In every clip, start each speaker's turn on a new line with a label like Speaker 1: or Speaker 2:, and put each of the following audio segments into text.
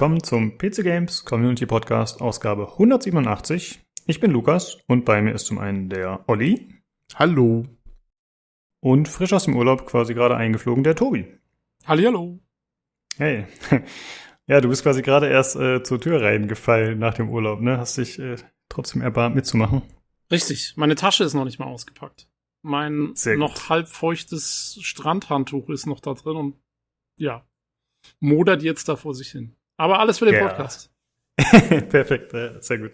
Speaker 1: willkommen zum PC Games Community Podcast Ausgabe 187. Ich bin Lukas und bei mir ist zum einen der Olli.
Speaker 2: Hallo.
Speaker 1: Und frisch aus dem Urlaub quasi gerade eingeflogen der Tobi.
Speaker 3: Hallihallo.
Speaker 1: Hey. Ja, du bist quasi gerade erst äh, zur Tür reingefallen nach dem Urlaub, ne? Hast dich äh, trotzdem erbarmt mitzumachen.
Speaker 3: Richtig. Meine Tasche ist noch nicht mal ausgepackt. Mein
Speaker 1: Sehr
Speaker 3: noch
Speaker 1: gut.
Speaker 3: halb feuchtes Strandhandtuch ist noch da drin und ja, modert jetzt da vor sich hin. Aber alles für den
Speaker 1: Ja.
Speaker 3: Podcast.
Speaker 1: Perfekt, äh, sehr gut.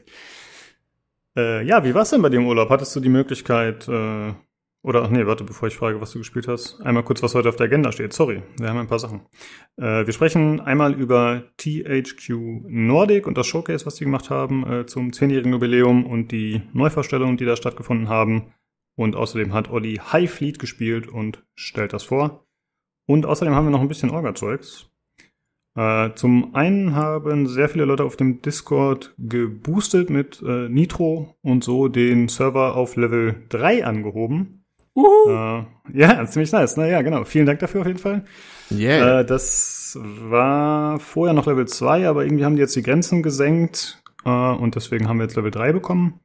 Speaker 1: Äh, ja, wie war's denn bei dir im Urlaub? Hattest du die Möglichkeit, äh, oder ach nee, warte, bevor ich frage, was du gespielt hast, einmal kurz, was heute auf der Agenda steht. Sorry, wir haben ein paar Sachen. Äh, wir sprechen einmal über THQ Nordic und das Showcase, was die gemacht haben äh, zum 10-jährigen Jubiläum und die Neuvorstellungen, die da stattgefunden haben. Und außerdem hat Olli High Fleet gespielt und stellt das vor. Und außerdem haben wir noch ein bisschen Orga-Zeugs. Äh, zum einen haben sehr viele Leute auf dem Discord geboostet mit äh, Nitro und so den Server auf Level 3 angehoben.
Speaker 3: Uhu.
Speaker 1: Äh, ja, ziemlich nice. Naja, genau. Vielen Dank dafür auf jeden Fall.
Speaker 2: Yeah.
Speaker 1: Äh, das war vorher noch Level 2, aber irgendwie haben die jetzt die Grenzen gesenkt äh, und deswegen haben wir jetzt Level 3 bekommen.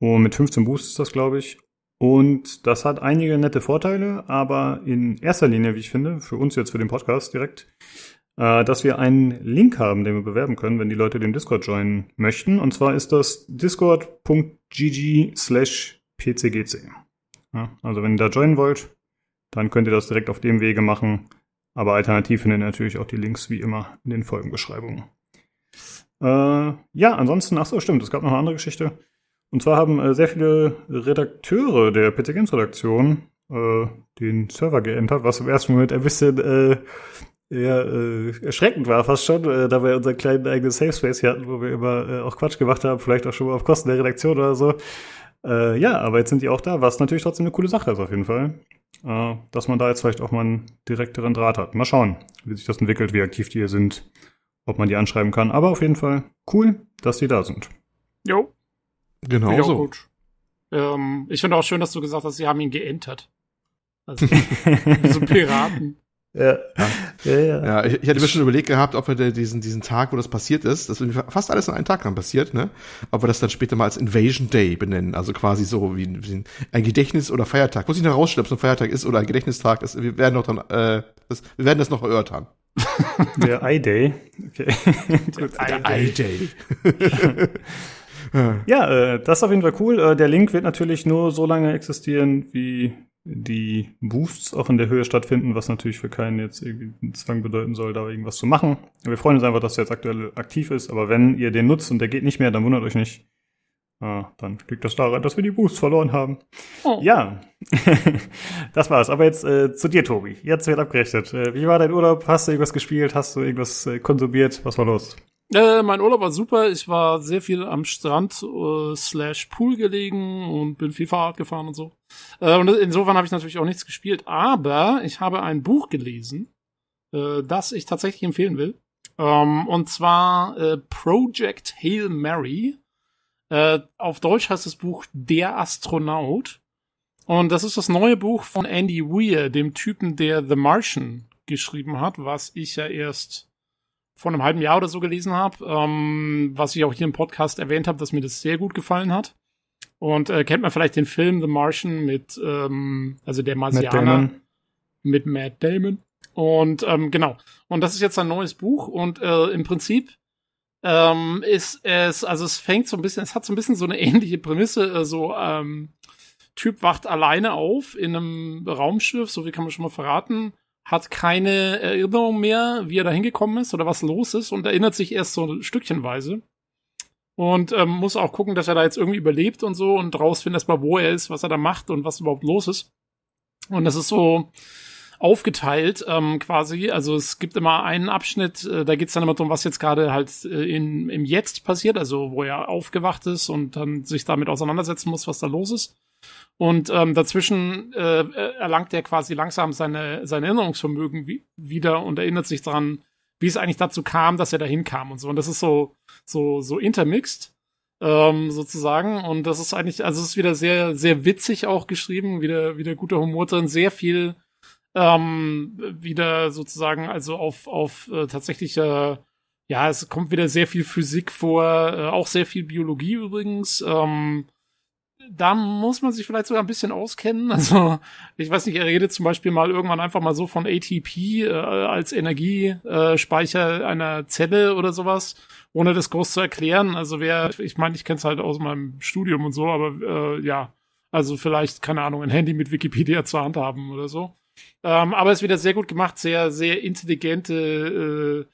Speaker 1: Und mit 15 Boosts ist das, glaube ich. Und das hat einige nette Vorteile, aber in erster Linie, wie ich finde, für uns jetzt für den Podcast direkt, äh, dass wir einen Link haben, den wir bewerben können, wenn die Leute den Discord joinen möchten. Und zwar ist das discord.gg slash pcgc. Ja, also wenn ihr da joinen wollt, dann könnt ihr das direkt auf dem Wege machen. Aber alternativ findet ihr natürlich auch die Links wie immer in den Folgenbeschreibungen. Äh, ja, ansonsten, ach so, stimmt, es gab noch eine andere Geschichte. Und zwar haben äh, sehr viele Redakteure der PC Games Redaktion äh, den Server geändert, was im ersten Moment ein bisschen äh, ja, äh, erschreckend war fast schon, äh, da wir unseren kleinen eigenen Safe Space hier hatten, wo wir immer äh, auch Quatsch gemacht haben, vielleicht auch schon mal auf Kosten der Redaktion oder so. Äh, ja, aber jetzt sind die auch da, was natürlich trotzdem eine coole Sache ist auf jeden Fall. Äh, dass man da jetzt vielleicht auch mal einen direkteren Draht hat. Mal schauen, wie sich das entwickelt, wie aktiv die hier sind, ob man die anschreiben kann. Aber auf jeden Fall cool, dass die da sind.
Speaker 3: Jo,
Speaker 2: genau
Speaker 3: ja,
Speaker 2: so.
Speaker 3: gut. Ähm, ich finde auch schön, dass du gesagt hast, sie haben ihn geentert. Also, wie so Piraten.
Speaker 1: Ja, ja, ja.
Speaker 2: Ja, ich, ich hatte mir schon überlegt gehabt, ob wir diesen, diesen Tag, wo das passiert ist, das ist fast alles an einem Tag dann passiert, ne? Ob wir das dann später mal als Invasion Day benennen. Also quasi so wie, wie ein Gedächtnis- oder Feiertag. Muss ich noch rausstellen, ob es ein Feiertag ist oder ein Gedächtnistag. Das, wir werden noch dann, äh, das, wir werden das noch erörtern.
Speaker 1: Der I-Day. Okay. Gut.
Speaker 2: I-Day.
Speaker 1: Ja, äh, das ist auf jeden Fall cool. Äh, der Link wird natürlich nur so lange existieren, wie die Boosts auch in der Höhe stattfinden, was natürlich für keinen jetzt irgendwie einen Zwang bedeuten soll, da irgendwas zu machen. Wir freuen uns einfach, dass der jetzt aktuell aktiv ist, aber wenn ihr den nutzt und der geht nicht mehr, dann wundert euch nicht. Äh, dann liegt das daran, dass wir die Boosts verloren haben.
Speaker 3: Oh.
Speaker 1: Ja, das war's. Aber jetzt äh, zu dir, Tobi. Jetzt wird abgerechnet. Äh, wie war dein Urlaub? Hast du irgendwas gespielt? Hast du irgendwas äh, konsumiert? Was war los?
Speaker 3: Äh, mein Urlaub war super. Ich war sehr viel am Strand äh, slash Pool gelegen und bin viel Fahrrad gefahren und so. Äh, und insofern habe ich natürlich auch nichts gespielt. Aber ich habe ein Buch gelesen, äh, das ich tatsächlich empfehlen will. Ähm, und zwar äh, Project Hail Mary. Äh, auf Deutsch heißt das Buch Der Astronaut. Und das ist das neue Buch von Andy Weir, dem Typen, der The Martian geschrieben hat, was ich ja erst vor einem halben Jahr oder so gelesen habe, ähm, was ich auch hier im Podcast erwähnt habe, dass mir das sehr gut gefallen hat. Und äh, kennt man vielleicht den Film The Martian mit, ähm, also der
Speaker 1: Matt
Speaker 3: Marsianer
Speaker 1: Damon.
Speaker 3: mit Matt Damon. Und ähm, genau. Und das ist jetzt ein neues Buch und äh, im Prinzip ähm, ist es, also es fängt so ein bisschen, es hat so ein bisschen so eine ähnliche Prämisse, äh, so ähm, Typ wacht alleine auf in einem Raumschiff, so wie kann man schon mal verraten, hat keine Erinnerung mehr, wie er da hingekommen ist oder was los ist und erinnert sich erst so stückchenweise. Und ähm, muss auch gucken, dass er da jetzt irgendwie überlebt und so und rausfindet erstmal, wo er ist, was er da macht und was überhaupt los ist. Und das ist so aufgeteilt ähm, quasi. Also es gibt immer einen Abschnitt, äh, da geht's dann immer darum, was jetzt gerade halt äh, in, im Jetzt passiert, also wo er aufgewacht ist und dann sich damit auseinandersetzen muss, was da los ist. Und ähm, dazwischen äh, erlangt er quasi langsam seine, sein Erinnerungsvermögen wie, wieder und erinnert sich dran, wie es eigentlich dazu kam, dass er dahin kam und so. Und das ist so, so, so intermixed, ähm, sozusagen. Und das ist eigentlich, also es ist wieder sehr, sehr witzig auch geschrieben, wieder, wieder guter Humor drin, sehr viel ähm, wieder sozusagen, also auf, auf äh, tatsächliche ja, es kommt wieder sehr viel Physik vor, äh, auch sehr viel Biologie übrigens. Ähm, da muss man sich vielleicht sogar ein bisschen auskennen. Also, ich weiß nicht, er redet zum Beispiel mal irgendwann einfach mal so von ATP äh, als Energiespeicher einer Zelle oder sowas, ohne das groß zu erklären. Also wer, ich meine, ich kenne es halt aus meinem Studium und so, aber äh, ja, also vielleicht, keine Ahnung, ein Handy mit Wikipedia zur Hand haben oder so. Ähm, aber es ist wieder sehr gut gemacht, sehr, sehr intelligente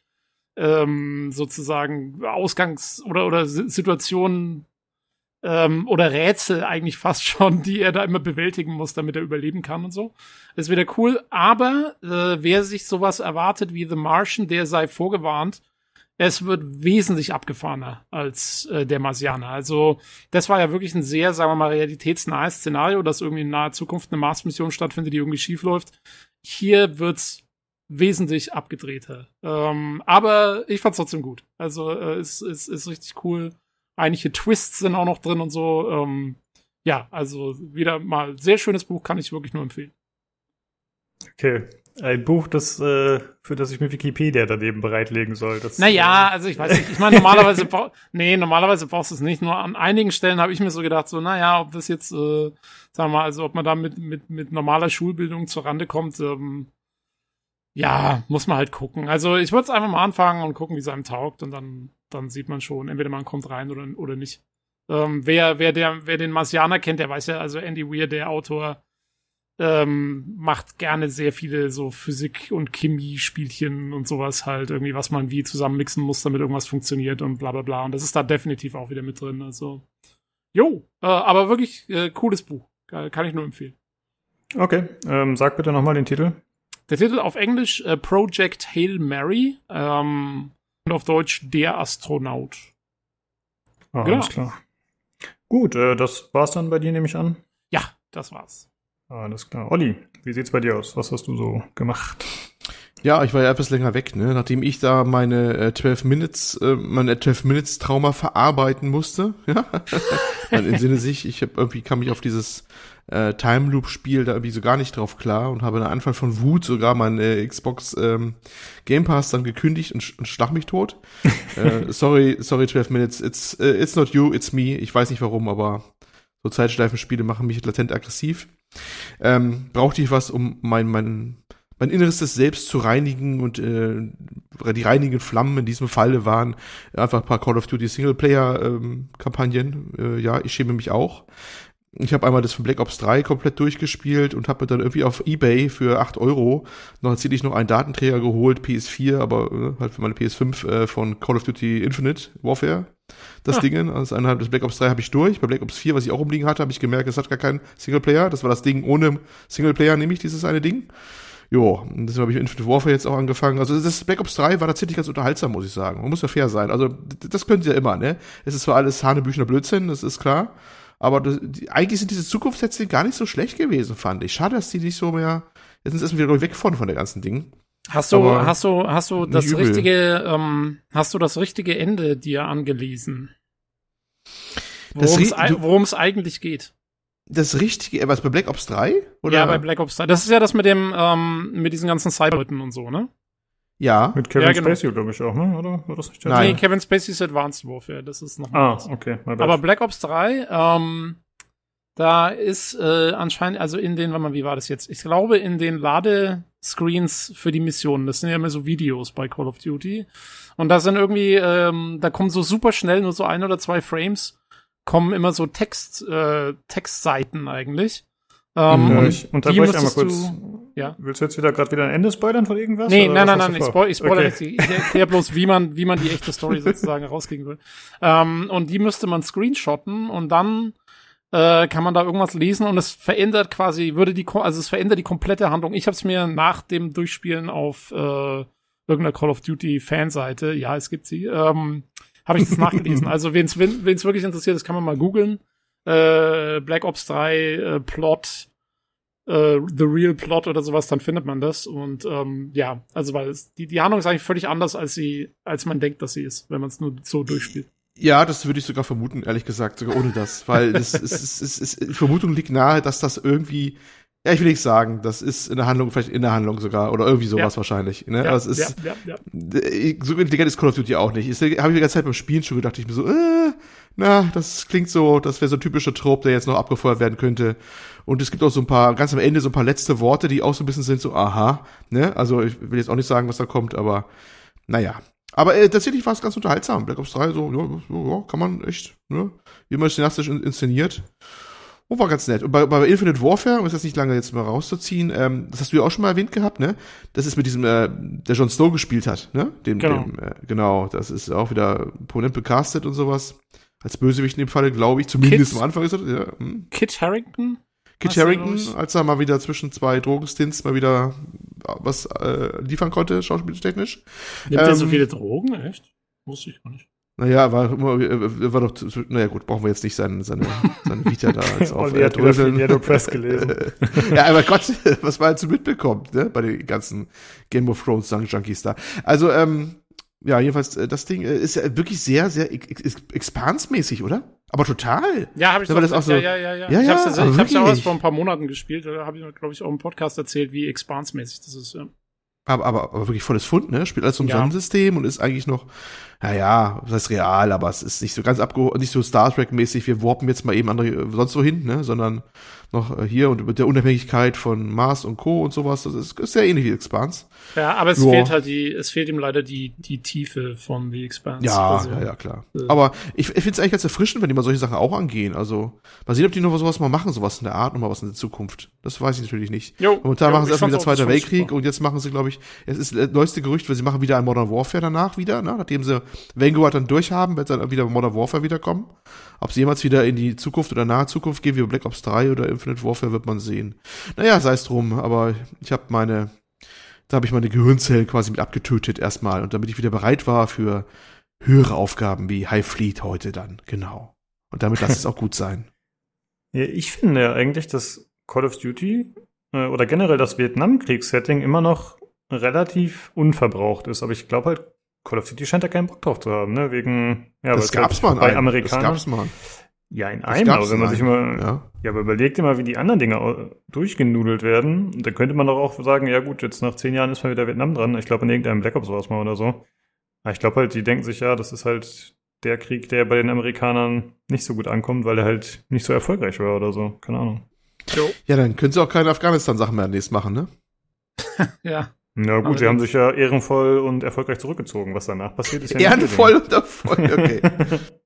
Speaker 3: äh, ähm, sozusagen Ausgangs- oder, oder Situationen ähm, oder Rätsel eigentlich fast schon, die er da immer bewältigen muss, damit er überleben kann und so. Ist wieder cool. Aber äh, wer sich sowas erwartet wie The Martian, der sei vorgewarnt. Es wird wesentlich abgefahrener als äh, der Marsianer. Also das war ja wirklich ein sehr, sagen wir mal, realitätsnahes Szenario, dass irgendwie in naher Zukunft eine Mars-Mission stattfindet, die irgendwie schief läuft. Hier wird's wesentlich abgedrehter. Ähm, aber ich fand's trotzdem gut. Also äh, ist, ist, ist richtig cool einige Twists sind auch noch drin und so. Ähm, ja, also wieder mal sehr schönes Buch, kann ich wirklich nur empfehlen.
Speaker 1: Okay. Ein Buch, das, äh, für das ich mir Wikipedia daneben bereitlegen soll. Das,
Speaker 3: naja, äh, also ich weiß nicht, ich meine, normalerweise, nee, normalerweise brauchst du es nicht. Nur an einigen Stellen habe ich mir so gedacht, so, naja, ob das jetzt, äh, sagen wir mal, also ob man da mit, mit, mit normaler Schulbildung zur Rande kommt, ähm, ja, muss man halt gucken. Also ich würde es einfach mal anfangen und gucken, wie es einem taugt und dann dann sieht man schon, entweder man kommt rein oder, oder nicht. Ähm, wer, wer, der, wer den Marsianer kennt, der weiß ja, also Andy Weir, der Autor, ähm, macht gerne sehr viele so Physik- und Chemie-Spielchen und sowas halt, irgendwie, was man wie zusammenmixen muss, damit irgendwas funktioniert und bla bla bla. Und das ist da definitiv auch wieder mit drin. Also, jo, äh, aber wirklich äh, cooles Buch. Kann ich nur empfehlen.
Speaker 1: Okay, ähm, sag bitte nochmal den Titel.
Speaker 3: Der Titel auf Englisch äh, Project Hail Mary. Ähm, und auf Deutsch Der Astronaut.
Speaker 1: Ah, genau. Alles klar. Gut, äh, das war's dann bei dir, nehme ich an.
Speaker 3: Ja, das war's.
Speaker 1: Alles klar. Olli, wie sieht's bei dir aus? Was hast du so gemacht?
Speaker 2: Ja, ich war ja etwas länger weg, ne? Nachdem ich da meine äh, 12 Minutes, äh, meine 12 Minutes Trauma verarbeiten musste, ja. Im Sinne sich, ich hab irgendwie kam ich auf dieses äh, Time Loop Spiel da irgendwie so gar nicht drauf klar und habe einen Anfall von Wut sogar mein äh, Xbox ähm, Game Pass dann gekündigt und, und schlag mich tot. äh, sorry, sorry 12 Minutes, it's uh, it's not you, it's me. Ich weiß nicht warum, aber so Zeitschleifenspiele machen mich latent aggressiv. Ähm, brauchte ich was, um mein mein mein Inneres selbst zu reinigen und äh, die reinigen Flammen in diesem Falle waren einfach ein paar Call of Duty Singleplayer ähm, Kampagnen. Äh, ja, ich schäme mich auch. Ich habe einmal das von Black Ops 3 komplett durchgespielt und habe mir dann irgendwie auf Ebay für 8 Euro noch tatsächlich noch einen Datenträger geholt, PS4, aber äh, halt für meine PS5 äh, von Call of Duty Infinite Warfare. Das ah. Ding, also eineinhalb des Black Ops 3 habe ich durch. Bei Black Ops 4, was ich auch umliegen hatte, habe ich gemerkt, es hat gar keinen Singleplayer. Das war das Ding ohne Singleplayer, nämlich dieses eine Ding. Jo, deswegen habe ich Infinite Warfare jetzt auch angefangen. Also das Black Ops 3 war tatsächlich ganz unterhaltsam, muss ich sagen. Man muss ja fair sein. Also das können sie ja immer, ne? Es ist zwar alles Hanebüchner Blödsinn, das ist klar. Aber das, die, eigentlich sind diese Zukunftssätze gar nicht so schlecht gewesen, fand ich. Schade, dass die nicht so mehr. Jetzt ist wir weg von von der ganzen Ding.
Speaker 3: Hast du, Aber hast du, hast du das übel. richtige, ähm, hast du das richtige Ende dir angelesen? Worum es eigentlich geht.
Speaker 2: Das richtige, äh, was bei Black Ops 3?
Speaker 3: Oder? Ja, bei Black Ops 3. Das ist ja das mit dem, ähm, mit diesen ganzen Cyberleuten und so, ne?
Speaker 2: Ja.
Speaker 1: Mit Kevin ja, genau. Spacey, glaube ich auch, ne? Oder war das
Speaker 3: nicht Nein. Nee, Kevin Spacey's Advanced Warfare, das ist noch
Speaker 1: Ah, okay.
Speaker 3: Aber Black Ops 3, ähm, da ist äh, anscheinend, also in den, warte mal, wie war das jetzt? Ich glaube, in den Ladescreens für die Missionen, das sind ja immer so Videos bei Call of Duty. Und da sind irgendwie, ähm, da kommen so super schnell nur so ein oder zwei Frames, kommen immer so Text, äh, Textseiten eigentlich.
Speaker 1: Ähm, ja, ich unterbreche einmal kurz. Du, ja. Willst du jetzt wieder gerade wieder ein Ende spoilern von irgendwas?
Speaker 3: Nee, nein, nein, nein, ich, spoil, ich spoilere okay. nicht. Ich erkläre bloß, wie man, wie man die echte Story sozusagen rauskriegen will. Ähm, und die müsste man screenshotten und dann äh, kann man da irgendwas lesen und es verändert quasi, würde die, also es verändert die komplette Handlung. Ich habe es mir nach dem Durchspielen auf äh, irgendeiner Call of Duty Fanseite, ja, es gibt sie, ähm, habe ich das nachgelesen. Also wen es wirklich interessiert, das kann man mal googeln äh, Black Ops 3 äh, Plot, äh, The Real Plot oder sowas, dann findet man das. Und ähm, ja, also weil es, die, die Handlung ist eigentlich völlig anders, als sie, als man denkt, dass sie ist, wenn man es nur so durchspielt.
Speaker 2: Ja, das würde ich sogar vermuten, ehrlich gesagt, sogar ohne das, weil das ist, ist, ist, ist, Vermutung liegt nahe, dass das irgendwie Ja, ich will nicht sagen, das ist in der Handlung, vielleicht in der Handlung sogar, oder irgendwie sowas
Speaker 3: Ja.
Speaker 2: wahrscheinlich. Ne?
Speaker 3: Ja,
Speaker 2: Aber es ist,
Speaker 3: ja, ja, ja.
Speaker 2: so intelligent ist Call of Duty auch nicht. Ich habe ich die ganze Zeit beim Spielen schon gedacht, ich mir so, äh, na, das klingt so, das wäre so ein typischer Trop, der jetzt noch abgefeuert werden könnte. Und es gibt auch so ein paar, ganz am Ende so ein paar letzte Worte, die auch so ein bisschen sind, so, aha, ne? Also ich will jetzt auch nicht sagen, was da kommt, aber naja. Aber äh, tatsächlich war es ganz unterhaltsam. Black Ops 3, so, ja, so, ja kann man echt, ne? Wie man cineastisch in- inszeniert. Und war ganz nett. Und bei, bei Infinite Warfare, um es jetzt nicht lange jetzt mal rauszuziehen, ähm, das hast du ja auch schon mal erwähnt gehabt, ne? Das ist mit diesem, äh, der Jon Snow gespielt hat, ne? Dem,
Speaker 3: Genau.
Speaker 2: dem, äh, genau, das ist auch wieder prominent becastet und sowas. Als Bösewicht in dem Falle, glaube ich. Zumindest
Speaker 3: Kit-
Speaker 2: am Anfang ist er, ja. Hm.
Speaker 3: Kit Harrington?
Speaker 2: Kit
Speaker 3: ich-
Speaker 2: als er mal wieder zwischen zwei Drogenstints mal wieder was äh, liefern konnte, schauspieltechnisch.
Speaker 3: Nimmt er so
Speaker 2: Ähm,
Speaker 3: viele Drogen? Echt? Wusste ich gar nicht.
Speaker 2: Naja, war immer, er war doch, naja gut, brauchen wir jetzt nicht seine, seine, seine Vita da jetzt auf äh,
Speaker 1: hat wieder Press gelesen.
Speaker 2: ja, aber Gott, was man halt so mitbekommt, ne, bei den ganzen Game of Thrones Junkies da. Also, ähm, ja, jedenfalls, äh, das Ding äh, ist ja wirklich sehr, sehr ex ex expansmäßig, oder? Aber total.
Speaker 3: Ja, habe ich
Speaker 2: aber das auch so-
Speaker 3: ja, ja, ja,
Speaker 2: Ja,
Speaker 3: Ich
Speaker 2: ja,
Speaker 3: hab's, ja,
Speaker 2: aber
Speaker 3: ich hab's ja auch erst vor ein paar Monaten gespielt. Da habe ich, glaube ich, auch im Podcast erzählt, wie expansmäßig das ist. Ja.
Speaker 2: Aber, aber, aber wirklich volles Fund, ne? Spielt alles so im
Speaker 3: Ja.
Speaker 2: Sonnensystem und ist eigentlich noch, naja, das heißt real, aber es ist nicht so ganz abgeholt, nicht so Star Trek-mäßig, wir warpen jetzt mal eben andere sonst so hin, ne? Sondern noch äh, hier und mit der Unabhängigkeit von Mars und Co. und sowas. Das ist, ist sehr ähnlich wie Expans.
Speaker 3: ja, aber es
Speaker 2: Ja.
Speaker 3: fehlt halt die, es fehlt ihm leider die, die Tiefe von The Expanse.
Speaker 2: Ja,
Speaker 3: Also,
Speaker 2: ja, ja, klar.
Speaker 3: äh,
Speaker 2: Aber ich, ich finde es eigentlich ganz erfrischend, wenn die mal solche Sachen auch angehen. Also, mal sehen, ob die noch sowas mal machen, sowas in der Art, noch mal was in der Zukunft. Das weiß ich natürlich nicht.
Speaker 3: Jo,
Speaker 2: Momentan
Speaker 3: jo,
Speaker 2: machen sie erstmal wieder Zweiter Weltkrieg
Speaker 3: super.
Speaker 2: und jetzt machen sie, glaube ich, es ist das neueste Gerücht, weil sie machen wieder ein Modern Warfare danach wieder, ne? nachdem sie Vanguard dann durchhaben, wird dann wieder Modern Warfare wiederkommen. Ob sie jemals wieder in die Zukunft oder nahe Zukunft gehen, wie bei Black Ops 3 oder Infinite Warfare, wird man sehen. Naja, sei es drum, aber ich habe meine, da habe ich meine Gehirnzellen quasi mit abgetötet erstmal und damit ich wieder bereit war für höhere Aufgaben wie High Fleet heute dann, genau. Und damit lass es auch gut sein.
Speaker 1: Ja, ich finde ja eigentlich, dass Call of Duty äh, oder generell das Vietnamkriegs-Setting immer noch relativ unverbraucht ist. Aber ich glaube halt, Call of Duty scheint da keinen Bock drauf zu haben, ne? Wegen, ja,
Speaker 2: das gab's
Speaker 1: halt
Speaker 2: mal
Speaker 1: bei
Speaker 2: einem. Das
Speaker 1: Amerikanern.
Speaker 2: gab's mal.
Speaker 1: Ja, in einem, aber wenn man sich mal,
Speaker 2: Ja.
Speaker 1: ja, aber überlegt immer, wie die anderen Dinger au- durchgenudelt werden. Da könnte man doch auch sagen, ja gut, jetzt nach zehn Jahren ist mal wieder Vietnam dran. Ich glaube, in irgendeinem Black Ops war es mal oder so. Aber ich glaube halt, die denken sich, ja, das ist halt der Krieg, der bei den Amerikanern nicht so gut ankommt, weil er halt nicht so erfolgreich war oder so. Keine Ahnung.
Speaker 3: Jo,
Speaker 2: ja, dann können sie auch keine Afghanistan-Sachen mehr demnächst machen, ne?
Speaker 3: ja.
Speaker 1: Na gut, sie haben sich ja ehrenvoll und erfolgreich zurückgezogen. Was danach passiert, ist ja nicht
Speaker 2: Ehrenvoll und erfolg, okay.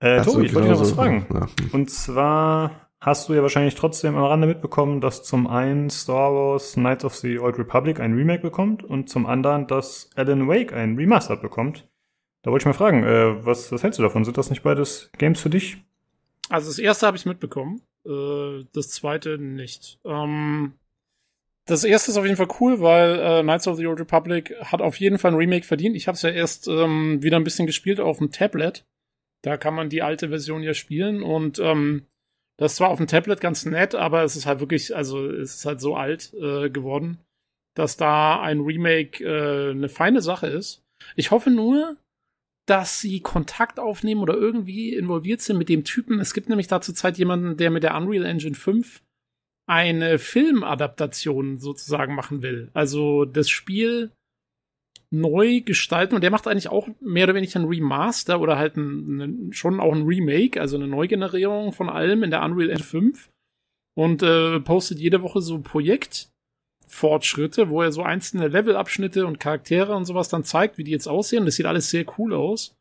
Speaker 1: Äh,
Speaker 2: so,
Speaker 1: Tobi, ich wollte
Speaker 2: genau
Speaker 1: dich noch was fragen.
Speaker 2: Ja.
Speaker 1: Und zwar hast du ja wahrscheinlich trotzdem am Rande mitbekommen, dass zum einen Star Wars Knights of the Old Republic ein Remake bekommt und zum anderen, dass Alan Wake ein Remastered bekommt. Da wollte ich mal fragen, äh, was, was hältst du davon? Sind das nicht beides Games für dich?
Speaker 3: Also das erste habe ich mitbekommen, äh, das zweite nicht. Ähm, das erste ist auf jeden Fall cool, weil äh, Knights of the Old Republic hat auf jeden Fall ein Remake verdient. Ich habe es ja erst ähm, wieder ein bisschen gespielt auf dem Tablet. Da kann man die alte Version ja spielen und ähm, das ist zwar auf dem Tablet ganz nett, aber es ist halt wirklich, also es ist halt so alt äh, geworden, dass da ein Remake äh, eine feine Sache ist. Ich hoffe nur, dass sie Kontakt aufnehmen oder irgendwie involviert sind mit dem Typen. Es gibt nämlich da zurzeit jemanden, der mit der Unreal Engine 5 eine Filmadaptation sozusagen machen will. Also das Spiel neu gestalten und der macht eigentlich auch mehr oder weniger ein Remaster oder halt ein, ein, schon auch ein Remake, also eine Neugenerierung von allem in der Unreal Engine 5 und äh, postet jede Woche so Projektfortschritte, wo er so einzelne Levelabschnitte und Charaktere und sowas dann zeigt, wie die jetzt aussehen. Das sieht alles sehr cool aus.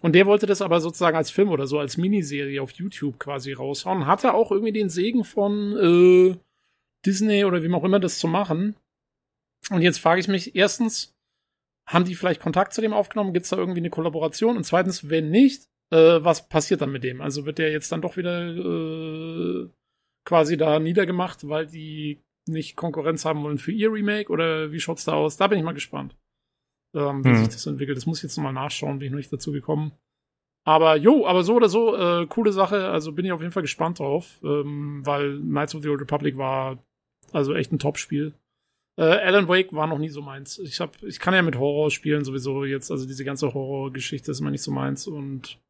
Speaker 3: Und der wollte das aber sozusagen als Film oder so als Miniserie auf YouTube quasi raushauen. Hatte auch irgendwie den Segen von äh, Disney oder wem auch immer das zu machen. Und jetzt frage ich mich, erstens, haben die vielleicht Kontakt zu dem aufgenommen? Gibt es da irgendwie eine Kollaboration? Und zweitens, wenn nicht, äh, was passiert dann mit dem? Also wird der jetzt dann doch wieder äh, quasi da niedergemacht, weil die nicht Konkurrenz haben wollen für ihr Remake? Oder wie schaut's da aus? Da bin ich mal gespannt, ähm, wie
Speaker 1: Hm.
Speaker 3: sich das entwickelt. Das muss ich jetzt noch mal nachschauen, bin ich noch nicht dazu gekommen. Aber jo, aber so oder so, äh, coole Sache. Also bin ich auf jeden Fall gespannt drauf, ähm, weil Knights of the Old Republic war also echt ein Top-Spiel. Äh, Alan Wake war noch nie so meins. Ich hab, ich kann ja mit Horror spielen sowieso jetzt, also diese ganze Horrorgeschichte ist immer nicht so meins und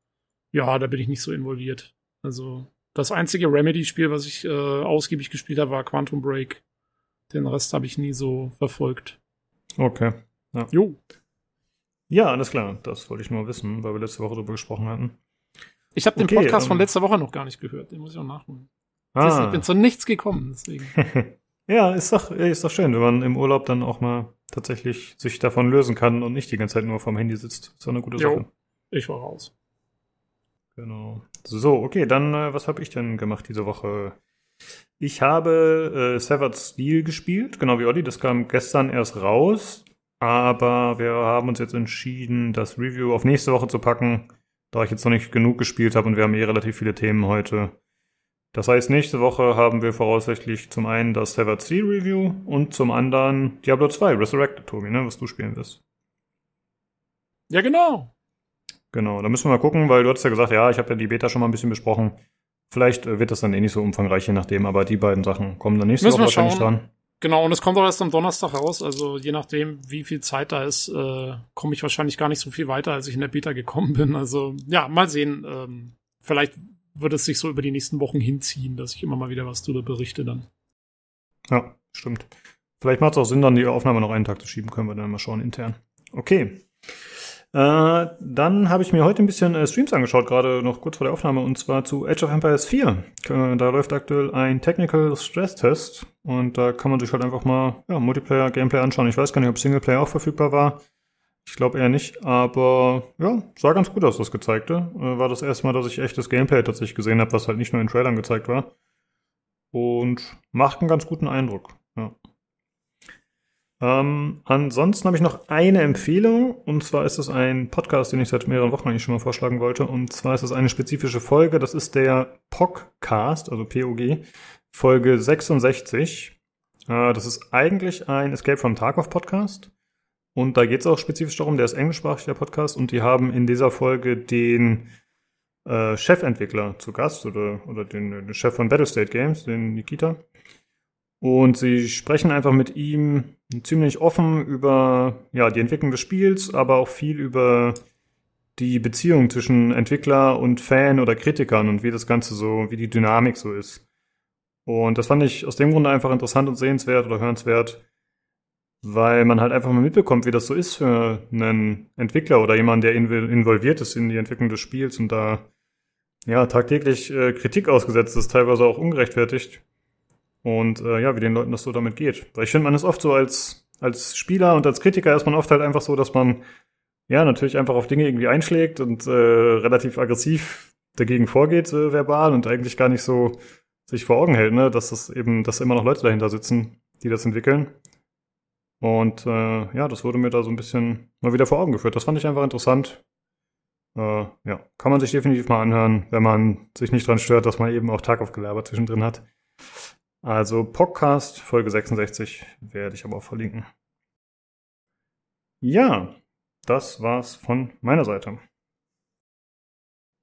Speaker 3: ja, da bin ich nicht so involviert. Also Das einzige Remedy-Spiel, was ich äh, ausgiebig gespielt habe, war Quantum Break. Den Rest habe ich nie so verfolgt.
Speaker 1: Okay.
Speaker 3: Ja. Jo.
Speaker 1: Ja, alles klar. Das wollte ich nur wissen, weil wir letzte Woche darüber gesprochen hatten.
Speaker 3: Ich habe den okay, Podcast um, von ähm, letzter Woche noch gar nicht gehört. Den muss ich auch nachholen. Ah. Ich bin zu nichts gekommen, deswegen.
Speaker 1: ja, ist doch, ist doch schön, wenn man im Urlaub dann auch mal tatsächlich sich davon lösen kann und nicht die ganze Zeit nur vorm Handy sitzt. Ist doch eine gute jo, Sache.
Speaker 3: Ich war raus.
Speaker 1: Genau. So, okay, dann äh, was habe ich denn gemacht diese Woche? Ich habe äh, Severed Steel gespielt, genau wie Olli. Das kam gestern erst raus. Aber wir haben uns jetzt entschieden, das Review auf nächste Woche zu packen, da ich jetzt noch nicht genug gespielt habe und wir haben eh relativ viele Themen heute. Das heißt, nächste Woche haben wir voraussichtlich zum einen das Severed Steel Review und zum anderen Diablo 2 Resurrected, Tobi, ne, was du spielen wirst.
Speaker 3: Ja, genau.
Speaker 1: Genau, da müssen wir mal gucken, weil du hast ja gesagt, ja, ich habe ja die Beta schon mal ein bisschen besprochen. Vielleicht äh, wird das dann eh nicht so umfangreich, je nachdem, aber die beiden Sachen kommen dann nächste
Speaker 3: müssen
Speaker 1: Woche
Speaker 3: wahrscheinlich dran. Genau, und es kommt auch erst am Donnerstag raus, also je nachdem, wie viel Zeit da ist, äh, komme ich wahrscheinlich gar nicht so viel weiter, als ich in der Beta gekommen bin. Also ja, mal sehen. Ähm, vielleicht wird es sich so über die nächsten Wochen hinziehen, dass ich immer mal wieder was drüber berichte dann.
Speaker 1: Ja, stimmt. Vielleicht macht es auch Sinn, dann die Aufnahme noch einen Tag zu schieben, können wir dann mal schauen intern. Okay. Äh, dann habe ich mir heute ein bisschen äh, Streams angeschaut, gerade noch kurz vor der Aufnahme, und zwar zu Age of Empires 4. Äh, da läuft aktuell ein Technical Stress Test und da kann man sich halt einfach mal ja, Multiplayer-Gameplay anschauen. Ich weiß gar nicht, ob Singleplayer auch verfügbar war. Ich glaube eher nicht, aber ja, sah ganz gut aus, das Gezeigte. Äh, war das erste Mal, dass ich echtes Gameplay tatsächlich gesehen habe, was halt nicht nur in Trailern gezeigt war. Und macht einen ganz guten Eindruck. Ja. Ähm, ansonsten habe ich noch eine Empfehlung und zwar ist es ein Podcast, den ich seit mehreren Wochen eigentlich schon mal vorschlagen wollte und zwar ist es eine spezifische Folge, das ist der POGcast, also POG, Folge 66. Äh, das ist eigentlich ein Escape from Tarkov Podcast und da geht es auch spezifisch darum, der ist englischsprachig, der Podcast und die haben in dieser Folge den äh, Chefentwickler zu Gast oder, oder den, den Chef von Battlestate Games, den Nikita. Und sie sprechen einfach mit ihm ziemlich offen über ja, die Entwicklung des Spiels, aber auch viel über die Beziehung zwischen Entwickler und Fan oder Kritikern und wie das Ganze so, wie die Dynamik so ist. Und das fand ich aus dem Grunde einfach interessant und sehenswert oder hörenswert, weil man halt einfach mal mitbekommt, wie das so ist für einen Entwickler oder jemanden, der involviert ist in die Entwicklung des Spiels und da ja tagtäglich äh, Kritik ausgesetzt ist, teilweise auch ungerechtfertigt. Und äh, ja, wie den Leuten das so damit geht. Weil ich finde, man ist oft so als, als Spieler und als Kritiker ist man oft halt einfach so, dass man ja natürlich einfach auf Dinge irgendwie einschlägt und äh, relativ aggressiv dagegen vorgeht, äh, verbal und eigentlich gar nicht so sich vor Augen hält, ne, dass das eben, dass immer noch Leute dahinter sitzen, die das entwickeln. Und äh, ja, das wurde mir da so ein bisschen mal wieder vor Augen geführt. Das fand ich einfach interessant. Äh, ja, kann man sich definitiv mal anhören, wenn man sich nicht dran stört, dass man eben auch Tag auf Gelaber zwischendrin hat. Also Podcast Folge 66 werde ich aber auch verlinken. Ja, das war's von meiner Seite.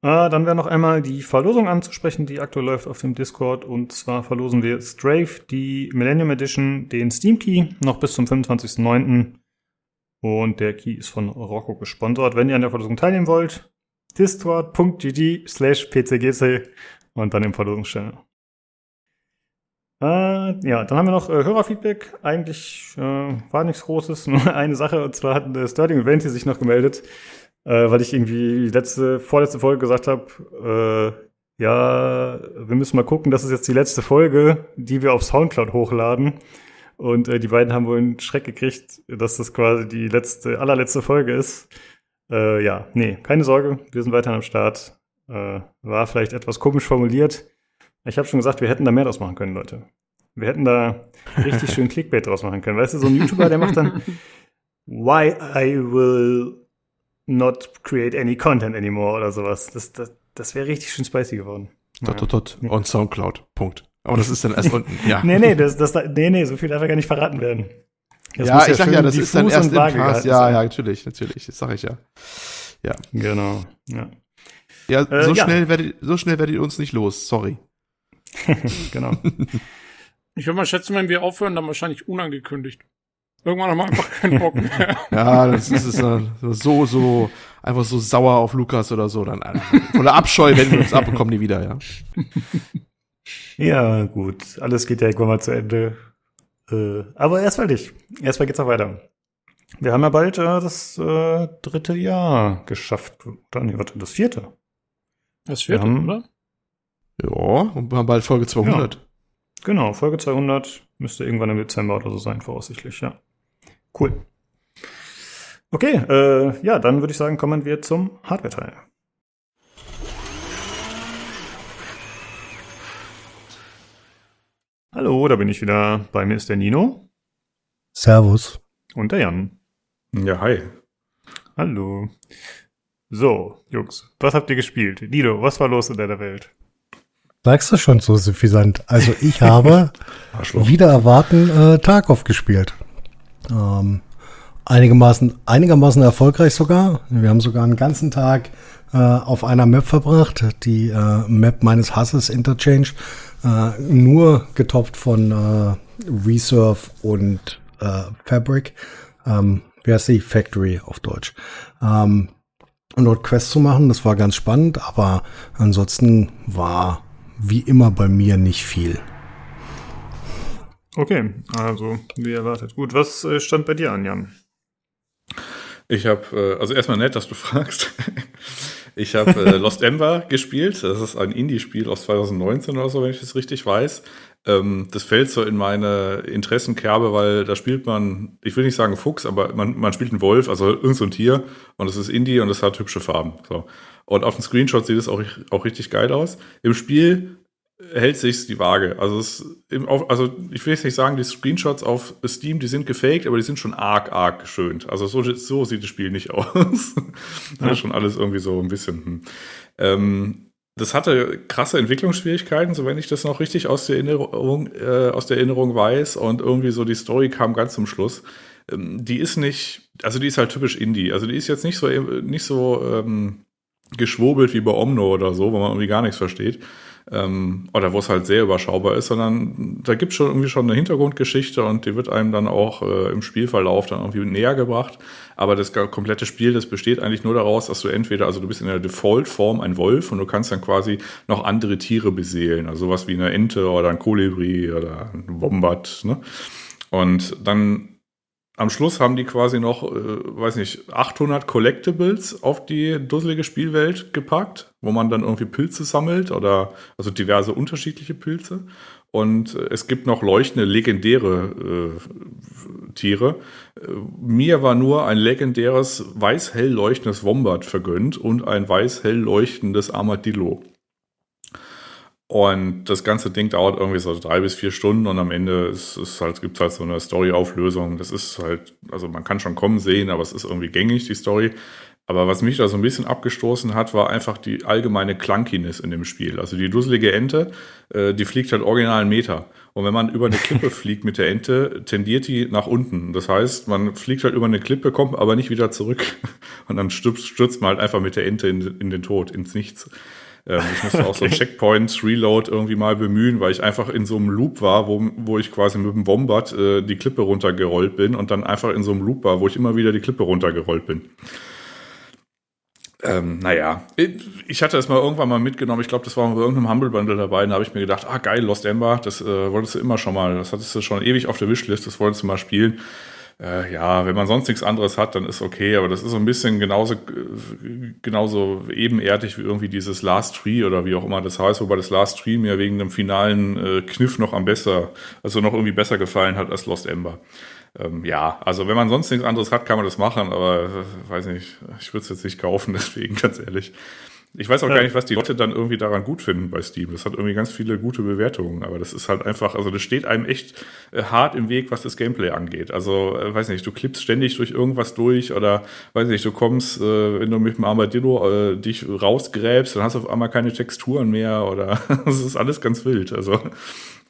Speaker 1: Äh, dann wäre noch einmal die Verlosung anzusprechen, die aktuell läuft auf dem Discord. Und zwar verlosen wir Strafe, die Millennium Edition, den Steam Key, noch bis zum 25.09. Und der Key ist von Rocco gesponsert. Wenn ihr an der Verlosung teilnehmen wollt, discord.gg slash pcgc und dann im Verlosungschannel. Äh, ja, dann haben wir noch äh, Hörerfeedback. Eigentlich äh, war nichts Großes, nur eine Sache. Und zwar hat äh, Sterling Venti sich noch gemeldet, äh, weil ich irgendwie letzte, vorletzte Folge gesagt habe, äh, ja, wir müssen mal gucken, das ist jetzt die letzte Folge, die wir auf Soundcloud hochladen. Und äh, die beiden haben wohl einen Schreck gekriegt, dass das quasi die letzte, allerletzte Folge ist. Äh, ja, nee, keine Sorge, wir sind weiterhin am Start. Äh, war vielleicht etwas komisch formuliert. Ich habe schon gesagt, wir hätten da mehr draus machen können, Leute. Wir hätten da richtig schön Clickbait draus machen können. Weißt du, so ein YouTuber, der macht dann Why I will not create any content anymore oder sowas. Das, das, das wäre richtig schön spicy geworden.
Speaker 2: Dot, dot, dot. On Soundcloud. Punkt. Aber das ist dann erst unten, ja.
Speaker 1: nee, nee, das, das, nee, nee, so viel darf ja gar nicht verraten werden.
Speaker 2: Das ja, ich ja sag ja, das ist dann erst im Cast. Ja, ja, natürlich, natürlich, das sage ich ja. Ja.
Speaker 1: Genau, ja.
Speaker 2: Ja, so äh, schnell ja. werdet, so schnell werdet ihr uns nicht los, sorry.
Speaker 1: genau.
Speaker 3: Ich würde mal schätzen, wenn wir aufhören, dann wahrscheinlich unangekündigt. Irgendwann haben wir einfach keinen Bock mehr.
Speaker 2: Ja, das ist, ist so, so, einfach so sauer auf Lukas oder so. Dann voller Abscheu wenden wir uns ab und kommen nie wieder, ja.
Speaker 1: Ja, gut. Alles geht ja irgendwann mal zu Ende. Äh, aber erstmal nicht. Erstmal geht's auch weiter. Wir haben ja bald äh, das äh, dritte Jahr geschafft. Oder nee, warte, das vierte.
Speaker 3: Das vierte,
Speaker 1: haben-
Speaker 3: oder?
Speaker 2: Ja, und wir haben bald Folge 200.
Speaker 1: Genau, Folge 200 müsste irgendwann im Dezember oder so sein, voraussichtlich, ja. Cool. Okay, äh, ja, dann würde ich sagen, kommen wir zum Hardware-Teil. Hallo, da bin ich wieder. Bei mir ist der Nino
Speaker 4: Servus.
Speaker 1: und der Jan.
Speaker 5: Ja, hi.
Speaker 1: Hallo. So, Jungs, was habt ihr gespielt? Nino, was war los in deiner Welt?
Speaker 4: Sagst du schon so suffisant? Also ich habe wieder erwarten äh, Tarkov gespielt. Ähm, einigermaßen, einigermaßen erfolgreich sogar. Wir haben sogar einen ganzen Tag äh, auf einer Map verbracht, die äh, Map meines Hasses Interchange, äh, nur getoppt von äh, Reserve und äh, Fabric. Ähm, wie heißt die? Factory auf Deutsch. Ähm, und dort Quests zu machen, das war ganz spannend, aber ansonsten war wie immer bei mir nicht viel.
Speaker 1: Okay, also wie erwartet. Gut, was äh, stand bei dir an, Jan?
Speaker 5: Ich habe, äh, also erstmal nett, dass du fragst. Ich habe äh, Lost Ember gespielt. Das ist ein Indie-Spiel aus 2019 oder so, wenn ich das richtig weiß. Ähm, das fällt so in meine Interessenkerbe, weil da spielt man, ich will nicht sagen Fuchs, aber man, man spielt einen Wolf, also irgend so ein Tier. Und es ist Indie und es hat hübsche Farben. So. Und auf dem Screenshot sieht es auch, auch richtig geil aus. Im Spiel hält sich die Waage. Also, es, also ich will jetzt nicht sagen, die Screenshots auf Steam, die sind gefaked, aber die sind schon arg, arg geschönt. Also so, so sieht das Spiel nicht aus. das ist schon alles irgendwie so ein bisschen. Hm. Ähm, das hatte krasse Entwicklungsschwierigkeiten, so wenn ich das noch richtig aus der Erinnerung, äh, aus der Erinnerung weiß. Und irgendwie so die Story kam ganz zum Schluss. Ähm, die ist nicht, also die ist halt typisch Indie. Also die ist jetzt nicht so, nicht so ähm, geschwurbelt wie bei Omno oder so, wo man irgendwie gar nichts versteht ähm, oder wo es halt sehr überschaubar ist, sondern da gibt es schon irgendwie schon eine Hintergrundgeschichte und die wird einem dann auch äh, im Spielverlauf dann irgendwie näher gebracht. Aber das komplette Spiel, das besteht eigentlich nur daraus, dass du entweder, also du bist in der Default-Form ein Wolf und du kannst dann quasi noch andere Tiere beseelen, also sowas wie eine Ente oder ein Kolibri oder ein Wombat. Ne? Und dann am Schluss haben die quasi noch, äh, weiß nicht, 800 Collectibles auf die dusselige Spielwelt gepackt, wo man dann irgendwie Pilze sammelt oder also diverse unterschiedliche Pilze. Und äh, es gibt noch leuchtende, legendäre äh, Tiere. Äh, mir war nur ein legendäres weiß-hell leuchtendes Wombat vergönnt und ein weiß-hell leuchtendes Armadillo. Und das ganze Ding dauert irgendwie so drei bis vier Stunden und am Ende ist es halt, gibt es halt so eine Story-Auflösung. Das ist halt, also man kann schon kommen sehen, aber es ist irgendwie gängig, die Story. Aber was mich da so ein bisschen abgestoßen hat, war einfach die allgemeine Clunkiness in dem Spiel. Also die dusselige Ente, äh, die fliegt halt original einen Meter. Und wenn man über eine Klippe fliegt mit der Ente, tendiert die nach unten. Das heißt, man fliegt halt über eine Klippe, kommt aber nicht wieder zurück. Und dann stürzt, stürzt man halt einfach mit der Ente in, in den Tod, ins Nichts. Ähm, ich musste auch so ein Checkpoint Reload irgendwie mal bemühen, weil ich einfach in so einem Loop war, wo, wo ich quasi mit dem Wombat äh, die Klippe runtergerollt bin und dann einfach in so einem Loop war, wo ich immer wieder die Klippe runtergerollt bin. Ähm, naja, ich hatte es mal irgendwann mal mitgenommen. Ich glaube, das war bei irgendeinem Humble Bundle dabei. Da habe ich mir gedacht, ah geil, Lost Ember, das äh, wolltest du immer schon mal. Das hattest du schon ewig auf der Wishlist, das wolltest du mal spielen. Äh, ja, wenn man sonst nichts anderes hat, dann ist okay, aber das ist so ein bisschen genauso, genauso ebenerdig wie irgendwie dieses Last Tree oder wie auch immer das heißt, wobei das Last Tree mir wegen dem finalen äh, Kniff noch am besser, also noch irgendwie besser gefallen hat als Lost Ember. Ähm, ja, also wenn man sonst nichts anderes hat, kann man das machen, aber äh, weiß nicht, ich würde es jetzt nicht kaufen, deswegen ganz ehrlich. Ich weiß auch ja. gar nicht, was die Leute dann irgendwie daran gut finden bei Steam. Das hat irgendwie ganz viele gute Bewertungen, aber das ist halt einfach, also das steht einem echt äh, hart im Weg, was das Gameplay angeht. Also, äh, weiß nicht, du klippst ständig durch irgendwas durch oder, weiß nicht, du kommst, äh, wenn du mit dem Armadillo dich rausgräbst, dann hast du auf einmal keine Texturen mehr oder das ist alles ganz wild. Also,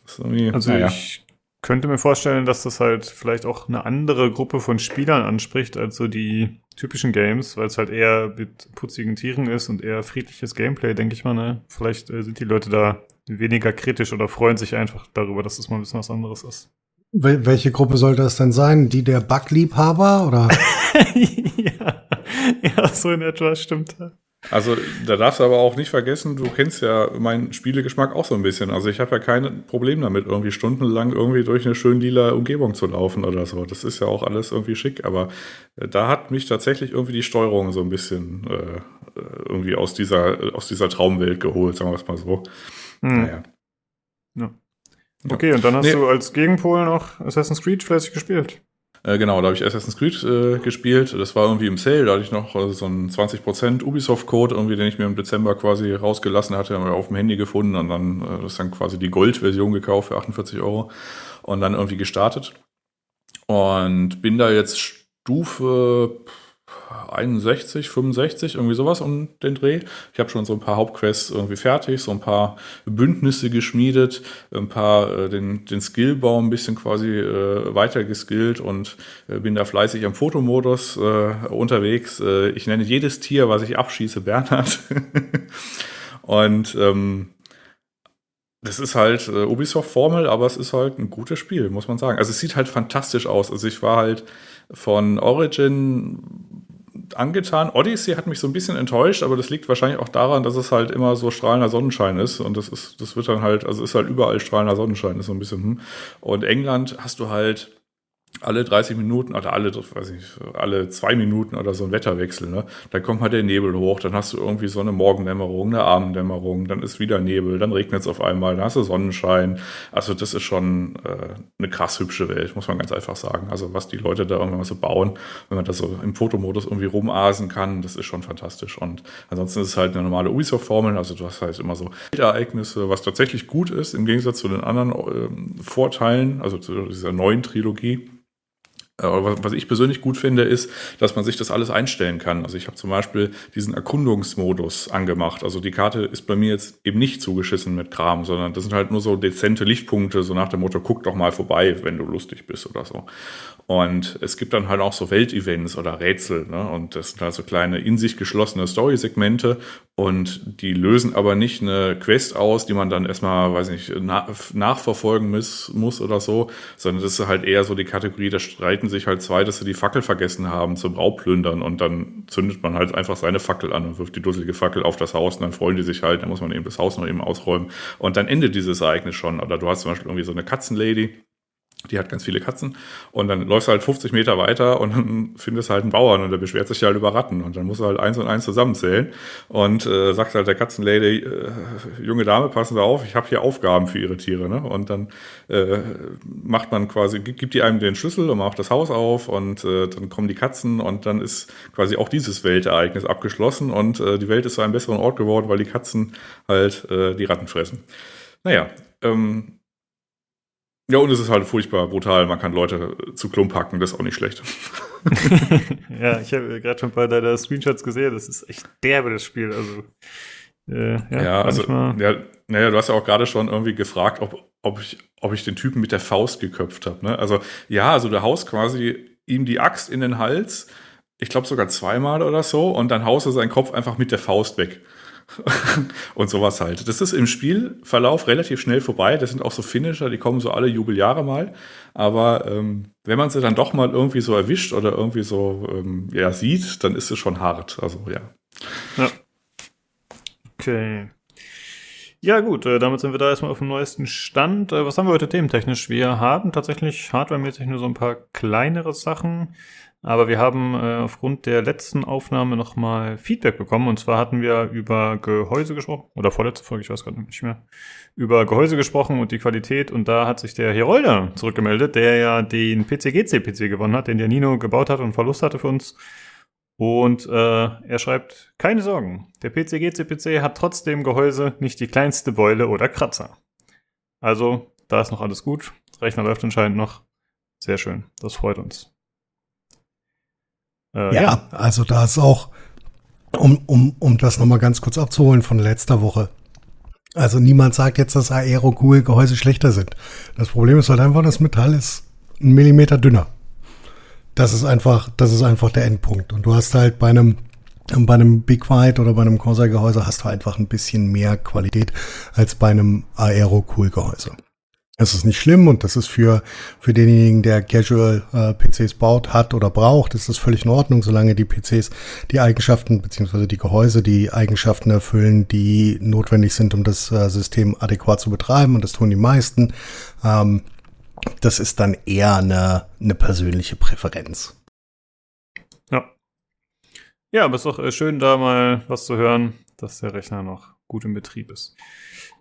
Speaker 1: also naja. ich könnte mir vorstellen, dass das halt vielleicht auch eine andere Gruppe von Spielern anspricht, als so die typischen Games, weil es halt eher mit putzigen Tieren ist und eher friedliches Gameplay, denke ich mal. Ne? Vielleicht äh, sind die Leute da weniger kritisch oder freuen sich einfach darüber, dass es das mal ein bisschen was anderes ist.
Speaker 4: Wel welche Gruppe sollte das denn sein? Die der Backliebhaber oder?
Speaker 1: ja. ja, so in etwa stimmt.
Speaker 5: Also da darfst du aber auch nicht vergessen, du kennst ja meinen Spielegeschmack auch so ein bisschen. Also ich habe ja kein Problem damit, irgendwie stundenlang irgendwie durch eine schön lila Umgebung zu laufen oder so. Das ist ja auch alles irgendwie schick, aber äh, da hat mich tatsächlich irgendwie die Steuerung so ein bisschen äh, irgendwie aus dieser, aus dieser Traumwelt geholt, sagen wir es mal so.
Speaker 1: Hm. Naja. Ja. Okay, und dann hast nee. du als Gegenpol noch Assassin's Creed fleißig gespielt.
Speaker 5: Äh, genau, da habe ich Assassin's Creed äh, gespielt. Das war irgendwie im Sale, da hatte ich noch äh, so einen 20% Ubisoft-Code, irgendwie, den ich mir im Dezember quasi rausgelassen hatte, haben wir auf dem Handy gefunden und dann äh, das ist dann quasi die Gold-Version gekauft für 48 Euro und dann irgendwie gestartet. Und bin da jetzt Stufe 61, 65, irgendwie sowas um den Dreh. Ich habe schon so ein paar Hauptquests irgendwie fertig, so ein paar Bündnisse geschmiedet, ein paar äh, den, den Skillbaum ein bisschen quasi äh, weiter geskillt und äh, bin da fleißig am Fotomodus äh, unterwegs. Äh, ich nenne jedes Tier, was ich abschieße, Bernhard. und ähm, das ist halt äh, Ubisoft-Formel, aber es ist halt ein gutes Spiel, muss man sagen. Also es sieht halt fantastisch aus. Also ich war halt von Origin angetan. Odyssey hat mich so ein bisschen enttäuscht, aber das liegt wahrscheinlich auch daran, dass es halt immer so strahlender Sonnenschein ist und das ist, das wird dann halt, also ist halt überall strahlender Sonnenschein, ist so ein bisschen, hm. Und England hast du halt alle 30 Minuten oder alle, weiß ich, alle zwei Minuten oder so ein Wetterwechsel, ne? Dann kommt mal der Nebel hoch, dann hast du irgendwie so eine Morgendämmerung, eine Abenddämmerung, dann ist wieder Nebel, dann regnet es auf einmal, dann hast du Sonnenschein. Also das ist schon äh, eine krass hübsche Welt, muss man ganz einfach sagen. Also was die Leute da irgendwann so bauen, wenn man das so im Fotomodus irgendwie rumasen kann, das ist schon fantastisch. Und ansonsten ist es halt eine normale Ubisoft-Formel, also du hast halt immer so Ereignisse, was tatsächlich gut ist, im Gegensatz zu den anderen äh, Vorteilen, also zu dieser neuen Trilogie was ich persönlich gut finde, ist, dass man sich das alles einstellen kann. Also ich habe zum Beispiel diesen Erkundungsmodus angemacht. Also die Karte ist bei mir jetzt eben nicht zugeschissen mit Kram, sondern das sind halt nur so dezente Lichtpunkte, so nach dem Motto, guck doch mal vorbei, wenn du lustig bist oder so. Und es gibt dann halt auch so Weltevents oder Rätsel. Ne? Und das sind halt so kleine in sich geschlossene Story-Segmente. Und die lösen aber nicht eine Quest aus, die man dann erstmal, weiß nicht, na nachverfolgen muss, muss oder so, sondern das ist halt eher so die Kategorie, da streiten sich halt zwei, dass sie die Fackel vergessen haben zum Raubplündern und dann zündet man halt einfach seine Fackel an und wirft die dusselige Fackel auf das Haus und dann freuen die sich halt, dann muss man eben das Haus noch eben ausräumen und dann endet dieses Ereignis schon. Oder du hast zum Beispiel irgendwie so eine Katzenlady, die hat ganz viele Katzen und dann läufst du halt 50 Meter weiter und dann findest halt einen Bauern und der beschwert sich halt über Ratten und dann musst du halt eins und eins zusammenzählen und äh, sagt halt der Katzenlady, äh, junge Dame, passen Sie auf, ich habe hier Aufgaben für Ihre Tiere, ne? Und dann äh, macht man quasi, gibt die einem den Schlüssel und macht das Haus auf und äh, dann kommen die Katzen und dann ist quasi auch dieses Weltereignis abgeschlossen und äh, die Welt ist zu einem besseren Ort geworden, weil die Katzen halt äh, die Ratten fressen. Naja, ähm, ja, und es ist halt furchtbar brutal. Man kann Leute zu Klump hacken, das ist auch nicht schlecht.
Speaker 1: ja, ich habe gerade schon ein paar deiner Screenshots gesehen. Das ist echt derbe, das Spiel. Also,
Speaker 5: äh, ja, ja also, ja, naja, du hast ja auch gerade schon irgendwie gefragt, ob, ob, ich, ob ich den Typen mit der Faust geköpft habe. Ne? Also, ja, also du haust quasi ihm die Axt in den Hals. Ich glaube sogar zweimal oder so. Und dann haust du seinen Kopf einfach mit der Faust weg. und sowas halt. Das ist im Spielverlauf relativ schnell vorbei. Das sind auch so Finisher, die kommen so alle Jubeljahre mal. Aber ähm, wenn man sie dann doch mal irgendwie so erwischt oder irgendwie so ähm, ja, sieht, dann ist es schon hart. Also ja.
Speaker 1: Ja. Okay. Ja, gut, äh, damit sind wir da erstmal auf dem neuesten Stand. Äh, was haben wir heute thementechnisch? Wir haben tatsächlich hardwaremäßig nur so ein paar kleinere Sachen. Aber wir haben äh, aufgrund der letzten Aufnahme nochmal Feedback bekommen. Und zwar hatten wir über Gehäuse gesprochen, oder vorletzte Folge, ich weiß gerade nicht mehr, über Gehäuse gesprochen und die Qualität. Und da hat sich der Herolder zurückgemeldet, der ja den PCGC-PC gewonnen hat, den der Nino gebaut hat und Verlust hatte für uns. Und äh, er schreibt, keine Sorgen, der PCGC-PC hat trotzdem Gehäuse nicht die kleinste Beule oder Kratzer. Also, da ist noch alles gut. Rechner läuft anscheinend noch. Sehr schön, das freut uns.
Speaker 4: Äh, ja, ja, also da ist auch, um, um, um das nochmal ganz kurz abzuholen von letzter Woche. Also niemand sagt jetzt, dass Aero-Cool-Gehäuse schlechter sind. Das Problem ist halt einfach, das Metall ist ein Millimeter dünner. Das ist einfach, das ist einfach der Endpunkt. Und du hast halt bei einem, bei einem Big White oder bei einem Corsair-Gehäuse hast du einfach ein bisschen mehr Qualität als bei einem Aero-Cool-Gehäuse. Es ist nicht schlimm und das ist für, für denjenigen, der Casual äh, PCs baut, hat oder braucht, ist das völlig in Ordnung, solange die PCs die Eigenschaften beziehungsweise die Gehäuse die Eigenschaften erfüllen, die notwendig sind, um das äh, System adäquat zu betreiben und das tun die meisten. Ähm, das ist dann eher eine, eine persönliche Präferenz.
Speaker 1: Ja. Ja, aber es ist auch äh, schön, da mal was zu hören, dass der Rechner noch gut im Betrieb ist.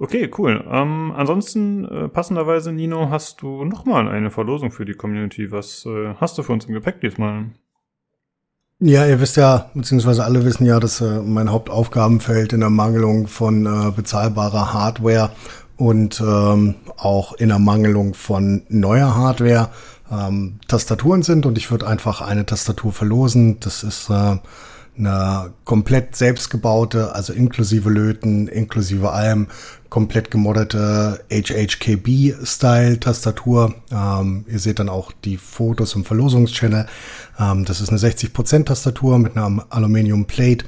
Speaker 1: Okay, cool. Ähm, ansonsten, äh, passenderweise, Nino, hast du nochmal eine Verlosung für die Community. Was äh, hast du für uns im Gepäck diesmal?
Speaker 4: Ja, ihr wisst ja, beziehungsweise alle wissen ja, dass äh, mein Hauptaufgabenfeld in der Mangelung von äh, bezahlbarer Hardware und ähm, auch in der Mangelung von neuer Hardware ähm, Tastaturen sind und ich würde einfach eine Tastatur verlosen. Das ist äh, eine komplett selbstgebaute, also inklusive Löten, inklusive allem, komplett gemoddete HHKB-Style-Tastatur. Ähm, ihr seht dann auch die Fotos im Verlosungschannel. Ähm, das ist eine 60%-Tastatur mit einer Aluminium-Plate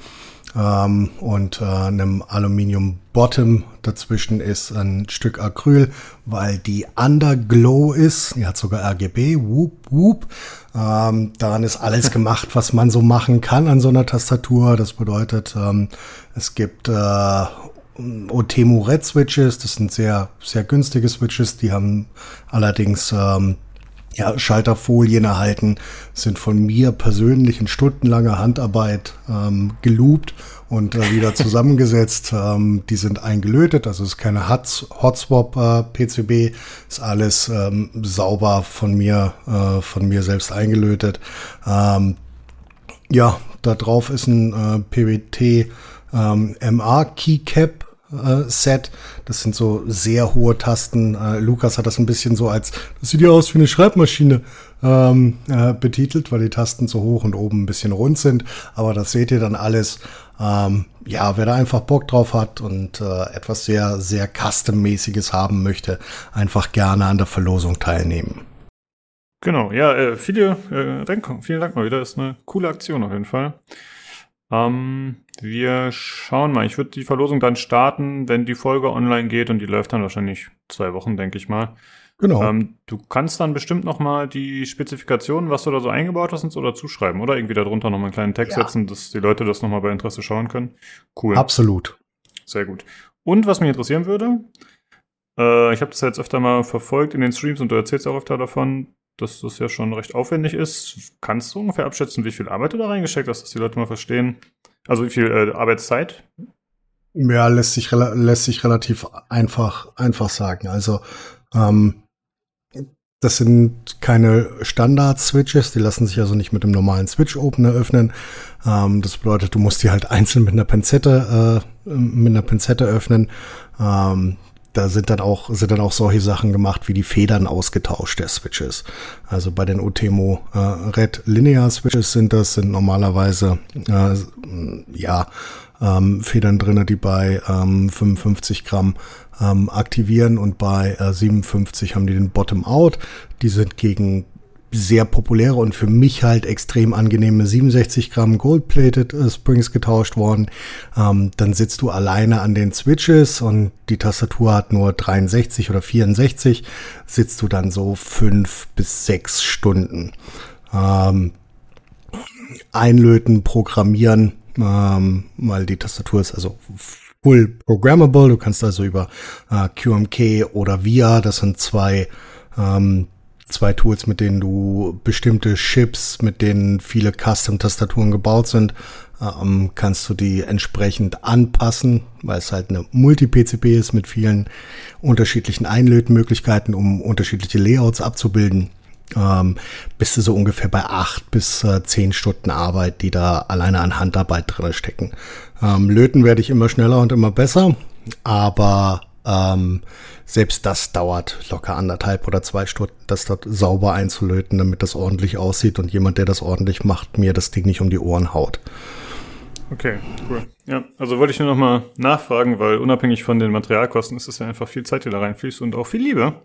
Speaker 4: ähm, und äh, einem Aluminium Bottom. Dazwischen ist ein Stück Acryl, weil die Underglow ist. Die hat sogar RGB. Whoop, whoop. Ähm, daran ist alles gemacht, was man so machen kann an so einer Tastatur. Das bedeutet, ähm, es gibt äh, Otemu Red Switches. Das sind sehr, sehr günstige Switches. Die haben allerdings ähm, ja, Schalterfolien erhalten, sind von mir persönlich in stundenlanger Handarbeit ähm, geloopt und äh, wieder zusammengesetzt. ähm, die sind eingelötet, also es ist keine Hotswap äh, PCB, ist alles ähm, sauber von mir, äh, von mir selbst eingelötet. Ähm, ja, da drauf ist ein äh, PBT ähm, MA Keycap Set. Das sind so sehr hohe Tasten. Äh, Lukas hat das ein bisschen so als, das sieht ja aus wie eine Schreibmaschine ähm, äh, betitelt, weil die Tasten so hoch und oben ein bisschen rund sind. Aber das seht ihr dann alles. Ähm, ja, wer da einfach Bock drauf hat und äh, etwas sehr, sehr Custom-mäßiges haben möchte, einfach gerne an der Verlosung teilnehmen.
Speaker 1: Genau, ja, äh, viele, äh, vielen Dank mal wieder. Ist eine coole Aktion auf jeden Fall. Ähm, wir schauen mal. Ich würde die Verlosung dann starten, wenn die Folge online geht und die läuft dann wahrscheinlich zwei Wochen, denke ich mal. Genau. Ähm, du kannst dann bestimmt noch mal die Spezifikationen, was du da so eingebaut hast, oder zuschreiben, oder irgendwie darunter noch mal einen kleinen Text ja. setzen, dass die Leute das noch mal bei Interesse schauen können.
Speaker 4: Cool. Absolut.
Speaker 1: Sehr gut. Und was mich interessieren würde, äh, ich habe das jetzt öfter mal verfolgt in den Streams und du erzählst auch öfter davon, dass das ja schon recht aufwendig ist. Kannst du ungefähr abschätzen, wie viel Arbeit du da reingesteckt hast, dass die Leute mal verstehen? Also wie viel äh, Arbeitszeit?
Speaker 4: Ja, lässt sich, lässt sich relativ einfach, einfach sagen. Also ähm, das sind keine Standard-Switches, die lassen sich also nicht mit dem normalen Switch-Opener öffnen. Ähm, das bedeutet, du musst die halt einzeln mit einer Pinzette, äh, mit einer Pinzette öffnen. Ähm, da sind dann auch, sind dann auch solche Sachen gemacht, wie die Federn ausgetauscht der Switches. Also bei den Otemo äh, Red Linear Switches sind das, sind normalerweise, äh, ja, ähm, Federn drinne, die bei ähm, 55 Gramm ähm, aktivieren und bei äh, 57 haben die den Bottom Out. Die sind gegen sehr populäre und für mich halt extrem angenehme 67 Gramm Gold-Plated äh, Springs getauscht worden. Ähm, dann sitzt du alleine an den Switches und die Tastatur hat nur 63 oder 64, sitzt du dann so fünf bis sechs Stunden. Ähm, einlöten, programmieren, ähm, weil die Tastatur ist also full programmable. Du kannst also über äh, QMK oder VIA, das sind zwei ähm, zwei Tools, mit denen du bestimmte Chips, mit denen viele Custom-Tastaturen gebaut sind, ähm, kannst du die entsprechend anpassen, weil es halt eine Multi-PCB ist mit vielen unterschiedlichen Einlötmöglichkeiten, um unterschiedliche Layouts abzubilden. Ähm, bist du so ungefähr bei acht bis äh, zehn Stunden Arbeit, die da alleine an Handarbeit drin stecken. Ähm, löten werde ich immer schneller und immer besser, aber ähm, selbst das dauert locker anderthalb oder zwei Stunden, das dort sauber einzulöten, damit das ordentlich aussieht und jemand, der das ordentlich macht, mir das Ding nicht um die Ohren haut.
Speaker 1: Okay, cool. Ja, also wollte ich nur noch mal nachfragen, weil unabhängig von den Materialkosten ist es ja einfach viel Zeit, die da reinfließt und auch viel Liebe.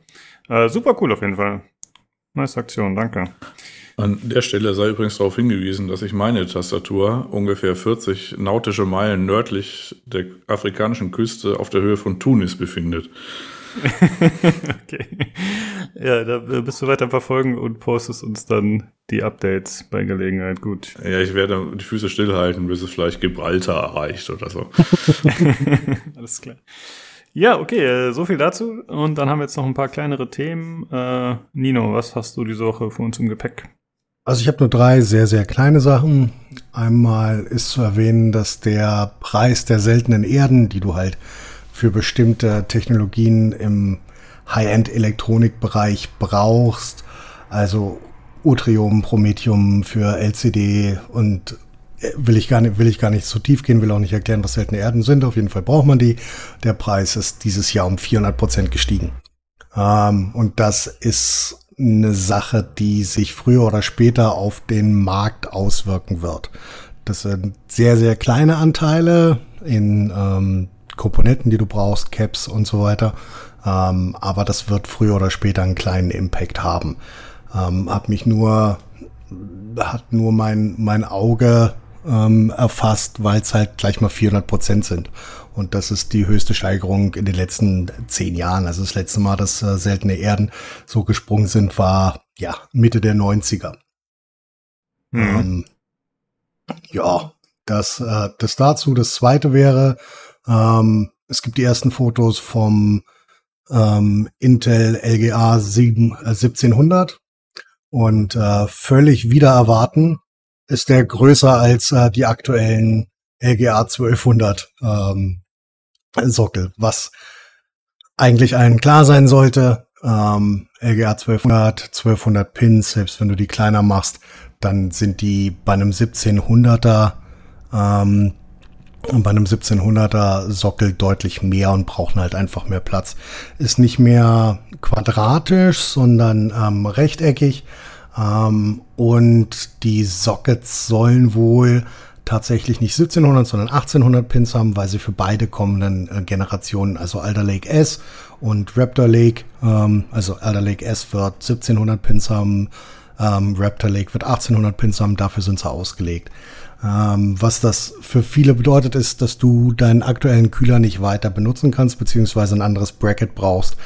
Speaker 1: Äh, super cool auf jeden Fall. Nice Aktion, danke.
Speaker 5: An der Stelle sei übrigens darauf hingewiesen, dass sich meine Tastatur ungefähr 40 nautische Meilen nördlich der afrikanischen Küste auf der Höhe von Tunis befindet.
Speaker 1: okay. Ja, da bist du weiter verfolgen und postest uns dann die Updates bei Gelegenheit. Gut.
Speaker 5: Ja, ich werde die Füße stillhalten, bis es vielleicht Gibraltar erreicht oder so.
Speaker 1: Alles klar. Ja, okay, äh, so viel dazu. Und dann haben wir jetzt noch ein paar kleinere Themen. Äh, Nino, was hast du diese Woche für uns im Gepäck?
Speaker 4: Also ich habe nur drei sehr, sehr kleine Sachen. Einmal ist zu erwähnen, dass der Preis der seltenen Erden, die du halt für bestimmte Technologien im High-End-Elektronikbereich brauchst, also Utrium, Promethium für LCD und äh, will ich gar nicht, will ich gar nicht so tief gehen, will auch nicht erklären, was seltene Erden sind. Auf jeden Fall braucht man die. Der Preis ist dieses Jahr um 400 Prozent gestiegen. Ähm, und das ist eine Sache, die sich früher oder später auf den Markt auswirken wird. Das sind sehr, sehr kleine Anteile in ähm, Komponenten, die du brauchst, Caps und so weiter. Ähm, aber das wird früher oder später einen kleinen Impact haben. Ähm, hat mich nur, hat nur mein, mein Auge ähm, erfasst, weil es halt gleich mal 400 Prozent sind. Und das ist die höchste Steigerung in den letzten zehn Jahren. Also das letzte Mal, dass äh, seltene Erden so gesprungen sind, war ja Mitte der 90er. Mhm. Ähm, ja, das, äh, das dazu. Das zweite wäre, ähm, es gibt die ersten Fotos vom ähm, Intel LGA 7, äh, 1700 und äh, völlig wieder erwarten ist der größer als äh, die aktuellen LGA 1200 ähm, Sockel, was eigentlich allen klar sein sollte. Ähm, LGA 1200, 1200 Pins, selbst wenn du die kleiner machst, dann sind die bei einem 1700er ähm, bei einem 1700er Sockel deutlich mehr und brauchen halt einfach mehr Platz. Ist nicht mehr quadratisch, sondern ähm, rechteckig. Ähm, und die Sockets sollen wohl tatsächlich nicht 1700, sondern 1800 Pins haben, weil sie für beide kommenden äh, Generationen, also Alder Lake S und Raptor Lake, ähm, also Alder Lake S wird 1700 Pins haben, ähm, Raptor Lake wird 1800 Pins haben, dafür sind sie ausgelegt. Ähm, was das für viele bedeutet, ist, dass du deinen aktuellen Kühler nicht weiter benutzen kannst, beziehungsweise ein anderes Bracket brauchst,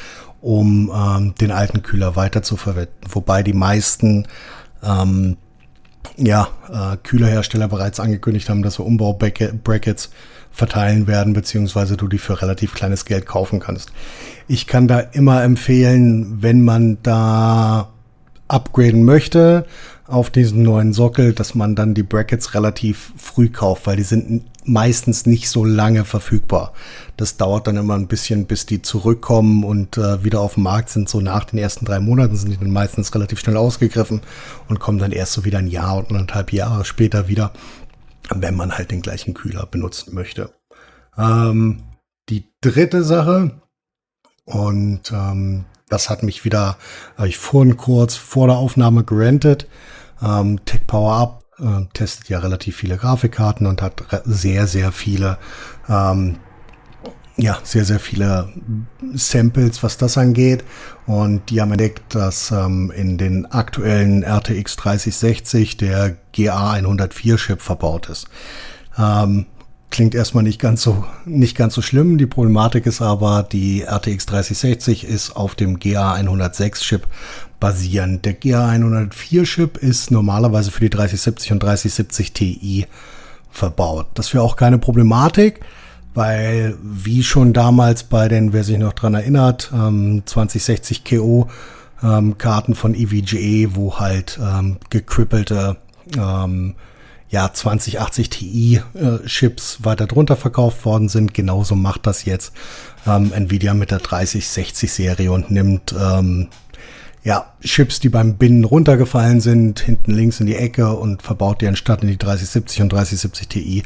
Speaker 4: um ähm, den alten Kühler weiter zu verwenden. Wobei die meisten ähm, ja, äh, Kühlerhersteller bereits angekündigt haben, dass wir Umbau-Brackets verteilen werden, beziehungsweise du die für relativ kleines Geld kaufen kannst. Ich kann da immer empfehlen, wenn man da upgraden möchte, auf diesen neuen Sockel, dass man dann die Brackets relativ früh kauft, weil die sind meistens nicht so lange verfügbar. Das dauert dann immer ein bisschen, bis die zurückkommen und äh, wieder auf dem Markt sind. So nach den ersten drei Monaten sind die dann meistens relativ schnell ausgegriffen und kommen dann erst so wieder ein Jahr und anderthalb Jahre später wieder, wenn man halt den gleichen Kühler benutzen möchte. Ähm, die dritte Sache, und ähm, das hat mich wieder, habe ich vorhin kurz vor der Aufnahme gerantet. Ähm, Tech Power Up äh, testet ja relativ viele Grafikkarten und hat sehr, sehr viele, ähm, ja, sehr, sehr viele Samples, was das angeht. Und die haben entdeckt, dass ähm, in den aktuellen RTX 3060 der GA 104 Chip verbaut ist. Ähm, klingt erstmal nicht ganz so nicht ganz so schlimm. Die Problematik ist aber, die RTX 3060 ist auf dem GA 106 Chip basierend. Der GA 104 Chip ist normalerweise für die 3070 und 3070 Ti verbaut. Das wäre auch keine Problematik, weil wie schon damals bei den, wer sich noch dran erinnert, ähm, 2060 KO ähm, Karten von EVGA, wo halt ähm, gekrippelte ähm, ja, 2080 Ti äh, weiter drunter verkauft worden sind. Genauso macht das jetzt ähm, Nvidia mit der 3060 Serie und nimmt ähm, ja, Chips, die beim Binnen runtergefallen sind, hinten links in die Ecke und verbaut die anstatt in die 3070 und 3070 Ti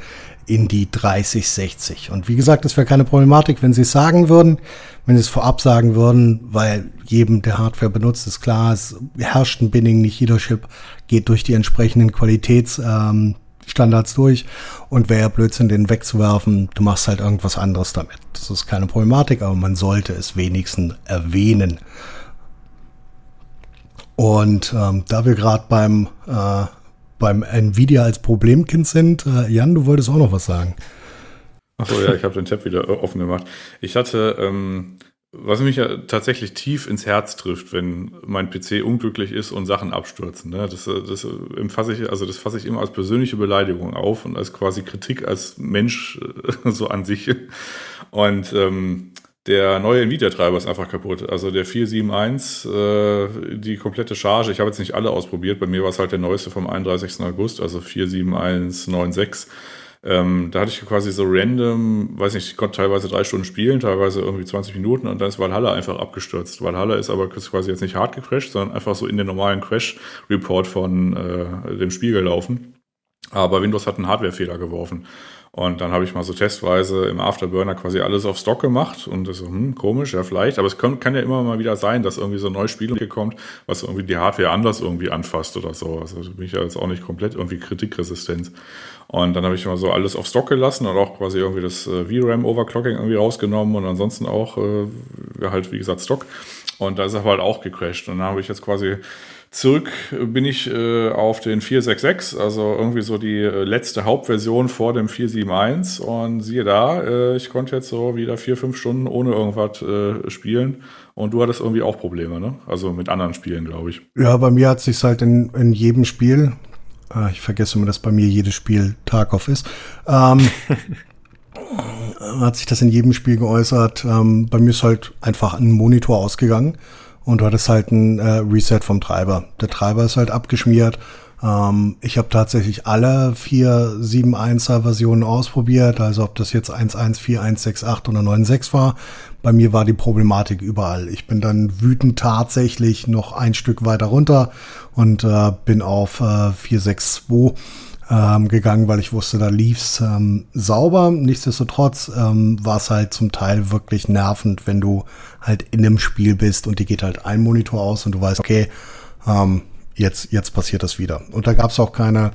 Speaker 4: in die 3060. Und wie gesagt, das wäre keine Problematik, wenn sie es sagen würden, wenn sie es vorab sagen würden, weil jedem, der Hardware benutzt, ist klar, es herrscht ein Binning, nicht jeder Chip geht durch die entsprechenden Qualitätsstandards ähm, durch und wäre ja Blödsinn, den wegzuwerfen, du machst halt irgendwas anderes damit. Das ist keine Problematik, aber man sollte es wenigstens erwähnen. Und ähm, da wir gerade beim, äh, beim Nvidia als Problemkind sind, äh, Jan, du wolltest auch noch was sagen.
Speaker 5: Achso, ja, ich habe den Tab wieder offen gemacht. Ich hatte ähm, was mich ja tatsächlich tief ins Herz trifft, wenn mein PC unglücklich ist und Sachen abstürzen. Ne? Das, das fasse ich, also das fasse ich immer als persönliche Beleidigung auf und als quasi Kritik als Mensch so an sich. Und ähm, der neue Nvidia-Treiber ist einfach kaputt. Also der 471, äh, die komplette Charge, ich habe jetzt nicht alle ausprobiert, bei mir war es halt der neueste vom 31. August, also 47196. Ähm, da hatte ich quasi so random, weiß nicht, ich konnte teilweise drei Stunden spielen, teilweise irgendwie 20 Minuten und dann ist Valhalla einfach abgestürzt. Valhalla ist aber quasi jetzt nicht hart gecrashed, sondern einfach so in den normalen Crash-Report von äh, dem Spiel gelaufen. Aber Windows hat einen Hardwarefehler geworfen. Und dann habe ich mal so testweise im Afterburner quasi alles auf Stock gemacht und das so, hm, komisch, ja vielleicht. Aber es kann, kann ja immer mal wieder sein, dass irgendwie so ein neues Spiel kommt, was irgendwie die Hardware anders irgendwie anfasst oder so. Also bin ich ja jetzt auch nicht komplett irgendwie kritikresistent. Und dann habe ich mal so alles auf Stock gelassen und auch quasi irgendwie das äh, VRAM-Overclocking irgendwie rausgenommen und ansonsten auch äh, halt, wie gesagt, Stock. Und da ist er halt auch gecrashed. Und dann habe ich jetzt quasi Zurück bin ich äh, auf den 466, also irgendwie so die äh, letzte Hauptversion vor dem 471 und siehe da, äh, ich konnte jetzt so wieder vier, fünf Stunden ohne irgendwas äh, spielen und du hattest irgendwie auch Probleme, ne? Also mit anderen Spielen, glaube ich.
Speaker 4: Ja, bei mir hat sich halt in, in jedem Spiel, äh, ich vergesse immer, dass bei mir jedes Spiel Tarkov ist, ähm, hat sich das in jedem Spiel geäußert. Ähm, bei mir ist halt einfach ein Monitor ausgegangen und du hattest halt ein äh, Reset vom Treiber. Der Treiber ist halt abgeschmiert. Ähm, ich habe tatsächlich alle vier 7.1er Versionen ausprobiert, also ob das jetzt 1.1.4.1.6.8 oder 9.6 war. Bei mir war die Problematik überall. Ich bin dann wütend tatsächlich noch ein Stück weiter runter und äh, bin auf äh, 4.6.2 ähm, gegangen, weil ich wusste, da lief's ähm, sauber. Nichtsdestotrotz ähm, war es halt zum Teil wirklich nervend, wenn du halt in einem Spiel bist und die geht halt ein Monitor aus und du weißt, okay, ähm, jetzt, jetzt passiert das wieder. Und da gab's auch keine,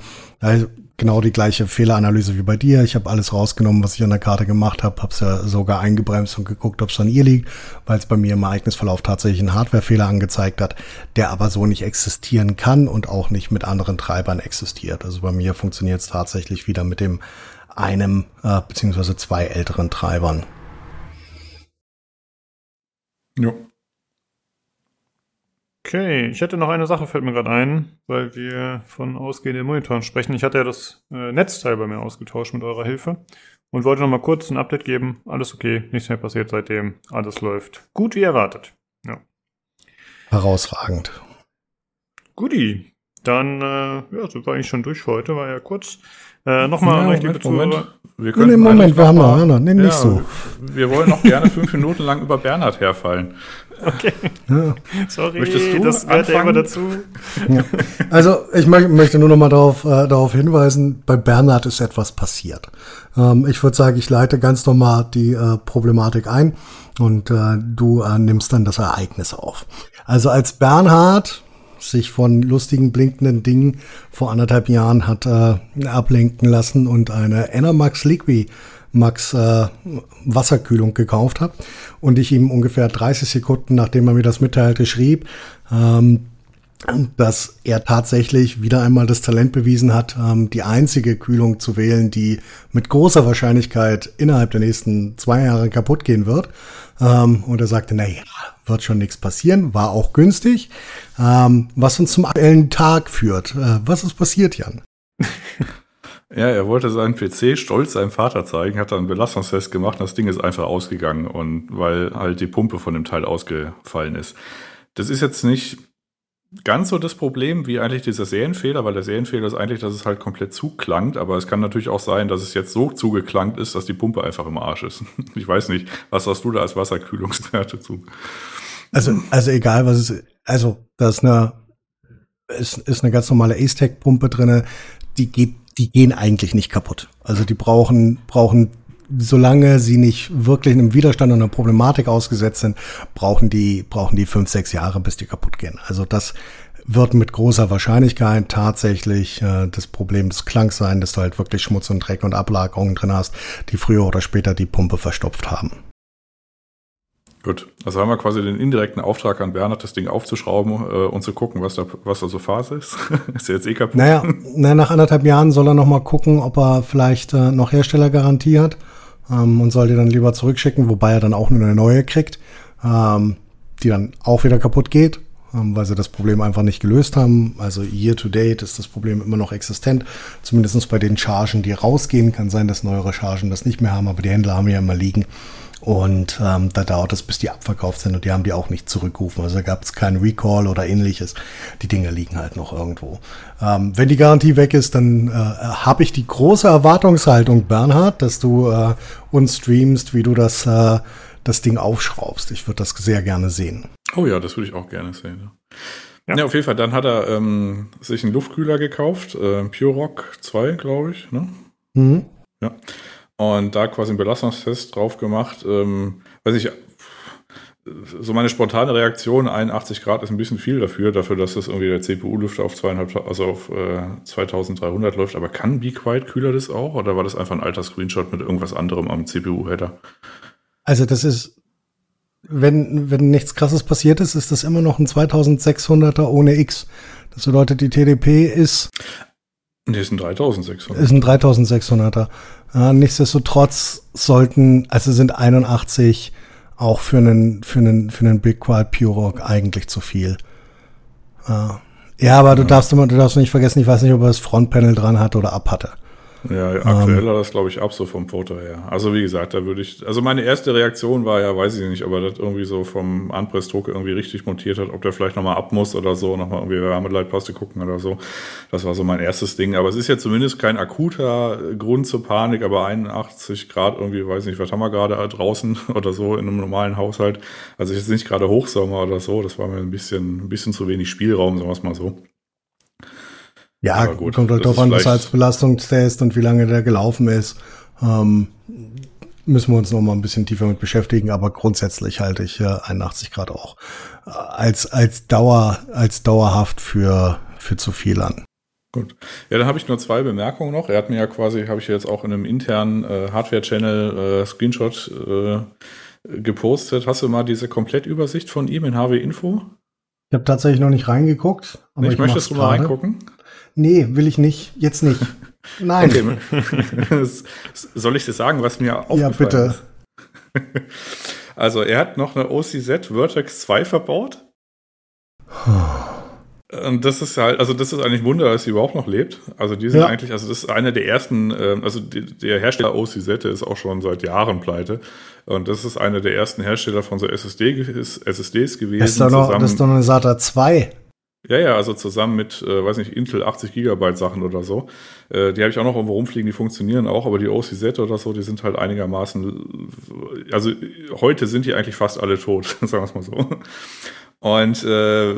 Speaker 4: genau die gleiche Fehleranalyse wie bei dir. Ich habe alles rausgenommen, was ich an der Karte gemacht habe, habe es ja sogar eingebremst und geguckt, ob es an ihr liegt, weil es bei mir im Ereignisverlauf tatsächlich einen Hardwarefehler angezeigt hat, der aber so nicht existieren kann und auch nicht mit anderen Treibern existiert. Also bei mir funktioniert es tatsächlich wieder mit dem einem äh, beziehungsweise zwei älteren Treibern.
Speaker 1: Ja. Okay, ich hätte noch eine Sache, fällt mir gerade ein, weil wir von ausgehenden Monitoren sprechen. Ich hatte ja das äh, Netzteil bei mir ausgetauscht mit eurer Hilfe und wollte noch mal kurz ein Update geben. Alles okay, nichts mehr passiert seitdem. Alles läuft gut wie erwartet. Ja.
Speaker 4: Herausragend.
Speaker 1: Guti, dann äh, ja, sind wir eigentlich schon durch für heute, war ja kurz. Äh, Nochmal,
Speaker 5: Ja,
Speaker 1: liebe
Speaker 5: Moment, Moment. Wir
Speaker 4: Nee, nee, Moment, wir haben noch, nee, nicht
Speaker 5: ja,
Speaker 4: so.
Speaker 5: Wir wollen noch gerne fünf Minuten lang über Bernhard herfallen.
Speaker 1: Okay,
Speaker 4: Ja.
Speaker 1: sorry,
Speaker 5: Möchtest du
Speaker 1: das gehört ja immer
Speaker 5: anfangen?
Speaker 1: dazu.
Speaker 4: Ja. Also ich mö möchte nur noch mal darauf, äh, darauf hinweisen, bei Bernhard ist etwas passiert. Ähm, ich würde sagen, ich leite ganz normal die äh, Problematik ein und äh, du äh, nimmst dann das Ereignis auf. Also als Bernhard sich von lustigen blinkenden Dingen vor anderthalb Jahren hat äh, ablenken lassen und eine Enermax Liqui Max äh, Wasserkühlung gekauft habe und ich ihm ungefähr 30 Sekunden, nachdem er mir das mitteilte, schrieb, ähm, dass er tatsächlich wieder einmal das Talent bewiesen hat, ähm, die einzige Kühlung zu wählen, die mit großer Wahrscheinlichkeit innerhalb der nächsten zwei Jahre kaputt gehen wird. Ähm, und er sagte, na ja, wird schon nichts passieren, war auch günstig. Ähm, was uns zum aktuellen Tag führt. Äh, was ist passiert, Jan?
Speaker 5: Ja, er wollte seinen PC stolz seinem Vater zeigen, hat dann einen Belastungstest gemacht und das Ding ist einfach ausgegangen und weil halt die Pumpe von dem Teil ausgefallen ist. Das ist jetzt nicht ganz so das Problem wie eigentlich dieser Serienfehler, weil der Serienfehler ist eigentlich, dass es halt komplett zuklangt, aber es kann natürlich auch sein, dass es jetzt so zugeklangt ist, dass die Pumpe einfach im Arsch ist. Ich weiß nicht, was hast du da als Wasserkühlungswerte zu?
Speaker 4: Also, also egal was es ist. Also, da ist eine, ist, ist eine ganz normale Ace-Tech-Pumpe drinne. Die geht, die gehen eigentlich nicht kaputt. Also die brauchen, brauchen, solange sie nicht wirklich einem Widerstand und einer Problematik ausgesetzt sind, brauchen die, brauchen die fünf, sechs Jahre, bis die kaputt gehen. Also das wird mit großer Wahrscheinlichkeit tatsächlich äh, das Problem des Klangs sein, dass du halt wirklich Schmutz und Dreck und Ablagerungen drin hast, die früher oder später die Pumpe verstopft haben.
Speaker 5: Gut, also haben wir quasi den indirekten Auftrag an Bernhard, das Ding aufzuschrauben äh, und zu gucken, was da, was da so Phase ist. ist ja jetzt eh kaputt.
Speaker 4: Naja, na, nach anderthalb Jahren soll er noch mal gucken, ob er vielleicht äh, noch Herstellergarantie hat ähm, und soll die dann lieber zurückschicken, wobei er dann auch nur eine neue kriegt. ähm, die dann auch wieder kaputt geht, ähm, weil sie das Problem einfach nicht gelöst haben. Also year to date ist das Problem immer noch existent. Zumindest bei den Chargen, die rausgehen. Kann sein, dass neuere Chargen das nicht mehr haben, aber die Händler haben ja immer liegen. Und ähm, da dauert es, bis die abverkauft sind und die haben die auch nicht zurückgerufen. Also da gab es keinen Recall oder ähnliches. Die Dinge liegen halt noch irgendwo. Ähm, wenn die Garantie weg ist, dann äh, habe ich die große Erwartungshaltung, Bernhard, dass du äh, uns streamst, wie du das, äh, das Ding aufschraubst. Ich würde das sehr gerne sehen.
Speaker 5: Oh ja, das würde ich auch gerne sehen. Ja. ja. auf jeden Fall. Dann hat er ähm, sich einen Luftkühler gekauft, äh, Pure Rock 2, glaube ich. Ne? Mhm. Ja. Und da quasi einen Belastungstest drauf gemacht. Ähm, weiß ich, so meine spontane Reaktion, 81 Grad ist ein bisschen viel dafür, dafür, dass das irgendwie der CPU-Lüfter auf zweieinhalb, also auf äh, 2300 läuft. Aber kann Be Quiet Kühler das auch? Oder war das einfach ein alter Screenshot mit irgendwas anderem am CPU-Header?
Speaker 4: Also das ist, wenn, wenn nichts krasses passiert ist, ist das immer noch ein 2600er ohne X. Das bedeutet, die TDP ist.
Speaker 5: Nee, ist ein 3600.
Speaker 4: Ist ein 3600er. Äh, nichtsdestotrotz sollten, also sind 81 auch für einen, für einen, für einen Big Quiet Pure Rock eigentlich zu viel. Äh, ja, aber du darfst immer, du darfst nicht vergessen, ich weiß nicht, ob er das Frontpanel dran hatte oder ab hatte.
Speaker 5: Ja, aktuell ähm, das glaube ich ab so vom Foto her. Also wie gesagt, da würde ich, also meine erste Reaktion war ja, weiß ich nicht, ob er das irgendwie so vom Anpressdruck irgendwie richtig montiert hat, ob der vielleicht nochmal ab muss oder so, nochmal irgendwie Wärmeleitpaste gucken oder so. Das war so mein erstes Ding. Aber es ist ja zumindest kein akuter Grund zur Panik, aber 81 Grad irgendwie, weiß nicht, was haben wir gerade draußen oder so in einem normalen Haushalt. Also ist nicht gerade Hochsommer oder so, das war mir ein bisschen, ein bisschen zu wenig Spielraum, sagen wir es mal so.
Speaker 4: Ja, gut, kommt halt drauf an, was als Belastungstest und wie lange der gelaufen ist. Ähm, müssen wir uns noch mal ein bisschen tiefer mit beschäftigen, aber grundsätzlich halte ich äh, 81 Grad auch äh, als, als Dauer, als dauerhaft für, für zu viel an.
Speaker 5: Gut. Ja, dann habe ich nur zwei Bemerkungen noch. Er hat mir ja quasi, habe ich jetzt auch in einem internen äh, Hardware-Channel äh, Screenshot äh, gepostet. Hast du mal diese Komplettübersicht von ihm in HW Info?
Speaker 4: Ich habe tatsächlich noch nicht reingeguckt.
Speaker 5: Aber ich, ich möchtest du mal reingucken?
Speaker 4: Nee, will ich nicht. Jetzt nicht. Nein.
Speaker 5: Okay. Soll ich dir sagen, was mir aufgefallen ja, bitte. ist? Also, er hat noch eine OCZ Vertex 2 verbaut. Und das ist halt, also das ist eigentlich ein Wunder, dass sie überhaupt noch lebt. Also die sind ja. eigentlich, also das ist einer der ersten, ähm, also der Hersteller OCZ ist auch schon seit Jahren pleite. Und das ist einer der ersten Hersteller von so SSD, SSDs gewesen. Das
Speaker 4: ist doch, noch, das ist doch eine SATA 2.
Speaker 5: Ja, ja, also zusammen mit, äh, weiß nicht, Intel 80 Gigabyte Sachen oder so. Äh, die habe ich auch noch irgendwo rumfliegen, die funktionieren auch, aber die OCZ oder so, die sind halt einigermaßen, also heute sind die eigentlich fast alle tot, sagen wir es mal so. Und äh,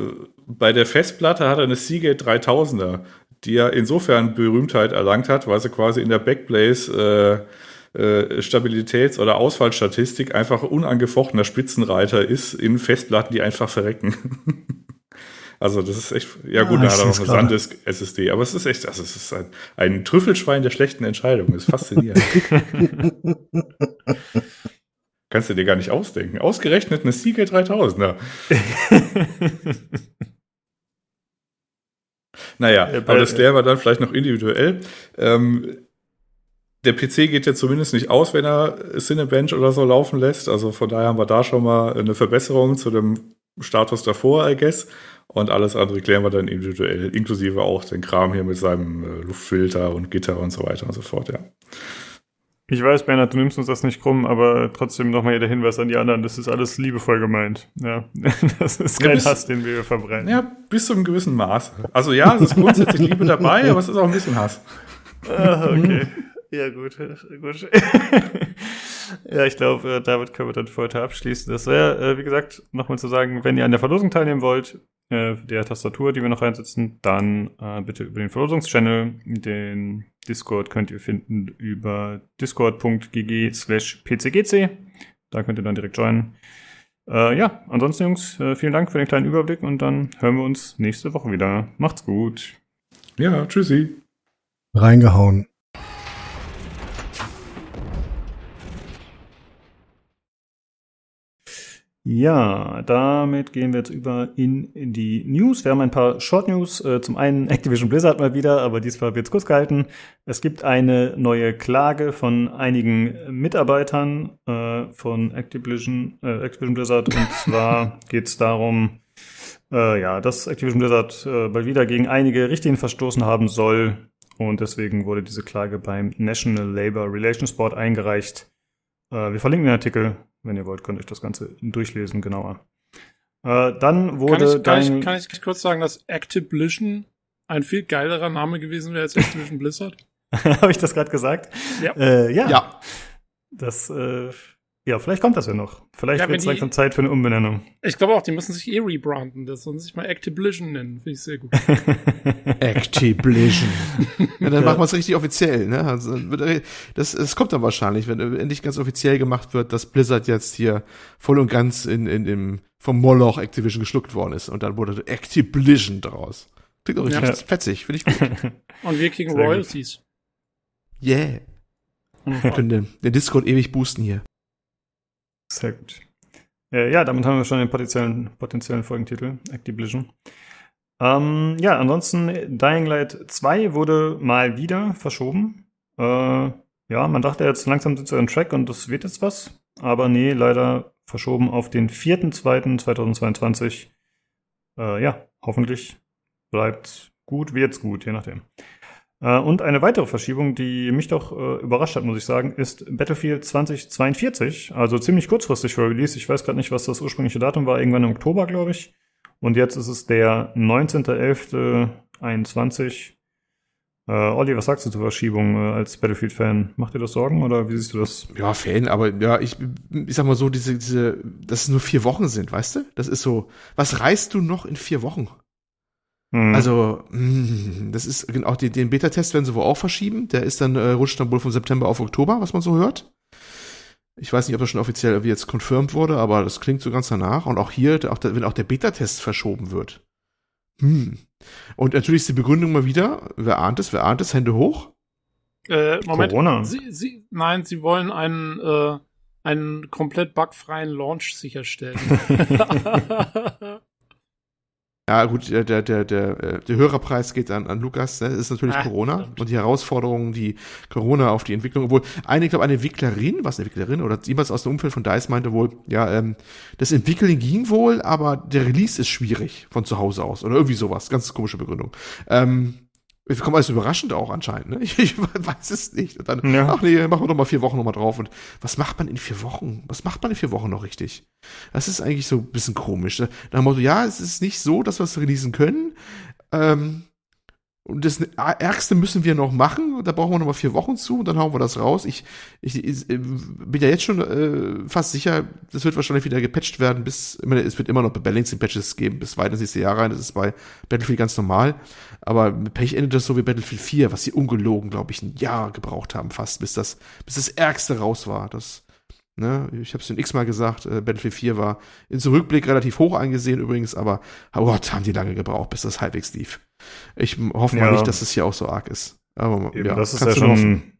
Speaker 5: bei der Festplatte hat er eine Seagate 3000er, die ja insofern Berühmtheit erlangt hat, weil sie quasi in der Backblaze äh, äh, Stabilitäts- oder Ausfallstatistik einfach unangefochtener Spitzenreiter ist in Festplatten, die einfach verrecken. Also das ist echt, ja gut, ah, da hat er noch eine SanDisk SSD, aber es ist echt, also es ist ein, ein Trüffelschwein der schlechten Entscheidungen. Ist faszinierend. Kannst du dir gar nicht ausdenken. Ausgerechnet eine Seagate 3000er. naja, ja, aber das klären wir dann vielleicht noch individuell. Ähm, der PC geht ja zumindest nicht aus, wenn er Cinebench oder so laufen lässt. Also von daher haben wir da schon mal eine Verbesserung zu dem Status davor, I guess. Und alles andere klären wir dann individuell, inklusive auch den Kram hier mit seinem äh, Luftfilter und Gitter und so weiter und so fort, ja.
Speaker 1: Ich weiß, Bernhard, du nimmst uns das nicht krumm, aber trotzdem nochmal der Hinweis an die anderen. Das ist alles liebevoll gemeint. Ja, das ist kein ja, bis, Hass, den wir verbreiten.
Speaker 5: Ja, bis zu einem gewissen Maß. Also ja, es ist grundsätzlich Liebe dabei, aber es ist auch ein bisschen Hass.
Speaker 1: Ah, okay. Ja, gut. gut. Ja, ich glaube, äh, damit können wir dann für heute abschließen. Das wäre, äh, wie gesagt, nochmal zu sagen, wenn ihr an der Verlosung teilnehmen wollt, äh, der Tastatur, die wir noch reinsetzen, dann äh, bitte über den Verlosungschannel. Den Discord könnt ihr finden über discord.gg slash pcgc. Da könnt ihr dann direkt joinen. Äh, ja, ansonsten, Jungs, vielen Dank für den kleinen Überblick und dann hören wir uns nächste Woche wieder. Macht's gut.
Speaker 5: Ja, tschüssi.
Speaker 4: Reingehauen.
Speaker 1: Ja, damit gehen wir jetzt über in die News. Wir haben ein paar Short News. Äh, zum einen Activision Blizzard mal wieder, aber diesmal wird es kurz gehalten. Es gibt eine neue Klage von einigen Mitarbeitern äh, von Activision, äh, Activision Blizzard. Und zwar geht es darum, äh, ja, dass Activision Blizzard äh, bald wieder gegen einige Richtlinien verstoßen haben soll. Und deswegen wurde diese Klage beim National Labor Relations Board eingereicht. Äh, wir verlinken den Artikel wenn ihr wollt, könnt ihr euch das Ganze durchlesen, genauer. Äh, dann wurde
Speaker 3: kann ich, kann, ich, kann ich kurz sagen, dass Activision ein viel geilerer Name gewesen wäre als Activision Blizzard?
Speaker 1: Habe ich das gerade gesagt?
Speaker 3: Ja.
Speaker 1: Äh, ja.
Speaker 2: Ja.
Speaker 1: Das äh, ja, vielleicht kommt das ja noch. Vielleicht
Speaker 3: Ja,
Speaker 1: wird es langsam Zeit für eine Umbenennung.
Speaker 3: Ich glaube auch, die müssen sich eh rebranden. Das sollen sich mal Activision nennen. Finde ich sehr gut.
Speaker 2: Activision. ja, dann machen wir es richtig offiziell, ne? Also, wird- das, das kommt dann wahrscheinlich, wenn endlich ganz offiziell gemacht wird, dass Blizzard jetzt hier voll und ganz in, in dem vom Moloch Activision geschluckt worden ist und dann wurde Activision draus. Klingt auch richtig
Speaker 1: Ja.
Speaker 2: fetzig, finde ich gut.
Speaker 3: Und wir kriegen
Speaker 1: Sehr gut.
Speaker 3: Royalties.
Speaker 2: Yeah. Wir können den, den Discord ewig boosten hier.
Speaker 1: Sehr gut. Äh, ja, damit haben wir schon den potenziellen, potenziellen Folgentitel, Activision. Ähm, ja, ansonsten, Dying Light 2 wurde mal wieder verschoben. Äh, ja, man dachte jetzt langsam sind sie on track und das wird jetzt was. Aber nee, leider verschoben auf den 4.2.2022. Äh, ja, hoffentlich bleibt gut, wird's gut, je nachdem. Äh, und eine weitere Verschiebung, die mich doch äh, überrascht hat, muss ich sagen, ist Battlefield 2042. Also ziemlich kurzfristig für Release. Ich weiß gerade nicht, was das ursprüngliche Datum war. Irgendwann im Oktober, glaube ich. Und jetzt ist es der 19.11.21. Äh, Olli, was sagst du zur Verschiebung äh, als Battlefield-Fan? Macht dir das Sorgen oder wie siehst du das?
Speaker 2: Ja, Fan, aber ja, ich, ich sag mal so, diese, diese, dass es nur vier Wochen sind, weißt du? Das ist so, was reißt du noch in vier Wochen?
Speaker 1: Hm.
Speaker 2: Also, mh, das ist genau, die, den Beta-Test werden sie wohl auch verschieben. Der ist dann, äh, rutscht dann wohl von September auf Oktober, was man so hört. Ich weiß nicht, ob das schon offiziell irgendwie jetzt confirmed wurde, aber das klingt so ganz danach. Und auch hier, auch der, wenn auch der Beta-Test verschoben wird. Hm. Und natürlich ist die Begründung mal wieder, wer ahnt es, wer ahnt es, Hände hoch.
Speaker 3: Äh, Moment.
Speaker 1: Corona.
Speaker 3: Sie, sie, nein, sie wollen einen, äh, einen komplett bugfreien Launch sicherstellen.
Speaker 2: Ja, gut, der, der, der, der, äh, der Hörerpreis geht an, an Lukas, ne? das ist natürlich
Speaker 3: Ah,
Speaker 2: Corona
Speaker 3: verdammt.
Speaker 2: und die Herausforderungen, die Corona auf die Entwicklung, obwohl eine, ich glaube, eine Entwicklerin, was eine Entwicklerin oder jemals aus dem Umfeld von DICE meinte wohl, ja, ähm, das Entwickeln ging wohl, aber der Release ist schwierig von zu Hause aus oder irgendwie sowas, ganz komische Begründung. Ähm, wir kommen alles überraschend auch anscheinend, ne? Ich, ich weiß es nicht. Und dann,
Speaker 1: Ja.
Speaker 2: ach nee, machen wir doch mal vier Wochen nochmal drauf. Und was macht man in vier Wochen? Was macht man in vier Wochen noch richtig? Das ist eigentlich so ein bisschen komisch. Ne? Nach dem Motto, ja, es ist nicht so, dass wir es releasen können. Ähm, und das Ärgste müssen wir noch machen. Da brauchen wir noch mal vier Wochen zu und dann hauen wir das raus. Ich, ich, ich äh, bin ja jetzt schon äh, fast sicher, das wird wahrscheinlich wieder gepatcht werden bis, meine, es wird immer noch Balancing-Patches geben bis weit ins nächste Jahr rein. Das ist bei Battlefield ganz normal. Aber mit Pech endet das so wie Battlefield 4, was sie ungelogen, glaube ich, ein Jahr gebraucht haben fast, bis das, bis das Ärgste raus war. Das, Ne, ich habe es schon x-mal gesagt, äh, Battlefield 4 war in Rückblick relativ hoch angesehen übrigens, aber oh Gott, haben die lange gebraucht, bis das halbwegs lief. Ich hoffe mal
Speaker 1: Ja.
Speaker 2: nicht, dass es hier auch so arg ist. Aber
Speaker 1: Eben,
Speaker 2: ja,
Speaker 1: das ist ja schon
Speaker 2: hoffen.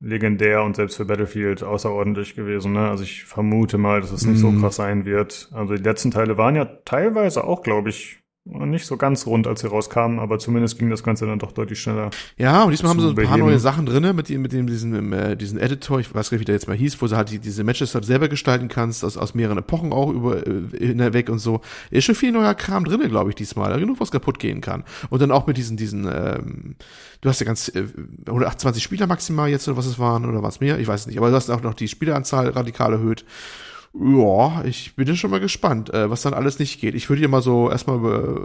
Speaker 1: legendär und selbst für Battlefield außerordentlich gewesen. Ne? Also ich vermute mal, dass es nicht so
Speaker 2: Mhm.
Speaker 1: krass sein wird. Also die letzten Teile waren ja teilweise auch, glaube ich, nicht so ganz rund, als sie rauskamen, aber zumindest ging das Ganze dann doch deutlich schneller.
Speaker 2: Ja, und diesmal haben sie so ein paar
Speaker 1: beheben.
Speaker 2: neue Sachen drinne mit dem, mit dem, diesen, äh, diesen Editor, ich weiß gar nicht, wie der jetzt mal hieß, wo du halt die, diese Matches halt selber gestalten kannst, aus, aus mehreren Epochen auch über, äh, hinweg und so. Ist schon viel neuer Kram drinne, glaube ich, diesmal. Da genug, was kaputt gehen kann. Und dann auch mit diesen, diesen, ähm, du hast ja ganz, äh, 128 Spieler maximal jetzt, oder was es waren, oder was mehr, ich weiß nicht. Aber du hast auch noch die Spieleranzahl radikal erhöht. Ja, ich bin ja schon mal gespannt, äh, was dann alles nicht geht. Ich würde ja mal so erstmal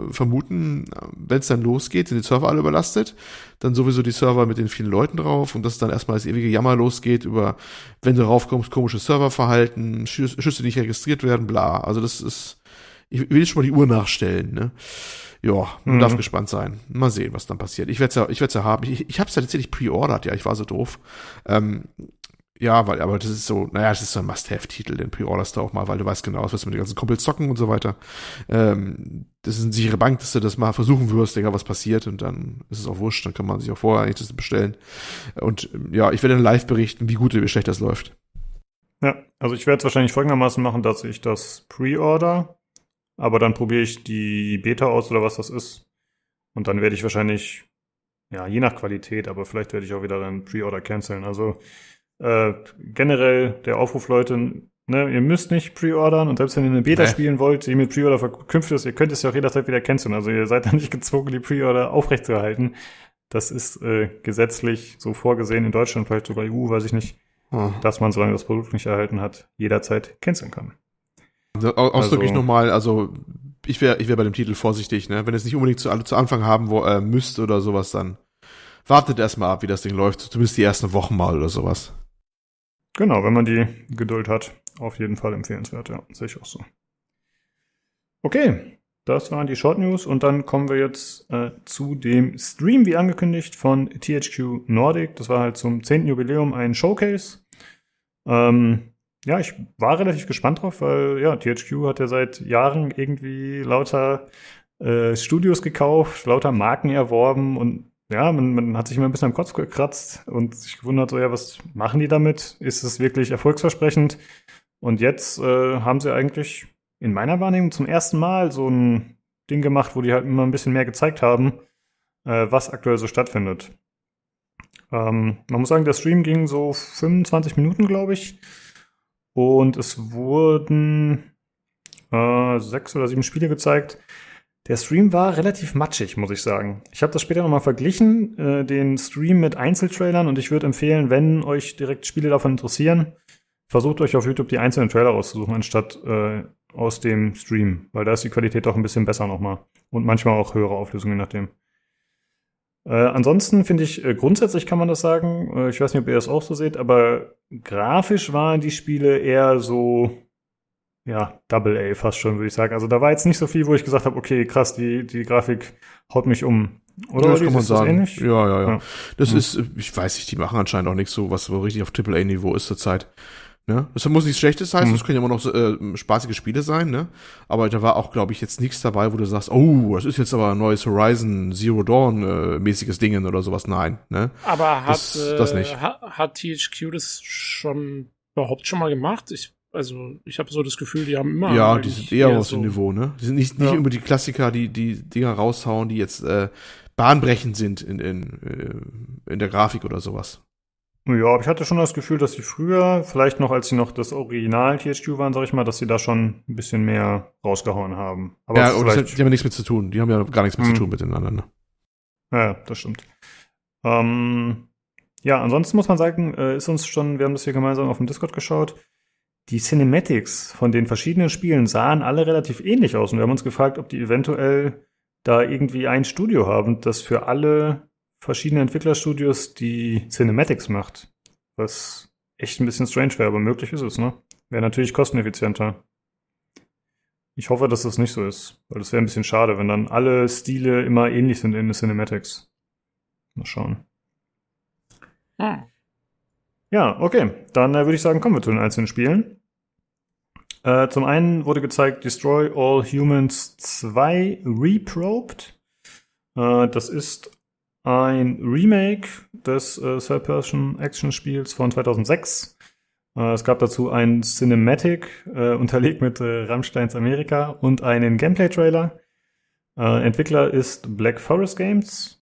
Speaker 2: äh, vermuten, wenn es dann losgeht, sind die Server alle überlastet, dann sowieso die Server mit den vielen Leuten drauf und dass dann erstmal das ewige Jammer losgeht über, wenn du raufkommst, komisches Serververhalten, Schüsse, Schüsse die nicht registriert werden, bla. Also das ist, ich will schon mal die Uhr nachstellen, ne? Ja, man
Speaker 1: Mhm.
Speaker 2: darf gespannt sein. Mal sehen, was dann passiert. Ich werde es ja, ich werd's ja haben. Ich, ich habe es ja tatsächlich pre-ordered, ja, ich war so doof. Ähm, ja, weil, aber das ist so, naja, das ist so ein Must-Have-Titel, den pre-orderst du auch mal, weil du weißt genau, was mit den ganzen Kumpels zocken und so weiter. Ähm, das ist eine sichere Bank, dass du das mal versuchen wirst, egal was passiert, und dann ist es auch wurscht, dann kann man sich auch vorher eigentlich das bestellen. Und ähm, ja, ich werde dann live berichten, wie gut oder wie schlecht das läuft.
Speaker 1: Ja, also ich werde es wahrscheinlich folgendermaßen machen, dass ich das Pre-Order, aber dann probiere ich die Beta aus oder was das ist. Und dann werde ich wahrscheinlich, ja, je nach Qualität, aber vielleicht werde ich auch wieder dann Pre-Order canceln. Also äh, generell der Aufruf, Leute, ne, ihr müsst nicht pre-ordern und selbst wenn ihr eine Beta
Speaker 2: Nee.
Speaker 1: spielen wollt, die mit Pre-Order verknüpft ist, ihr könnt es ja auch jederzeit wieder canceln. Also ihr seid da nicht gezwungen, die Pre-Order aufrechtzuerhalten. Das ist äh, gesetzlich so vorgesehen in Deutschland, vielleicht sogar EU, weiß ich nicht,
Speaker 2: Hm.
Speaker 1: dass man, solange das Produkt nicht erhalten hat, jederzeit canceln kann.
Speaker 2: Also, au- ausdrücklich
Speaker 1: Also-
Speaker 2: nochmal, also ich wäre ich wär bei dem Titel vorsichtig, ne? Wenn ihr es nicht unbedingt zu, zu Anfang haben wo, äh, müsst oder sowas, dann wartet erstmal ab, wie das Ding läuft. Zumindest die ersten Wochen mal oder sowas.
Speaker 1: Genau, wenn man die Geduld hat, auf jeden Fall empfehlenswert, ja, sehe ich auch so. Okay, das waren die Short News und dann kommen wir jetzt äh, zu dem Stream, wie angekündigt, von THQ Nordic. Das war halt zum 10. Jubiläum ein Showcase. Ähm, ja, ich war relativ gespannt drauf, weil ja, THQ hat ja seit Jahren irgendwie lauter äh, Studios gekauft, lauter Marken erworben und ja, man, man hat sich immer ein bisschen am Kopf gekratzt und sich gewundert, so ja, was machen die damit? Ist es wirklich erfolgsversprechend? Und jetzt äh, haben sie eigentlich in meiner Wahrnehmung zum ersten Mal so ein Ding gemacht, wo die halt immer ein bisschen mehr gezeigt haben, äh, was aktuell so stattfindet. Ähm, man muss sagen, der Stream ging so 25 Minuten, glaube ich. Und es wurden äh, sechs oder sieben Spiele gezeigt. Der Stream war relativ matschig, muss ich sagen. Ich habe das später nochmal verglichen, äh, den Stream mit Einzeltrailern und ich würde empfehlen, wenn euch direkt Spiele davon interessieren, versucht euch auf YouTube die einzelnen Trailer rauszusuchen, anstatt äh, aus dem Stream, weil da ist die Qualität doch ein bisschen besser nochmal. Und manchmal auch höhere Auflösung, je nachdem. Äh, ansonsten finde ich, äh, grundsätzlich kann man das sagen, äh, ich weiß nicht, ob ihr das auch so seht, aber grafisch waren die Spiele eher so, ja, Double A fast schon, würde ich sagen. Also da war jetzt nicht so viel, wo ich gesagt habe, okay, krass, die, die Grafik haut mich um. Oder
Speaker 2: Ja, das kann man sagen.
Speaker 1: ähnlich?
Speaker 2: Ja, ja, ja.
Speaker 1: Ja.
Speaker 2: Das
Speaker 1: Mhm.
Speaker 2: ist, äh, ich weiß nicht, die machen anscheinend auch nichts so, was so richtig auf AAA-Niveau ist zurzeit. Ne? Das muss nichts Schlechtes heißen,
Speaker 1: Mhm.
Speaker 2: das können ja immer noch so, äh, spaßige Spiele sein, ne? Aber da war auch, glaube ich, jetzt nichts dabei, wo du sagst, oh, das ist jetzt aber ein neues Horizon Zero Dawn äh, mäßiges Dingen oder sowas. Nein, ne?
Speaker 3: Aber hat,
Speaker 2: Das- das
Speaker 3: äh,
Speaker 2: nicht.
Speaker 3: Hat, hat THQ das schon überhaupt schon mal gemacht? Ich, also, ich habe so das Gefühl, die haben immer.
Speaker 2: ja, die sind eher
Speaker 3: eher
Speaker 2: aus dem Niveau, ne? Die sind nicht, nicht
Speaker 3: Ja.
Speaker 2: über die Klassiker, die die Dinger raushauen, die jetzt äh, bahnbrechend sind in, in, äh, in der Grafik oder sowas.
Speaker 1: Ja, aber ich hatte schon das Gefühl, dass sie früher, vielleicht noch als sie noch das Original THQ waren, sag ich mal, dass sie da schon ein bisschen mehr rausgehauen haben. Aber
Speaker 2: ja, und
Speaker 1: vielleicht,
Speaker 2: die haben ja nichts mit zu tun. Die haben ja gar nichts mit
Speaker 1: Mhm.
Speaker 2: zu tun miteinander. Ne?
Speaker 1: ja, das stimmt. Ähm, ja, ansonsten muss man sagen, äh, ist uns schon, wir haben das hier gemeinsam auf dem Discord geschaut, die Cinematics von den verschiedenen Spielen sahen alle relativ ähnlich aus und wir haben uns gefragt, ob die eventuell da irgendwie ein Studio haben, das für alle verschiedenen Entwicklerstudios die Cinematics macht. Was echt ein bisschen strange wäre, aber möglich ist es, ne? Wäre natürlich kosteneffizienter. Ich hoffe, dass das nicht so ist, weil das wäre ein bisschen schade, wenn dann alle Stile immer ähnlich sind in den Cinematics. Mal schauen.
Speaker 3: Hm.
Speaker 1: Ja, okay. Dann äh, würde ich sagen, kommen wir zu den einzelnen Spielen. Äh, zum einen wurde gezeigt Destroy All Humans 2 Reprobed. Äh, das ist ein Remake des äh, Third-Person-Action-Spiels von 2006. Äh, es gab dazu ein Cinematic, äh, unterlegt mit äh, Rammsteins Amerika und einen Gameplay-Trailer. Entwickler ist Black Forest Games.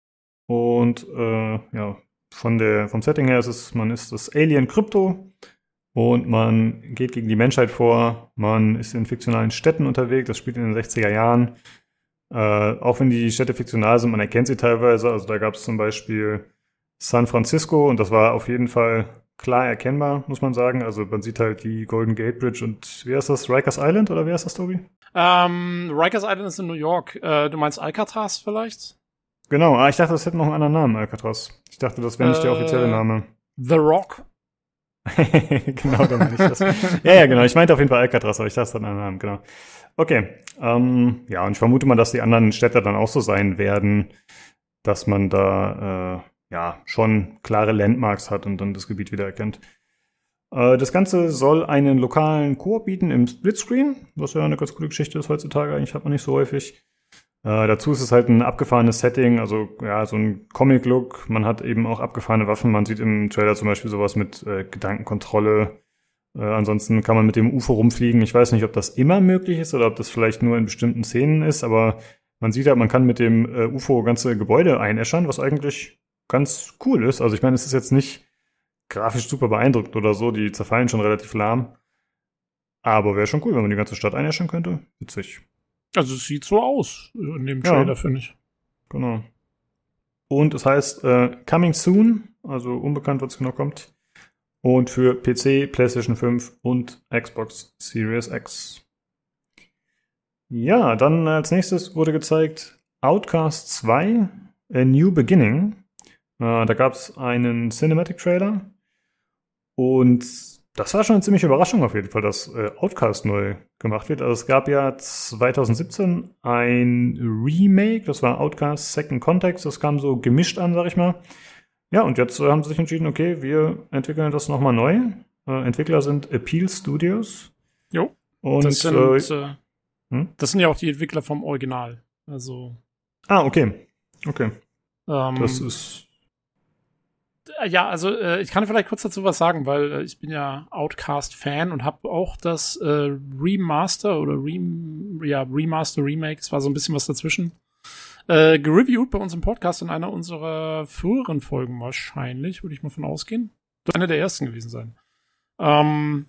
Speaker 1: Und ja, von der, vom Setting her ist es, man ist das Alien Krypto und man geht gegen die Menschheit vor. Man ist in fiktionalen Städten unterwegs. Das spielt in den 60er Jahren. Äh, auch wenn die Städte fiktional sind, man erkennt sie teilweise. Also da gab es zum Beispiel San Francisco und das war auf jeden Fall klar erkennbar, muss man sagen. Also man sieht halt die Golden Gate Bridge und wie heißt das? Rikers Island oder wer ist das, Tobi?
Speaker 3: Ähm, Rikers Island ist in New York. Äh, du meinst Alcatraz vielleicht?
Speaker 1: Genau, ah, ich dachte, das hätte noch einen anderen Namen, Alcatraz. Ich dachte, das wäre nicht der
Speaker 3: Äh,
Speaker 1: offizielle Name.
Speaker 3: The Rock.
Speaker 1: genau, dann meine ich das. Ja, ja, genau. Ich meinte auf jeden Fall Alcatraz, aber ich dachte dann einen Namen, genau. Okay. Ähm, ja, und ich vermute mal, dass die anderen Städte dann auch so sein werden, dass man da äh, ja schon klare Landmarks hat und dann das Gebiet wieder erkennt. Äh, das Ganze soll einen lokalen Koop bieten im Splitscreen, was ja eine ganz coole Geschichte ist heutzutage. Eigentlich hat man nicht so häufig. Äh, dazu ist es halt ein abgefahrenes Setting, also ja, so ein Comic-Look. Man hat eben auch abgefahrene Waffen. Man sieht im Trailer zum Beispiel sowas mit äh, Gedankenkontrolle. Äh, ansonsten kann man mit dem UFO rumfliegen. Ich weiß nicht, ob das immer möglich ist oder ob das vielleicht nur in bestimmten Szenen ist, aber man sieht ja, man kann mit dem äh, UFO ganze Gebäude einäschern, was eigentlich ganz cool ist. Also ich meine, es ist jetzt nicht grafisch super beeindruckt oder so, die zerfallen schon relativ lahm. Aber wäre schon cool, wenn man die ganze Stadt einäschern könnte. Witzig.
Speaker 3: Also es sieht so aus in dem Trailer, ja. finde ich.
Speaker 1: Genau. Und es heißt äh, Coming Soon, also unbekannt, was genau kommt. Und für PC, PlayStation 5 und Xbox Series X. Ja, dann als nächstes wurde gezeigt Outcast 2, A New Beginning. Äh, da gab es einen Cinematic Trailer. Und das war schon eine ziemliche Überraschung auf jeden Fall, dass äh, Outcast neu gemacht wird. Also es gab ja 2017 ein Remake, das war Outcast Second Context, das kam so gemischt an, sag ich mal. Ja, und jetzt äh, haben sie sich entschieden, okay, wir entwickeln das nochmal neu. Äh, Entwickler sind Appeal Studios.
Speaker 3: Jo. Und das sind, äh, hm? das sind ja auch die Entwickler vom Original. Also.
Speaker 1: Ah, okay. Okay. Ähm, das ist
Speaker 3: äh, ja, also äh, ich kann vielleicht kurz dazu was sagen, weil äh, ich bin ja Outcast-Fan und habe auch das äh, Remaster oder Rem ja, Remaster, Remake, es war so ein bisschen was dazwischen, äh, gereviewt bei uns im Podcast in einer unserer früheren Folgen wahrscheinlich, würde ich mal von ausgehen. Das eine der ersten gewesen sein. Ähm,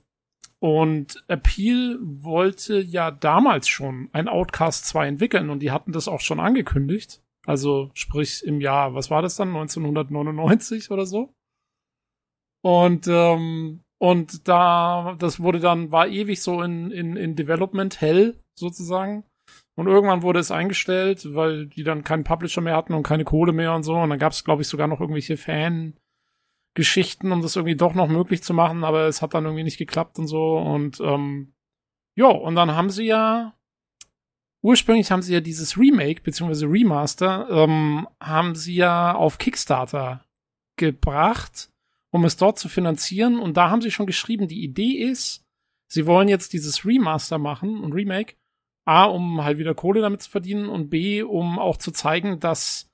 Speaker 3: und Appeal wollte ja damals schon ein Outcast 2 entwickeln und die hatten das auch schon angekündigt. Also sprich im Jahr, was war das dann, 1999 oder so? Und ähm, und da, das wurde dann, war ewig so in, in, in Development Hell sozusagen. Und irgendwann wurde es eingestellt, weil die dann keinen Publisher mehr hatten und keine Kohle mehr und so. Und dann gab es, glaube ich, sogar noch irgendwelche Fan-Geschichten, um das irgendwie doch noch möglich zu machen, aber es hat dann irgendwie nicht geklappt und so. Und ähm, ja, und dann haben sie ja ursprünglich haben sie ja dieses Remake bzw. Remaster, ähm, haben sie ja auf Kickstarter gebracht, um es dort zu finanzieren. Und da haben sie schon geschrieben, die Idee ist, sie wollen jetzt dieses Remaster machen und Remake. A, um halt wieder Kohle damit zu verdienen und B, um auch zu zeigen, dass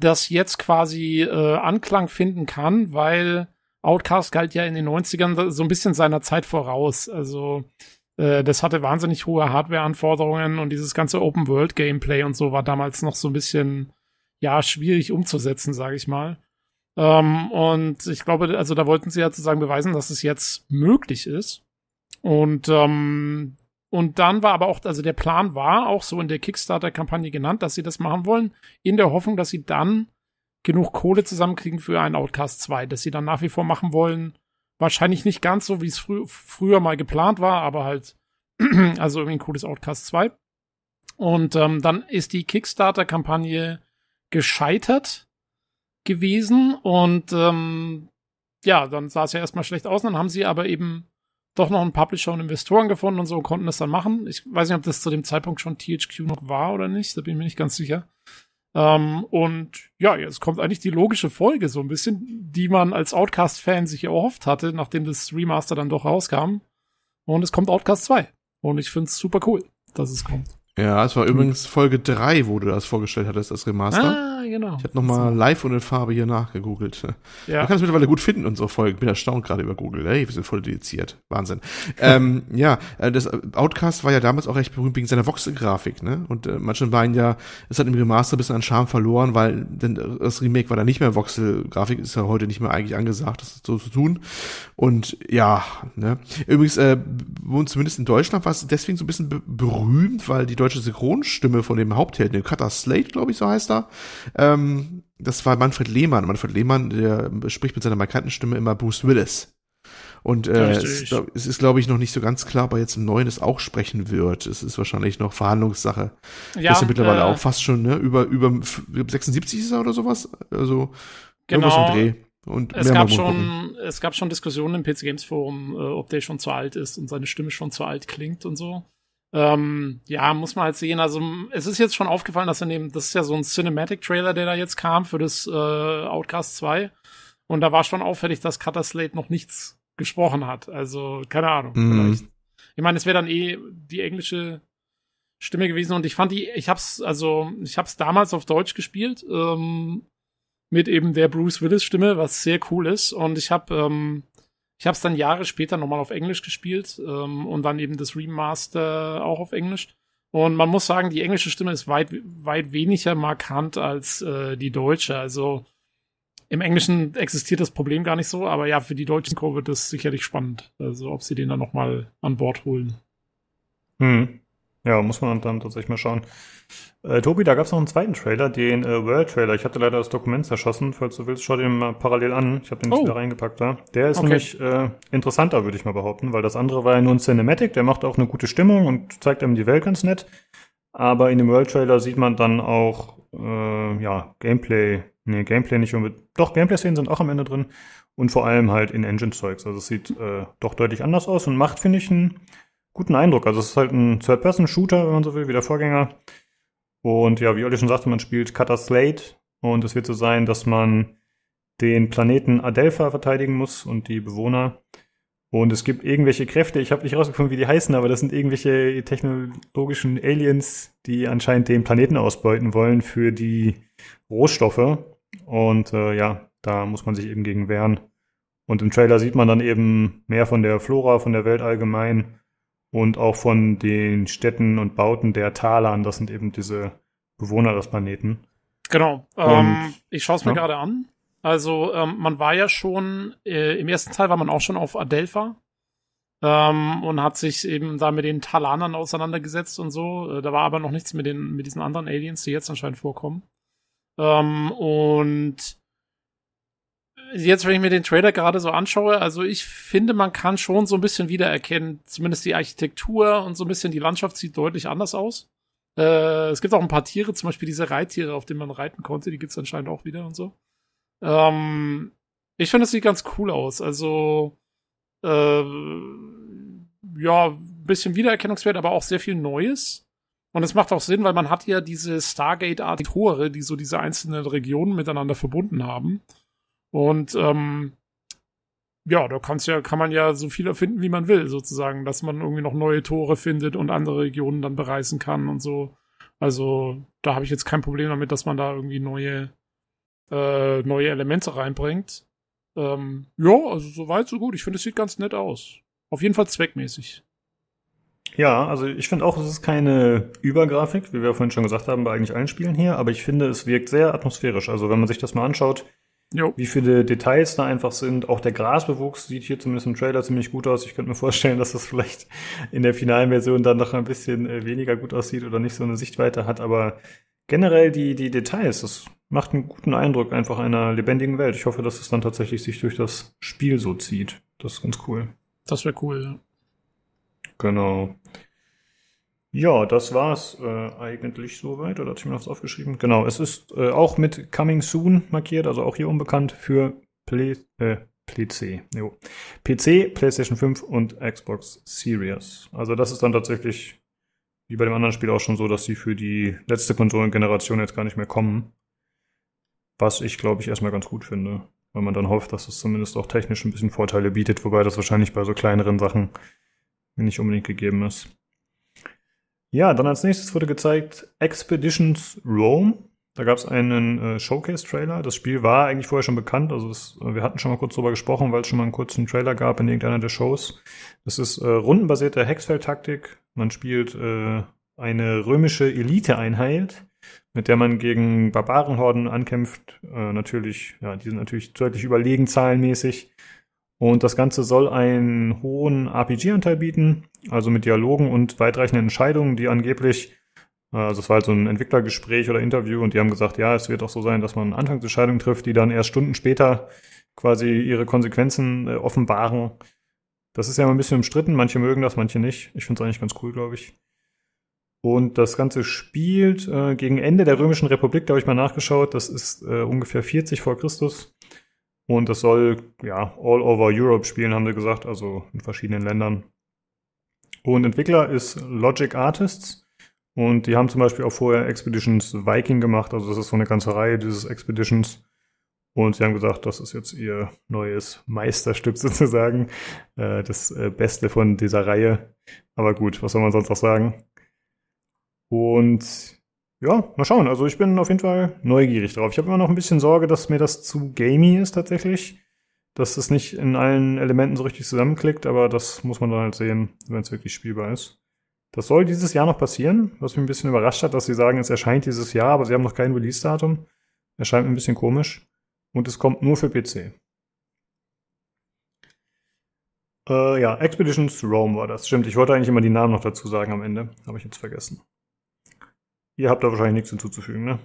Speaker 3: das jetzt quasi äh, Anklang finden kann, weil Outcast galt ja in den 90ern so ein bisschen seiner Zeit voraus. Also äh, das hatte wahnsinnig hohe Hardware-Anforderungen und dieses ganze Open-World-Gameplay und so war damals noch so ein bisschen, ja, schwierig umzusetzen, sage ich mal. Ähm, und ich glaube, also da wollten sie ja sozusagen beweisen, dass es jetzt möglich ist. Und ähm, und dann war aber auch, also der Plan war auch so in der Kickstarter-Kampagne genannt, dass sie das machen wollen, in der Hoffnung, dass sie dann genug Kohle zusammenkriegen für ein Outcast 2, dass sie dann nach wie vor machen wollen, Wahrscheinlich nicht ganz so, wie es frü früher mal geplant war, aber halt, also irgendwie ein cooles Outcast 2. Und ähm, dann ist die Kickstarter-Kampagne gescheitert gewesen und ähm, ja, dann sah es ja erstmal schlecht aus. Dann haben sie aber eben doch noch einen Publisher und Investoren gefunden und so und konnten das dann machen. Ich weiß nicht, ob das zu dem Zeitpunkt schon THQ noch war oder nicht, da bin ich mir nicht ganz sicher. Ähm, und ja, jetzt kommt eigentlich die logische Folge so ein bisschen, die man als Outcast-Fan sich erhofft hatte, nachdem das Remaster dann doch rauskam. Und es kommt Outcast 2. Und ich finde es super cool, dass es kommt.
Speaker 2: Ja, es war übrigens Folge 3, wo du das vorgestellt hattest, das Remaster.
Speaker 3: Ah, genau.
Speaker 2: Ich habe nochmal live und in Farbe hier nachgegoogelt. Ja. Man kann es mittlerweile gut finden, unsere Folgen. Bin erstaunt gerade über Google. Hey, wir sind voll dediziert. Wahnsinn. ähm, ja, äh, das Outcast war ja damals auch recht berühmt wegen seiner Voxel-Grafik, ne? Und äh, manche meinen ja, es hat im Remaster ein bisschen an Charme verloren, weil denn das Remake war da nicht mehr Voxel-Grafik, ist ja heute nicht mehr eigentlich angesagt, das so zu tun. Und ja, ne? Übrigens, äh, zumindest in Deutschland war es deswegen so ein bisschen berühmt, weil die deutsche deutsche Synchronstimme von dem Haupthelden, dem Cutter Slate, glaube ich, so heißt er. Ähm, das war Manfred Lehmann. Manfred Lehmann, der spricht mit seiner markanten Stimme immer Bruce Willis. Und äh, es, es, ist, glaube ich, noch nicht so ganz klar, ob er jetzt im Neuen es auch sprechen wird. Es ist wahrscheinlich noch Verhandlungssache. Ja, ist ja mittlerweile äh, auch fast schon, ne? Über, über 76 ist er oder sowas. Also
Speaker 3: genau. irgendwas im Dreh. Und es gab schon, es gab schon Diskussionen im PC Games Forum, äh, ob der schon zu alt ist und seine Stimme schon zu alt klingt und so. Ähm, ja, muss man halt sehen. Also es ist jetzt schon aufgefallen, dass er neben, das ist ja so ein Cinematic-Trailer, der da jetzt kam für das äh, Outcast 2. Und da war schon auffällig, dass Cutter Slate noch nichts gesprochen hat. Also, keine Ahnung. Mhm. Vielleicht. Ich meine, es wäre dann eh die englische Stimme gewesen und ich fand die, ich hab's, also, ich hab's damals auf Deutsch gespielt, ähm, mit eben der Bruce Willis Stimme, was sehr cool ist. Und ich hab, ähm, Ich habe es dann Jahre später nochmal auf Englisch gespielt ähm, und dann eben das Remaster auch auf Englisch. Und man muss sagen, die englische Stimme ist weit, weit weniger markant als äh, die deutsche. Also im Englischen existiert das Problem gar nicht so, aber ja, für die deutschen Synchro wird das sicherlich spannend. Also ob sie den dann nochmal an Bord holen.
Speaker 1: Hm. Ja, muss man dann tatsächlich mal schauen. Äh, Tobi, da gab es noch einen zweiten Trailer, den äh, World Trailer. Ich hatte leider das Dokument zerschossen. Falls du willst, schau den mal parallel an. Ich habe den nicht
Speaker 3: Oh.
Speaker 1: wieder reingepackt da. Der ist
Speaker 3: Okay.
Speaker 1: nämlich äh, interessanter, würde ich mal behaupten, weil das andere war ja nur ein Cinematic. Der macht auch eine gute Stimmung und zeigt einem die Welt ganz nett. Aber in dem World Trailer sieht man dann auch äh, ja Gameplay. Nee, Gameplay nicht unbedingt. Doch, Gameplay-Szenen sind auch am Ende drin. Und vor allem halt in Engine-Zeugs. Also es sieht äh, doch deutlich anders aus und macht, finde ich, einen guten Eindruck. Also es ist halt ein Third-Person-Shooter, wenn man so will, wie der Vorgänger. Und ja, wie Olli schon sagte, man spielt Cutter Slate und es wird so sein, dass man den Planeten Adelpha verteidigen muss und die Bewohner. Und es gibt irgendwelche Kräfte, ich habe nicht rausgefunden, wie die heißen, aber das sind irgendwelche technologischen Aliens, die anscheinend den Planeten ausbeuten wollen für die Rohstoffe. Und äh, ja, da muss man sich eben gegen wehren. Und im Trailer sieht man dann eben mehr von der Flora, von der Welt allgemein und auch von den Städten und Bauten der Talan. Das sind eben diese Bewohner des Planeten.
Speaker 3: Genau. Ähm, ich schaue es mir
Speaker 1: ja.
Speaker 3: gerade an. Also ähm, man war ja schon, äh, im ersten Teil war man auch schon auf Adelpha ähm, und hat sich eben da mit den Talanern auseinandergesetzt und so. Äh, da war aber noch nichts mit, den, mit diesen anderen Aliens, die jetzt anscheinend vorkommen. Ähm, und jetzt, wenn ich mir den Trailer gerade so anschaue, also ich finde, man kann schon so ein bisschen wiedererkennen, zumindest die Architektur und so ein bisschen die Landschaft sieht deutlich anders aus. Äh, es gibt auch ein paar Tiere, zum Beispiel diese Reittiere, auf denen man reiten konnte, die gibt's anscheinend auch wieder und so. Ähm, ich finde, es sieht ganz cool aus. Also, äh, ja, ein bisschen Wiedererkennungswert, aber auch sehr viel Neues. Und es macht auch Sinn, weil man hat ja diese Stargate-artigen Tore, die so diese einzelnen Regionen miteinander verbunden haben. Und ähm, ja, da kann's ja, kann man ja so viel erfinden, wie man will, sozusagen, dass man irgendwie noch neue Tore findet und andere Regionen dann bereisen kann und so. Also, da habe ich jetzt kein Problem damit, dass man da irgendwie neue, äh, neue Elemente reinbringt. Ähm, ja, also soweit, so gut. Ich finde, es sieht ganz nett aus. Auf jeden Fall zweckmäßig.
Speaker 1: Ja, also ich finde auch, es ist keine Übergrafik, wie wir vorhin schon gesagt haben, bei eigentlich allen Spielen hier, aber ich finde, es wirkt sehr atmosphärisch. Also wenn man sich das mal anschaut,
Speaker 3: Jo.
Speaker 1: wie viele Details da einfach sind. Auch der Grasbewuchs sieht hier zumindest im Trailer ziemlich gut aus. Ich könnte mir vorstellen, dass das vielleicht in der finalen Version dann noch ein bisschen äh, weniger gut aussieht oder nicht so eine Sichtweite hat. Aber generell die, die Details, das macht einen guten Eindruck einfach einer lebendigen Welt. Ich hoffe, dass es dann tatsächlich sich durch das Spiel so zieht. Das ist ganz cool.
Speaker 3: Das wäre cool. ja.
Speaker 1: Genau. Ja, das war's äh, eigentlich soweit. Oder hatte ich mir noch was aufgeschrieben? Genau, es ist äh, auch mit Coming Soon markiert, also auch hier unbekannt für Play, äh, PC. Jo. PC, PlayStation 5 und Xbox Series. Also das ist dann tatsächlich wie bei dem anderen Spiel auch schon so, dass sie für die letzte Konsolengeneration jetzt gar nicht mehr kommen. Was ich, glaube ich, erstmal ganz gut finde. Weil man dann hofft, dass es zumindest auch technisch ein bisschen Vorteile bietet, wobei das wahrscheinlich bei so kleineren Sachen nicht unbedingt gegeben ist. Ja, dann als nächstes wurde gezeigt Expeditions Rome. Da gab es einen äh, Showcase-Trailer. Das Spiel war eigentlich vorher schon bekannt. Also das, äh, wir hatten schon mal kurz drüber gesprochen, weil es schon mal einen kurzen Trailer gab in irgendeiner der Shows. Das ist äh, rundenbasierte Hexfeld-Taktik. Man spielt äh, eine römische Elite-Einheit, mit der man gegen Barbarenhorden ankämpft. Äh, natürlich, ja, die sind natürlich deutlich überlegen zahlenmäßig. Und das Ganze soll einen hohen RPG-Anteil bieten, also mit Dialogen und weitreichenden Entscheidungen, die angeblich, äh, also es war halt so ein Entwicklergespräch oder Interview und die haben gesagt, ja, es wird auch so sein, dass man Anfangsentscheidungen trifft, die dann erst Stunden später quasi ihre Konsequenzen äh, offenbaren. Das ist ja immer ein bisschen umstritten, manche mögen das, manche nicht. Ich finde es eigentlich ganz cool, glaube ich. Und das Ganze spielt äh, gegen Ende der Römischen Republik, da habe ich mal nachgeschaut, das ist äh, ungefähr 40 vor Christus. Und das soll, ja, all over Europe spielen, haben sie gesagt, also in verschiedenen Ländern. Und Entwickler ist Logic Artists. Und die haben zum Beispiel auch vorher Expeditions Viking gemacht. Also das ist so eine ganze Reihe dieses Expeditions. Und sie haben gesagt, das ist jetzt ihr neues Meisterstück sozusagen. Äh, das äh, Beste von dieser Reihe. Aber gut, was soll man sonst noch sagen? Und ja, mal schauen. Also ich bin auf jeden Fall neugierig drauf. Ich habe immer noch ein bisschen Sorge, dass mir das zu gamey ist tatsächlich. dass es nicht in allen Elementen so richtig zusammenklickt, aber das muss man dann halt sehen, wenn es wirklich spielbar ist. Das soll dieses Jahr noch passieren, was mich ein bisschen überrascht hat, dass sie sagen, es erscheint dieses Jahr, aber sie haben noch kein Release-Datum. Erscheint ein bisschen komisch. Und es kommt nur für PC. Äh, ja, Expeditions Rome war das. Stimmt, ich wollte eigentlich immer die Namen noch dazu sagen am Ende. Habe ich jetzt vergessen. Ihr habt da wahrscheinlich nichts hinzuzufügen, ne?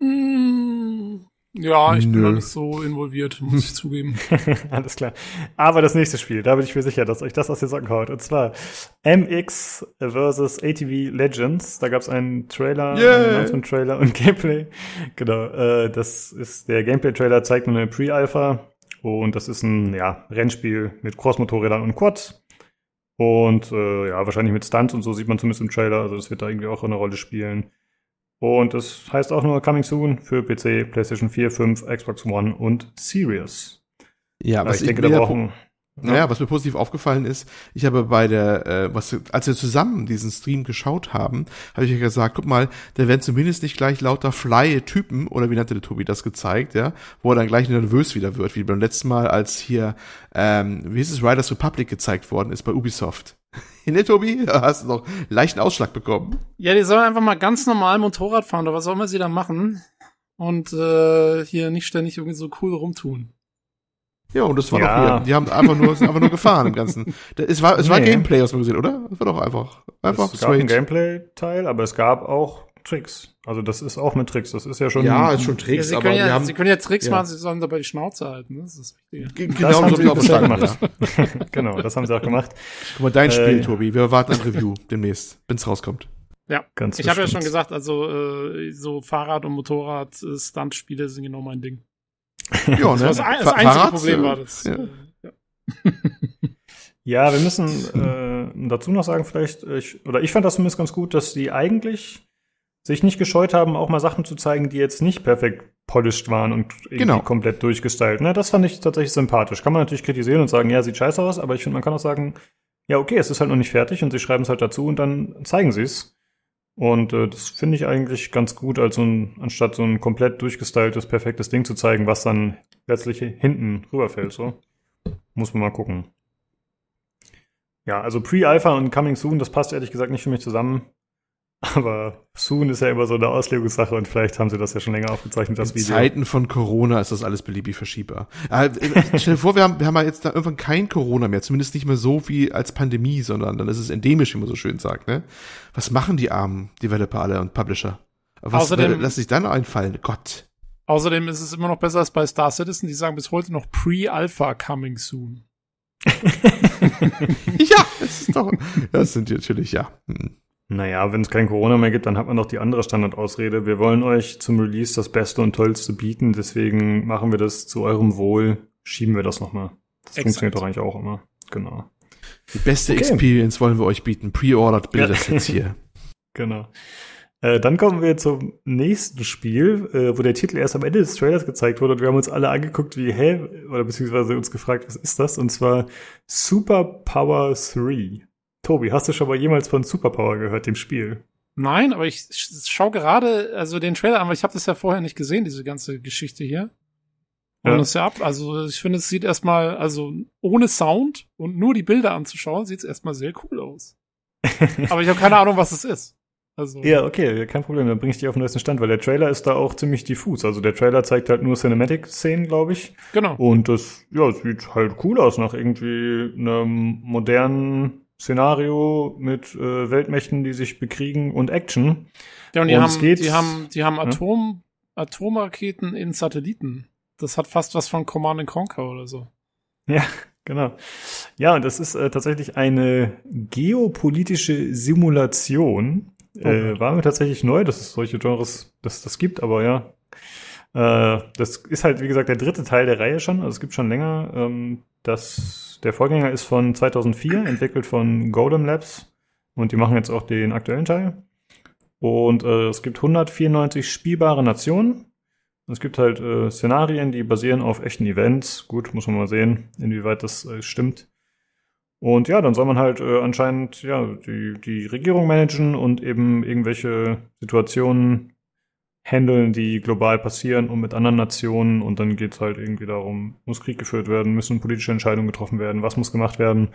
Speaker 3: Mm, ja, ich bin
Speaker 2: Nö.
Speaker 3: noch nicht so involviert, muss ich zugeben.
Speaker 1: Alles klar. Aber das nächste Spiel, da bin ich mir sicher, dass euch das aus den Socken haut. Und zwar MX vs. ATV Legends. Da gab es einen Trailer,
Speaker 2: Yay.
Speaker 1: einen Announcement-Trailer und Gameplay. Genau, äh, das ist der Gameplay-Trailer zeigt nur eine Pre-Alpha und das ist ein ja, Rennspiel mit Cross-Motorrädern und Quads. Und äh, ja, wahrscheinlich mit Stunts und so sieht man zumindest im Trailer. Also das wird da irgendwie auch eine Rolle spielen. Und das heißt auch nur Coming Soon für PC, PlayStation 4, 5, Xbox One und Series.
Speaker 2: Ja, was
Speaker 1: ich denke, da brauchen.
Speaker 2: Naja, was mir positiv aufgefallen ist, ich habe bei der, äh, was, als wir zusammen diesen Stream geschaut haben, habe ich ja gesagt, guck mal, da werden zumindest nicht gleich lauter Fly-Typen, oder wie nannte der Tobi das gezeigt, ja, wo er dann gleich nervös wieder wird, wie beim letzten Mal, als hier, ähm, wie ist es, Riders Republic gezeigt worden ist bei Ubisoft. ne, Tobi? Da hast du noch einen leichten Ausschlag bekommen.
Speaker 3: Ja, die sollen einfach mal ganz normal Motorrad fahren, oder was auch immer sie da machen. Und äh, hier nicht ständig irgendwie so cool rumtun.
Speaker 2: Ja, und das war
Speaker 1: Ja.
Speaker 2: doch hier. Die haben einfach nur, sind einfach nur gefahren im Ganzen. Es war, es war
Speaker 1: Nee.
Speaker 2: Gameplay, was man gesehen, oder? Es war doch einfach, einfach
Speaker 1: es gab einen
Speaker 2: straight.
Speaker 1: Gameplay-Teil, aber es gab auch Tricks. Also das ist auch mit Tricks. Das ist ja schon.
Speaker 2: Ja, ist schon
Speaker 3: Ja,
Speaker 2: Tricks,
Speaker 3: sie,
Speaker 2: aber
Speaker 3: können ja,
Speaker 2: haben,
Speaker 3: sie können ja Tricks
Speaker 2: ja.
Speaker 3: machen, sie sollen dabei die Schnauze halten. Ne? Das ist das Wichtige.
Speaker 2: Ge-
Speaker 1: Das
Speaker 2: Genau,
Speaker 1: haben
Speaker 2: das
Speaker 1: sie
Speaker 2: auch
Speaker 1: gemacht.
Speaker 2: Ja.
Speaker 1: genau, das haben sie auch gemacht.
Speaker 2: Guck mal, dein
Speaker 1: Äh,
Speaker 2: Spiel,
Speaker 1: ja.
Speaker 2: Tobi. Wir warten ein Review demnächst, wenn's rauskommt.
Speaker 3: Ja,
Speaker 1: Ganz
Speaker 3: ich habe ja schon gesagt, also äh, so Fahrrad- und Motorrad-Stunt-Spiele sind genau mein Ding.
Speaker 2: Ja, ne?
Speaker 3: Das, das, ein- das
Speaker 2: Fa-
Speaker 3: einzige
Speaker 2: Fahrrad,
Speaker 3: Problem war das.
Speaker 2: Ja.
Speaker 3: ja.
Speaker 1: Wir müssen äh, dazu noch sagen, vielleicht, äh, ich, oder ich fand das zumindest ganz gut, dass die eigentlich sich nicht gescheut haben, auch mal Sachen zu zeigen, die jetzt nicht perfekt polished waren und irgendwie
Speaker 2: Genau.
Speaker 1: komplett durchgestylt. Ne, das fand ich tatsächlich sympathisch. Kann man natürlich kritisieren und sagen, ja, sieht scheiße aus, aber ich finde, man kann auch sagen, ja, okay, es ist halt noch nicht fertig und sie schreiben es halt dazu und dann zeigen sie es. Und äh, das finde ich eigentlich ganz gut, als so ein, anstatt so ein komplett durchgestyltes, perfektes Ding zu zeigen, was dann letztlich hinten rüberfällt. So. Muss man mal gucken. Ja, also Pre-Alpha und Coming Soon, das passt ehrlich gesagt nicht für mich zusammen. Aber Soon ist ja immer so eine Auslegungssache und vielleicht haben sie das ja schon länger aufgezeichnet, das
Speaker 2: In
Speaker 1: Video.
Speaker 2: Zeiten von Corona ist das alles beliebig verschiebbar. Äh, äh, stell dir vor, wir haben, wir haben ja jetzt da irgendwann kein Corona mehr, zumindest nicht mehr so wie als Pandemie, sondern dann ist es endemisch, wie man so schön sagt. Ne? Was machen die armen Developer alle und Publisher? Was
Speaker 3: Außerdem-
Speaker 2: lass sich dann einfallen? Gott.
Speaker 3: Außerdem ist es immer noch besser als bei Star Citizen. Die sagen bis heute noch Pre-Alpha coming soon.
Speaker 2: ja, das ist doch, das sind die natürlich, ja. Hm.
Speaker 1: Naja, wenn es kein Corona mehr gibt, dann hat man doch die andere Standardausrede. Wir wollen euch zum Release das Beste und Tollste bieten, deswegen machen wir das zu eurem Wohl, schieben wir das nochmal. Das
Speaker 3: Exakt.
Speaker 1: funktioniert doch eigentlich auch immer. Genau.
Speaker 2: Die beste
Speaker 1: Okay.
Speaker 2: Experience wollen wir euch bieten. Pre-ordered Bilder
Speaker 1: Ja.
Speaker 2: jetzt hier.
Speaker 1: Genau. Äh, dann kommen wir zum nächsten Spiel, äh, wo der Titel erst am Ende des Trailers gezeigt wurde und wir haben uns alle angeguckt wie, hä? Oder beziehungsweise uns gefragt, was ist das? Und zwar Superpower 3. Tobi, hast du schon mal jemals von Superpower gehört, dem Spiel?
Speaker 3: Nein, aber ich sch- schau gerade also den Trailer an, weil ich habe das ja vorher nicht gesehen, diese ganze Geschichte hier. Und
Speaker 1: Ja.
Speaker 3: das ja ab. Also ich finde, es sieht erstmal, also ohne Sound und nur die Bilder anzuschauen, sieht es erstmal sehr cool aus. aber ich habe keine Ahnung, was es ist. Also
Speaker 1: Ja, okay, kein Problem, dann bringe ich dich auf den neuesten Stand, weil der Trailer ist da auch ziemlich diffus. Also der Trailer zeigt halt nur Cinematic-Szenen, glaube ich.
Speaker 3: genau.
Speaker 1: Und das, ja, sieht halt cool aus nach irgendwie einem modernen Szenario mit äh, Weltmächten, die sich bekriegen und Action.
Speaker 3: Ja, und die
Speaker 1: und es
Speaker 3: haben,
Speaker 1: geht-
Speaker 3: die haben, die haben Atom, Atomraketen in Satelliten. Das hat fast was von Command and Conquer oder so.
Speaker 1: Ja, genau. Ja, und das ist äh, tatsächlich eine geopolitische Simulation. Äh,
Speaker 3: Okay.
Speaker 1: war mir tatsächlich neu, dass es solche Genres, dass das gibt, aber ja. Äh, das ist halt, wie gesagt, der dritte Teil der Reihe schon. Also es gibt schon länger. Ähm, das, der Vorgänger ist von 2004, entwickelt von Golem Labs. Und die machen jetzt auch den aktuellen Teil. Und äh, es gibt 194 spielbare Nationen. Es gibt halt äh, Szenarien, die basieren auf echten Events. Gut, muss man mal sehen, inwieweit das äh, stimmt. Und ja, dann soll man halt äh, anscheinend ja die, die Regierung managen und eben irgendwelche Situationen handeln, die global passieren und mit anderen Nationen. Und dann geht's halt irgendwie darum, muss Krieg geführt werden, müssen politische Entscheidungen getroffen werden, was muss gemacht werden.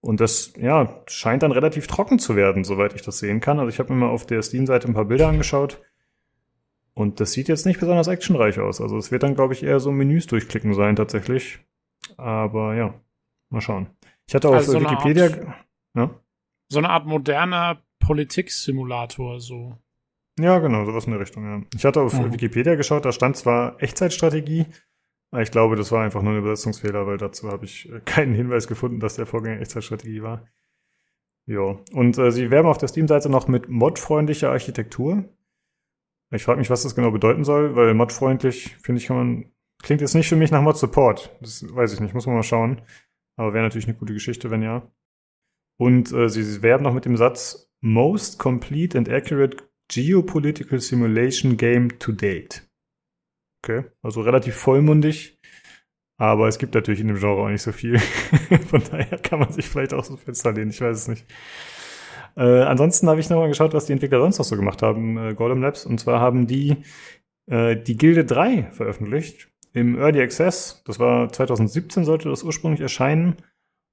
Speaker 1: Und das, ja, scheint dann relativ trocken zu werden, soweit ich das sehen kann. Also ich habe mir mal auf der Steam-Seite ein paar Bilder angeschaut. Und das sieht jetzt nicht besonders actionreich aus. Also es wird dann, glaube ich, eher so Menüs durchklicken sein tatsächlich. Aber ja, mal schauen. Ich hatte auf
Speaker 3: Also so
Speaker 1: Wikipedia.
Speaker 3: Art-
Speaker 1: ja?
Speaker 3: So eine Art moderner Politiksimulator, so.
Speaker 1: Ja, genau, sowas in der Richtung, ja. Ich hatte auf
Speaker 3: Mhm.
Speaker 1: Wikipedia geschaut, da stand zwar Echtzeitstrategie, aber ich glaube, das war einfach nur ein Übersetzungsfehler, weil dazu habe ich äh, keinen Hinweis gefunden, dass der Vorgänger Echtzeitstrategie war. Ja, und äh, sie werben auf der Steam-Seite noch mit modfreundlicher Architektur. Ich frage mich, was das genau bedeuten soll, weil modfreundlich, finde ich, kann man, klingt jetzt nicht für mich nach Mod-Support. Das weiß ich nicht, muss man mal schauen. Aber wäre natürlich eine gute Geschichte, wenn ja. Und äh, sie, sie werben noch mit dem Satz Most Complete and Accurate Geopolitical Simulation Game to Date. Okay, also relativ vollmundig. Aber es gibt natürlich in dem Genre auch nicht so viel. Von daher kann man sich vielleicht auch so Fenster lehnen, ich weiß es nicht. Äh, ansonsten habe ich nochmal geschaut, was die Entwickler sonst noch so gemacht haben, äh, Golem Labs. Und zwar haben die äh, die Gilde 3 veröffentlicht im Early Access. Das war 2017, sollte das ursprünglich erscheinen.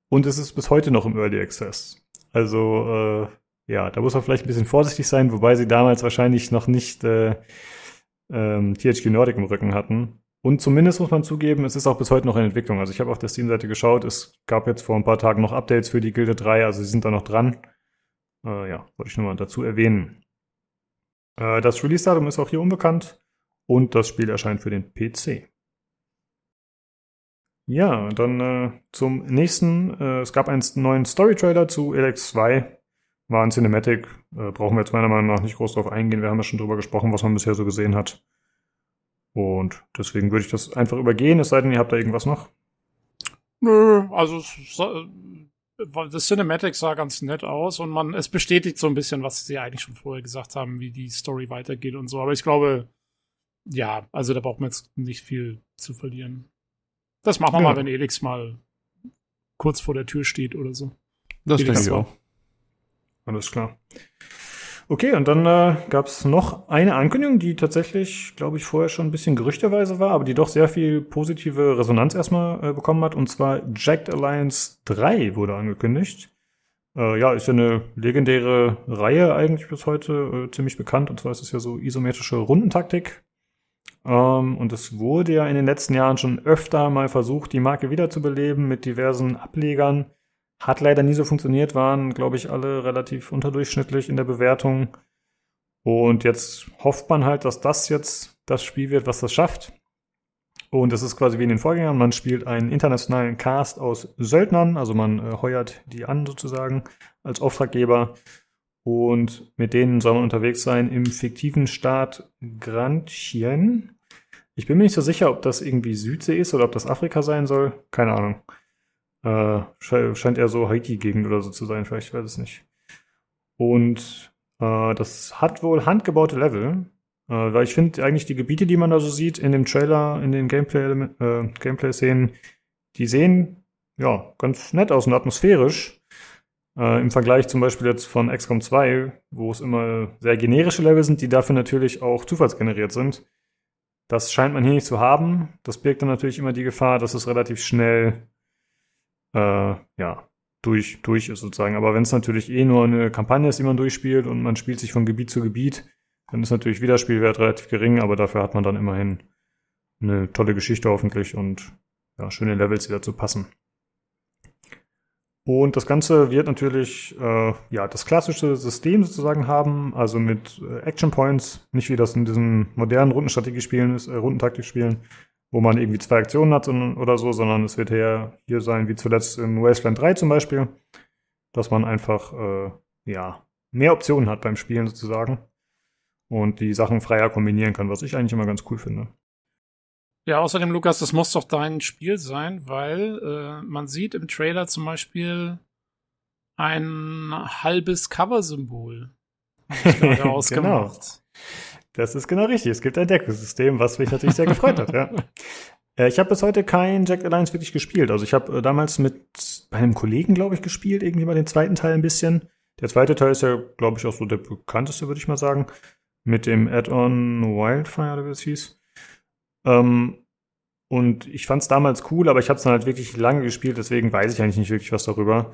Speaker 1: Und es ist bis heute noch im Early Access. Also, äh, ja, da muss man vielleicht ein bisschen vorsichtig sein, wobei sie damals wahrscheinlich noch nicht äh, ähm, THQ Nordic im Rücken hatten. Und zumindest muss man zugeben, es ist auch bis heute noch in Entwicklung. Also ich habe auf der Steam-Seite geschaut, es gab jetzt vor ein paar Tagen noch Updates für die Gilde 3, also sie sind da noch dran. Äh, ja, wollte ich nur mal dazu erwähnen. Äh, das Release-Datum ist auch hier unbekannt und das Spiel erscheint für den PC. Ja, dann äh, zum nächsten. Äh, es gab einen neuen Story-Trailer zu Elex 2. War ein Cinematic. Äh, brauchen wir jetzt meiner Meinung nach nicht groß drauf eingehen. Wir haben ja schon drüber gesprochen, was man bisher so gesehen hat. Und deswegen würde ich das einfach übergehen, es sei denn, ihr habt da irgendwas noch.
Speaker 3: Nö, also es sah- das Cinematic sah ganz nett aus und man, es bestätigt so ein bisschen, was sie eigentlich schon vorher gesagt haben, wie die Story weitergeht und so. Aber ich glaube, ja, also da braucht man jetzt nicht viel zu verlieren. Das machen wir
Speaker 1: Ja.
Speaker 3: mal, wenn Elix mal kurz vor der Tür steht oder so.
Speaker 2: Das
Speaker 3: Felix
Speaker 2: denke ich auch.
Speaker 1: Alles klar. Okay, und dann äh, gab es noch eine Ankündigung, die tatsächlich, glaube ich, vorher schon ein bisschen gerüchteweise war, aber die doch sehr viel positive Resonanz erstmal äh, bekommen hat. Und zwar Jacked Alliance 3 wurde angekündigt. Äh, ja, ist ja eine legendäre Reihe eigentlich bis heute, äh, ziemlich bekannt. Und zwar ist es ja so isometrische Rundentaktik. Ähm, und es wurde ja in den letzten Jahren schon öfter mal versucht, die Marke wiederzubeleben mit diversen Ablegern. Hat leider nie so funktioniert, waren, glaube ich, alle relativ unterdurchschnittlich in der Bewertung. Und jetzt hofft man halt, dass das jetzt das Spiel wird, was das schafft. Und es ist quasi wie in den Vorgängern. Man spielt einen internationalen Cast aus Söldnern, also man äh, heuert die an sozusagen als Auftraggeber. Und mit denen soll man unterwegs sein im fiktiven Staat Grantien. Ich bin mir nicht so sicher, ob das irgendwie Südsee ist oder ob das Afrika sein soll. Keine Ahnung. Äh, sche scheint eher so Haiti-Gegend oder so zu sein, vielleicht, ich weiß es nicht. Und äh, das hat wohl handgebaute Level, äh, weil ich finde eigentlich die Gebiete, die man da so sieht in dem Trailer, in den Gameplay, äh, Gameplay-Szenen, die sehen ja ganz nett aus und atmosphärisch. Äh, Im Vergleich zum Beispiel jetzt von XCOM 2, wo es immer sehr generische Level sind, die dafür natürlich auch zufallsgeneriert sind. Das scheint man hier nicht zu haben. Das birgt dann natürlich immer die Gefahr, dass es relativ schnell äh, ja, durch, durch ist sozusagen. Aber wenn es natürlich eh nur eine Kampagne ist, die man durchspielt und man spielt sich von Gebiet zu Gebiet, dann ist natürlich Wiederspielwert relativ gering, aber dafür hat man dann immerhin eine tolle Geschichte hoffentlich und ja, schöne Levels, die dazu passen. Und das Ganze wird natürlich äh, ja das klassische System sozusagen haben, also mit äh, Action Points, nicht wie das in diesen modernen Rundenstrategiespielen ist, äh, Rundentaktikspielen, wo man irgendwie zwei Aktionen hat oder so, sondern es wird eher hier sein, wie zuletzt im Wasteland 3 zum Beispiel, dass man einfach äh, ja mehr Optionen hat beim Spielen sozusagen und die Sachen freier kombinieren kann, was ich eigentlich immer ganz cool finde.
Speaker 3: Ja, außerdem, Lukas, das muss doch dein Spiel sein, weil äh, man sieht im Trailer zum Beispiel ein halbes Cover-Symbol. Gerade ausgemacht.
Speaker 1: Das ist genau richtig. Es gibt ein Deckungssystem, was mich natürlich sehr gefreut hat, ja. Äh, Ich habe bis heute kein Jack Alliance wirklich gespielt. Also ich habe äh, damals mit einem Kollegen, glaube ich, gespielt, irgendwie mal den zweiten Teil ein bisschen. Der zweite Teil ist ja, glaube ich, auch so der bekannteste, würde ich mal sagen. mit dem Add-on Wildfire, oder wie es hieß. Ähm, und ich fand es damals cool, aber ich habe es dann halt wirklich lange gespielt, deswegen weiß ich eigentlich nicht wirklich was darüber.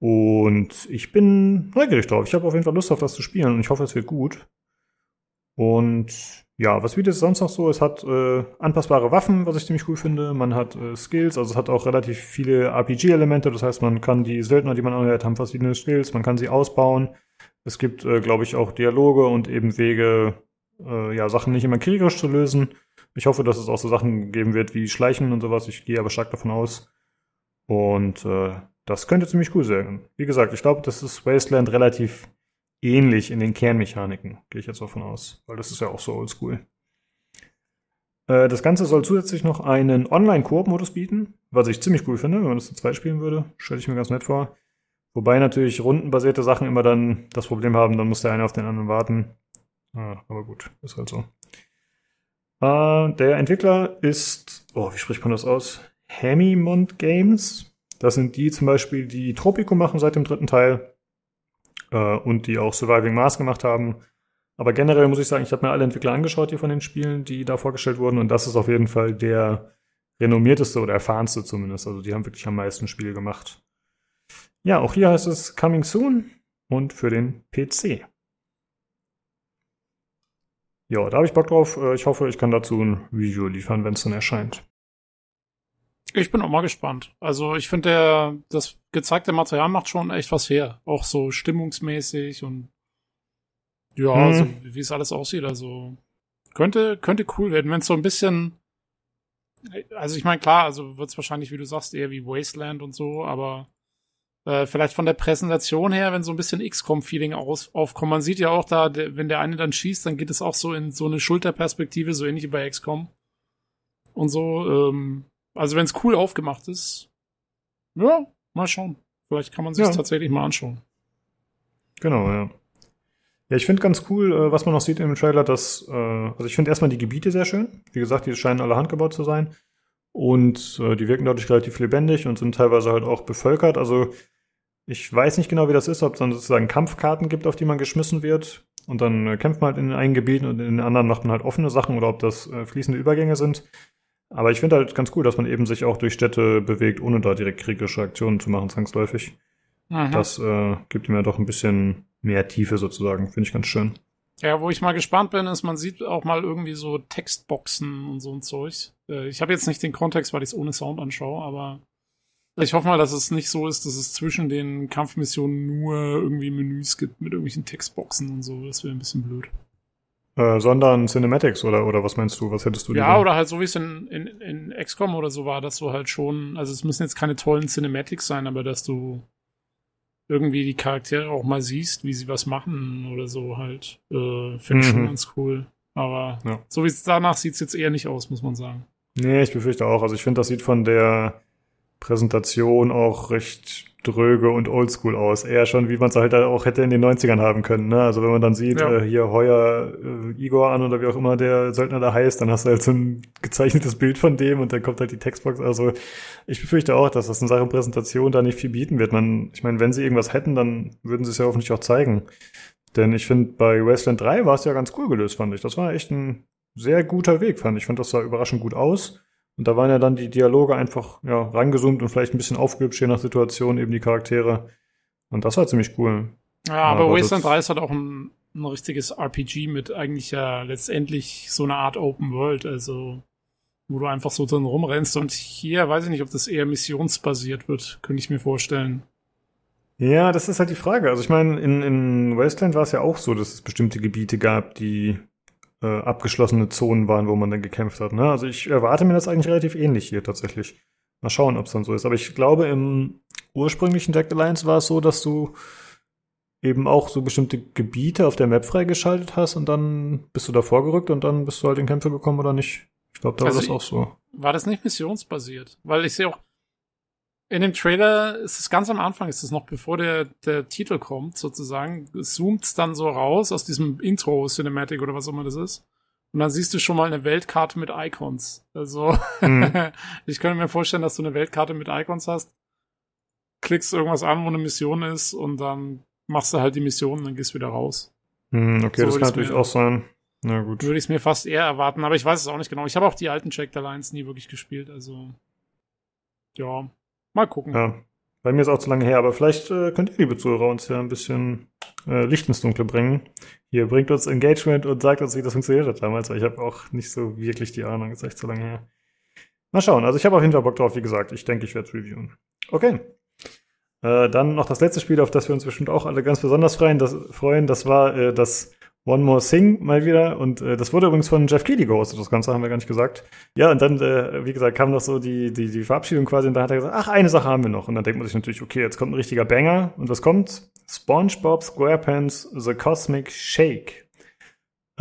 Speaker 1: Und ich bin neugierig drauf. Ich habe auf jeden Fall Lust auf das zu spielen und ich hoffe, es wird gut. Und ja, was bietet es sonst noch so? Es hat äh, anpassbare Waffen, was ich ziemlich cool finde. Man hat äh, Skills, also es hat auch relativ viele RPG-Elemente. Das heißt, man kann die Söldner, die man anhört, haben verschiedene Skills. Man kann sie ausbauen. Es gibt, äh, glaube ich, auch Dialoge und eben Wege, äh, ja, Sachen nicht immer kriegerisch zu lösen. Ich hoffe, dass es auch so Sachen geben wird wie Schleichen und sowas. Ich gehe aber stark davon aus. Und äh, das könnte ziemlich cool sein. Wie gesagt, ich glaube, das ist Wasteland relativ ähnlich in den Kernmechaniken. Gehe ich jetzt davon aus. Weil das ist ja auch so oldschool. Äh, das Ganze soll zusätzlich noch einen Online-Koop-Modus bieten, was ich ziemlich cool finde, wenn man das zu zweit spielen würde. Stelle ich mir ganz nett vor. Wobei natürlich rundenbasierte Sachen immer dann das Problem haben, dann muss der eine auf den anderen warten. Ah, aber gut, ist halt so. Äh, der Entwickler ist, oh, wie spricht man das aus? Hemimont Games. Das sind die zum Beispiel, die Tropico machen seit dem dritten Teil äh, und die auch Surviving Mars gemacht haben. Aber generell muss ich sagen, ich habe mir alle Entwickler angeschaut hier von den Spielen, die da vorgestellt wurden und das ist auf jeden Fall der renommierteste oder erfahrenste zumindest. Also die haben wirklich am meisten Spiele gemacht. Ja, auch hier heißt es Coming Soon und für den PC. Ja, da habe ich Bock drauf. Äh, ich hoffe, ich kann dazu ein Review liefern, wenn es dann erscheint.
Speaker 3: Ich bin auch mal gespannt. Also ich finde, der das gezeigte Material macht schon echt was her. Auch so stimmungsmäßig und ja, hm. so, wie es alles aussieht. Also könnte, könnte cool werden, wenn es so ein bisschen. Also ich meine, klar, also wird es wahrscheinlich, wie du sagst, eher wie Wasteland und so, aber äh, vielleicht von der Präsentation her, wenn so ein bisschen XCOM-Feeling aufkommt. Man sieht ja auch da, der, wenn der eine dann schießt, dann geht es auch so in so eine Schulterperspektive, so ähnlich wie bei XCOM. Und so, ähm, also wenn es cool aufgemacht ist, ja, mal schauen. Vielleicht kann man sich ja. tatsächlich mal anschauen.
Speaker 1: Genau, ja. Ja, ich finde ganz cool, äh, was man noch sieht im Trailer, dass, äh, also ich finde erstmal die Gebiete sehr schön. Wie gesagt, die scheinen alle handgebaut zu sein. Und äh, die wirken dadurch relativ lebendig und sind teilweise halt auch bevölkert. Also ich weiß nicht genau, wie das ist, ob es dann sozusagen Kampfkarten gibt, auf die man geschmissen wird. Und dann kämpft man halt in den einen Gebieten und in den anderen macht man halt offene Sachen oder ob das fließende Übergänge sind. Aber ich finde halt ganz cool, dass man eben sich auch durch Städte bewegt, ohne da direkt kriegerische Aktionen zu machen, zwangsläufig. Aha. Das äh, gibt ihm ja doch ein bisschen mehr Tiefe sozusagen. Finde ich ganz schön.
Speaker 3: Ja, wo ich mal gespannt bin, ist, man sieht auch mal irgendwie so Textboxen und so ein Zeug. Äh, ich habe jetzt nicht den Kontext, weil ich es ohne Sound anschaue, aber ich hoffe mal, dass es nicht so ist, dass es zwischen den Kampfmissionen nur irgendwie Menüs gibt mit irgendwelchen Textboxen und so. Das wäre ein bisschen blöd.
Speaker 1: Äh, sondern Cinematics oder, oder was meinst du? Was hättest du
Speaker 3: Ja, oder halt so wie es in, in, in XCOM oder so war, dass du halt schon, also es müssen jetzt keine tollen Cinematics sein, aber dass du irgendwie die Charaktere auch mal siehst, wie sie was machen oder so halt, äh, finde ich mhm. schon ganz cool. Aber ja. so wie es danach sieht es jetzt eher nicht aus, muss man sagen.
Speaker 1: Nee, ich befürchte auch. Also ich finde, das sieht von der Präsentation auch recht dröge und oldschool aus. Eher schon, wie man es halt auch hätte in den 90ern haben können. Ne? Also wenn man dann sieht, ja. äh, hier heuer äh, Igor an oder wie auch immer der Söldner da heißt, dann hast du halt so ein gezeichnetes Bild von dem und dann kommt halt die Textbox. Also ich befürchte auch, dass das in Sachen Präsentation da nicht viel bieten wird. Man, ich meine, wenn sie irgendwas hätten, dann würden sie es ja hoffentlich auch zeigen. Denn ich finde, bei Wasteland 3 war es ja ganz cool gelöst, fand ich. Das war echt ein sehr guter Weg, fand ich. Ich fand, das sah überraschend gut aus. Und da waren ja dann die Dialoge einfach ja, rangezoomt und vielleicht ein bisschen aufgehübscht, je nach Situation, eben die Charaktere. Und das war ziemlich cool.
Speaker 3: Ja, aber, aber Wasteland 3 ist halt auch ein, ein richtiges RPG mit eigentlich ja letztendlich so eine Art Open World, also wo du einfach so drin rumrennst. Und hier weiß ich nicht, ob das eher missionsbasiert wird, könnte ich mir vorstellen.
Speaker 1: Ja, das ist halt die Frage. Also ich meine, in, in Wasteland war es ja auch so, dass es bestimmte Gebiete gab, die äh, abgeschlossene Zonen waren, wo man dann gekämpft hat. Ne? Also ich erwarte mir das eigentlich relativ ähnlich hier tatsächlich. Mal schauen, ob es dann so ist. Aber ich glaube, im ursprünglichen Deck Alliance war es so, dass du eben auch so bestimmte Gebiete auf der Map freigeschaltet hast und dann bist du da vorgerückt und dann bist du halt in Kämpfe gekommen oder nicht. Ich glaube, da also war das auch so.
Speaker 3: War das nicht missionsbasiert? Weil ich sehe auch, in dem Trailer ist es ganz am Anfang, ist es noch bevor der, der Titel kommt, sozusagen, zoomt dann so raus aus diesem Intro-Cinematic oder was auch immer das ist. Und dann siehst du schon mal eine Weltkarte mit Icons. Also, mhm. ich könnte mir vorstellen, dass du eine Weltkarte mit Icons hast, klickst irgendwas an, wo eine Mission ist und dann machst du halt die Mission und dann gehst du wieder raus.
Speaker 1: Hm, okay,
Speaker 3: So
Speaker 1: das kann natürlich
Speaker 3: mir-
Speaker 1: auch sein. Na gut.
Speaker 3: Würde ich es mir fast eher erwarten, aber ich weiß es auch nicht genau. Ich habe auch die alten Jack Alliance nie wirklich gespielt, also ja, mal gucken.
Speaker 1: Ja. Bei mir ist auch zu lange her, aber vielleicht äh, könnt ihr, liebe Zuhörer, uns ja ein bisschen äh, Licht ins Dunkle bringen. Hier bringt uns Engagement und sagt uns, wie das funktioniert hat damals, weil ich habe auch nicht so wirklich die Ahnung, ist echt zu lange her. Mal schauen, also ich habe auf jeden Fall Bock drauf, wie gesagt. Ich denke, ich werde es reviewen. Okay. Äh, dann noch das letzte Spiel, auf das wir uns bestimmt auch alle ganz besonders freuen. Das, freuen, das war äh, das One More Thing mal wieder. Und äh, das wurde übrigens von Jeff Keighley gehostet, das Ganze haben wir gar nicht gesagt. Ja, und dann, äh, wie gesagt, kam noch so die, die, die Verabschiedung quasi und da hat er gesagt, ach, eine Sache haben wir noch. Und dann denkt man sich natürlich, okay, jetzt kommt ein richtiger Banger. Und was kommt? SpongeBob SquarePants The Cosmic Shake.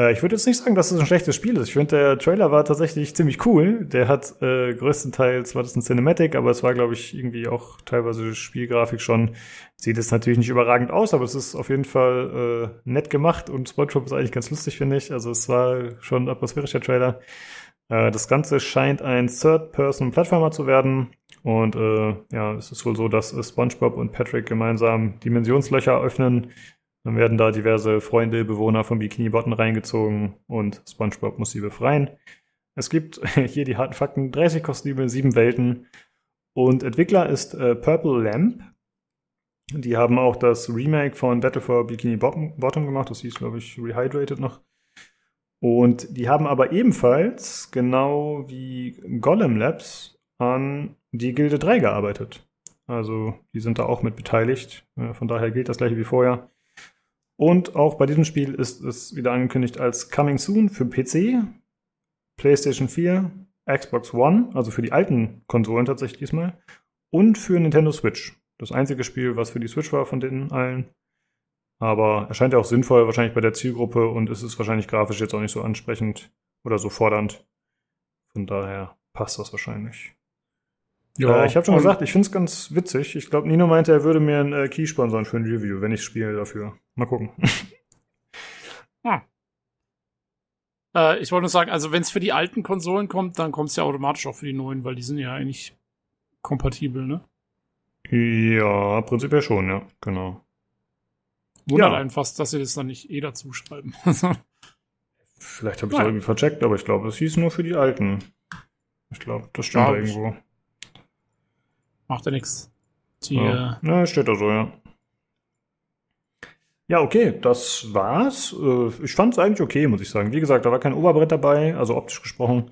Speaker 1: Äh, ich würde jetzt nicht sagen, dass es ein schlechtes Spiel ist. Ich finde, der Trailer war tatsächlich ziemlich cool. Der hat äh, größtenteils, war das ein Cinematic, aber es war, glaube ich, irgendwie auch teilweise Spielgrafik schon. Sieht es natürlich nicht überragend aus, aber es ist auf jeden Fall äh, nett gemacht und SpongeBob ist eigentlich ganz lustig, finde ich. Also es war schon ein atmosphärischer Trailer. Äh, das Ganze scheint ein Third-Person-Plattformer zu werden. Und äh, ja, es ist wohl so, dass SpongeBob und Patrick gemeinsam Dimensionslöcher öffnen. Dann werden da diverse Freunde, Bewohner vom Bikini Bottom reingezogen und SpongeBob muss sie befreien. Es gibt hier die harten Fakten: 30 Kostüme, 7 Welten. Und Entwickler ist äh, Purple Lamp. Die haben auch das Remake von Battle for Bikini Bottom, Bottom gemacht. Das hieß, glaube ich, Rehydrated noch. Und die haben aber ebenfalls, genau wie Golem Labs, an die Gilde 3 gearbeitet. Also die sind da auch mit beteiligt. Äh, Von daher gilt das gleiche wie vorher. Und auch bei diesem Spiel ist es wieder angekündigt als Coming Soon für PC, PlayStation 4, Xbox One, also für die alten Konsolen tatsächlich diesmal, und für Nintendo Switch. Das einzige Spiel, was für die Switch war von den allen. Aber erscheint ja auch sinnvoll, wahrscheinlich bei der Zielgruppe und ist es wahrscheinlich grafisch jetzt auch nicht so ansprechend oder so fordernd. Von daher passt das wahrscheinlich. Äh, ich habe schon gesagt, ich finde es ganz witzig. Ich glaube, Nino meinte, er würde mir einen äh, Key sponsern für ein Review, wenn ich spiele dafür. Mal gucken.
Speaker 3: Äh, ich wollte nur sagen, also wenn es für die alten Konsolen kommt, dann kommt es ja automatisch auch für die neuen, weil die sind ja eigentlich kompatibel, ne?
Speaker 1: ja, prinzipiell schon, ja, genau.
Speaker 3: Wundert
Speaker 1: Ja.
Speaker 3: einen fast, dass sie das dann nicht eh dazu schreiben.
Speaker 1: Vielleicht habe ich es irgendwie vercheckt, aber ich glaube, es hieß nur für die Alten. Ich glaube, das stimmt
Speaker 3: Ja,
Speaker 1: da irgendwo.
Speaker 3: Macht ja nichts. Die,
Speaker 1: Ja.
Speaker 3: äh,
Speaker 1: ja, steht da so, ja. Ja, okay, das war's. Äh, Ich fand es eigentlich okay, muss ich sagen. Wie gesagt, da war kein Oberbrett dabei, also optisch gesprochen.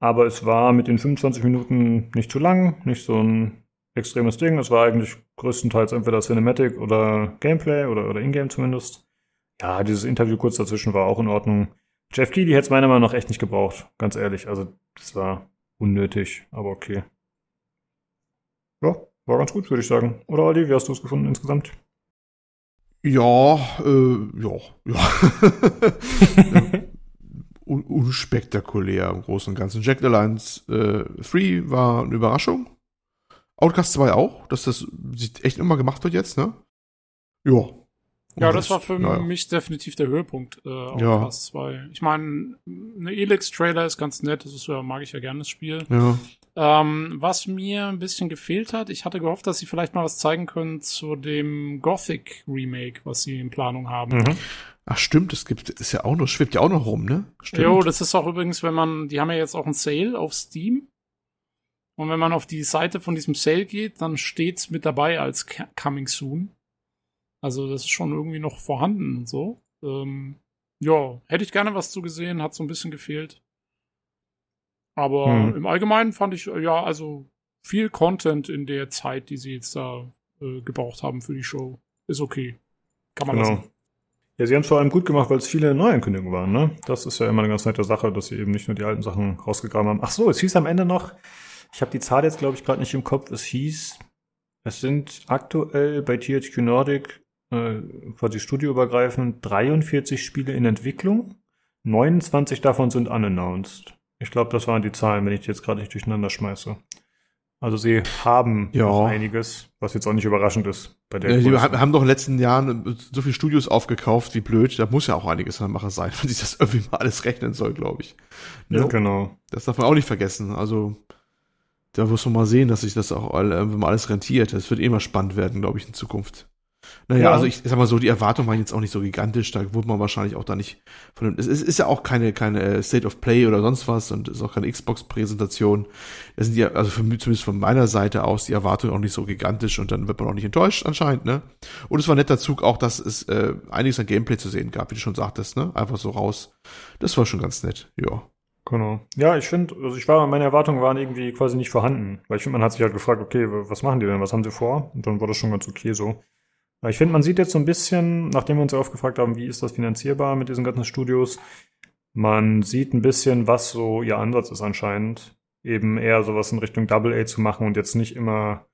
Speaker 1: Aber es war mit den 25 Minuten nicht zu lang, nicht so ein extremes Ding. Es war eigentlich größtenteils entweder Cinematic oder Gameplay oder, oder Ingame zumindest. Ja, dieses Interview kurz dazwischen war auch in Ordnung. Jeff Keighley hätte es meiner Meinung nach echt nicht gebraucht, ganz ehrlich. Also, das war unnötig, aber okay. Ja, war ganz gut, würde ich sagen. Oder Aldi, wie hast du es gefunden insgesamt?
Speaker 2: Ja, äh, ja, ja. Un unspektakulär im Großen und Ganzen. Jack Alliance äh, 3 war eine Überraschung. Outcast 2 auch, dass das echt immer gemacht wird jetzt, ne? Ja. Und
Speaker 3: ja, das war für
Speaker 2: naja.
Speaker 3: mich definitiv der Höhepunkt äh, auf
Speaker 2: Ja.
Speaker 3: Class 2. Ich meine, eine Elix-Trailer ist ganz nett, das ist ja, mag ich ja gerne das Spiel.
Speaker 2: Ja.
Speaker 3: Ähm, was mir ein bisschen gefehlt hat, ich hatte gehofft, dass sie vielleicht mal was zeigen können zu dem Gothic Remake, was sie in Planung haben.
Speaker 1: Mhm.
Speaker 2: Ach stimmt, es gibt, ist ja auch noch, schwebt ja auch noch rum, ne? Stimmt.
Speaker 3: Jo, das ist auch übrigens, wenn man, die haben ja jetzt auch einen Sale auf Steam. Und wenn man auf die Seite von diesem Sale geht, dann steht's mit dabei als Coming Soon. Also das ist schon irgendwie noch vorhanden und so. Ähm, ja, hätte ich gerne was zu gesehen, hat so ein bisschen gefehlt. Aber
Speaker 1: Hm.
Speaker 3: im Allgemeinen fand ich, ja, also viel Content in der Zeit, die sie jetzt da äh, gebraucht haben für die Show. Ist okay. Kann man
Speaker 1: Genau.
Speaker 3: lassen.
Speaker 1: Ja, sie haben es vor allem gut gemacht, weil es viele Neuankündigungen waren, ne? Das ist ja immer eine ganz nette Sache, dass sie eben nicht nur die alten Sachen rausgegraben haben. Ach so, es hieß am Ende noch, ich habe die Zahl jetzt, glaube ich, gerade nicht im Kopf, es hieß, es sind aktuell bei THQ Nordic äh, quasi studioübergreifend 43 Spiele in Entwicklung. 29 davon sind unannounced. Ich glaube, das waren die Zahlen, wenn ich die jetzt gerade nicht durcheinander schmeiße. Also sie haben
Speaker 2: Ja.
Speaker 1: noch einiges, was jetzt auch nicht überraschend ist bei der
Speaker 2: Ja, die haben doch in den letzten Jahren so viele Studios aufgekauft, wie blöd. Da muss ja auch einiges an der Mache sein, wenn sich das irgendwie mal alles rechnen soll, glaube ich.
Speaker 1: Ja,
Speaker 2: Ne?
Speaker 1: genau.
Speaker 2: Das darf man auch nicht vergessen. Also, da muss man mal sehen, dass sich das auch all- irgendwann mal alles rentiert. Das wird eh mal spannend werden, glaube ich, in Zukunft. Naja,
Speaker 1: Ja.
Speaker 2: also ich sag mal so, die Erwartungen waren jetzt auch nicht so gigantisch, da wurde man wahrscheinlich auch da nicht von dem, es ist, ist ja auch keine, keine äh, State of Play oder sonst was und ist auch keine Xbox-Präsentation. Das sind ja, also für mich, zumindest von meiner Seite aus, die Erwartungen auch nicht so gigantisch und dann wird man auch nicht enttäuscht anscheinend, ne? Und es war ein netter Zug auch, dass es äh, einiges an Gameplay zu sehen gab, wie du schon sagtest, ne? Einfach so raus. Das war schon ganz nett, ja.
Speaker 1: Genau. Ja, ich finde, also ich war, meine Erwartungen waren irgendwie quasi nicht vorhanden. Weil ich finde, man hat sich halt gefragt, okay, was machen die denn? Was haben sie vor? Und dann war das schon ganz okay so. Ich finde, man sieht jetzt so ein bisschen, nachdem wir uns ja oft gefragt haben, wie ist das finanzierbar mit diesen ganzen Studios, man sieht ein bisschen, was so ihr Ansatz ist anscheinend. Eben eher sowas in Richtung Double A zu machen und jetzt nicht immer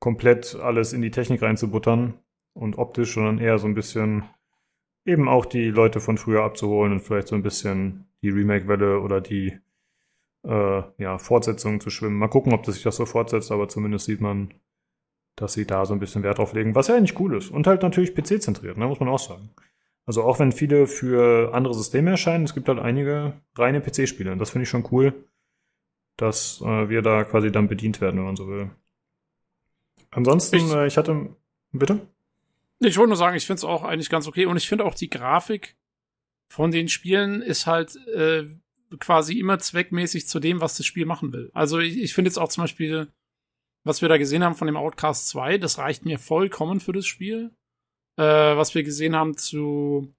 Speaker 1: komplett alles in die Technik reinzubuttern und optisch, sondern eher so ein bisschen eben auch die Leute von früher abzuholen und vielleicht so ein bisschen die Remake-Welle oder die äh, ja, Fortsetzungen zu schwimmen. Mal gucken, ob das sich das so fortsetzt, aber zumindest sieht man, dass sie da so ein bisschen Wert drauf legen, was ja eigentlich cool ist. Und halt natürlich PC-zentriert, ne, muss man auch sagen. Also auch wenn viele für andere Systeme erscheinen, es gibt halt einige reine PC-Spiele. Und das finde ich schon cool, dass äh, wir da quasi dann bedient werden, wenn man so will. Ansonsten,
Speaker 3: Ich-
Speaker 1: äh, ich hatte. Bitte?
Speaker 3: Ich wollte nur sagen, ich finde es auch eigentlich ganz okay und ich finde auch die Grafik von den Spielen ist halt äh, quasi immer zweckmäßig zu dem, was das Spiel machen will. Also ich, ich finde jetzt auch zum Beispiel, was wir da gesehen haben von dem Outcast 2, das reicht mir vollkommen für das Spiel. Äh, was wir gesehen haben zu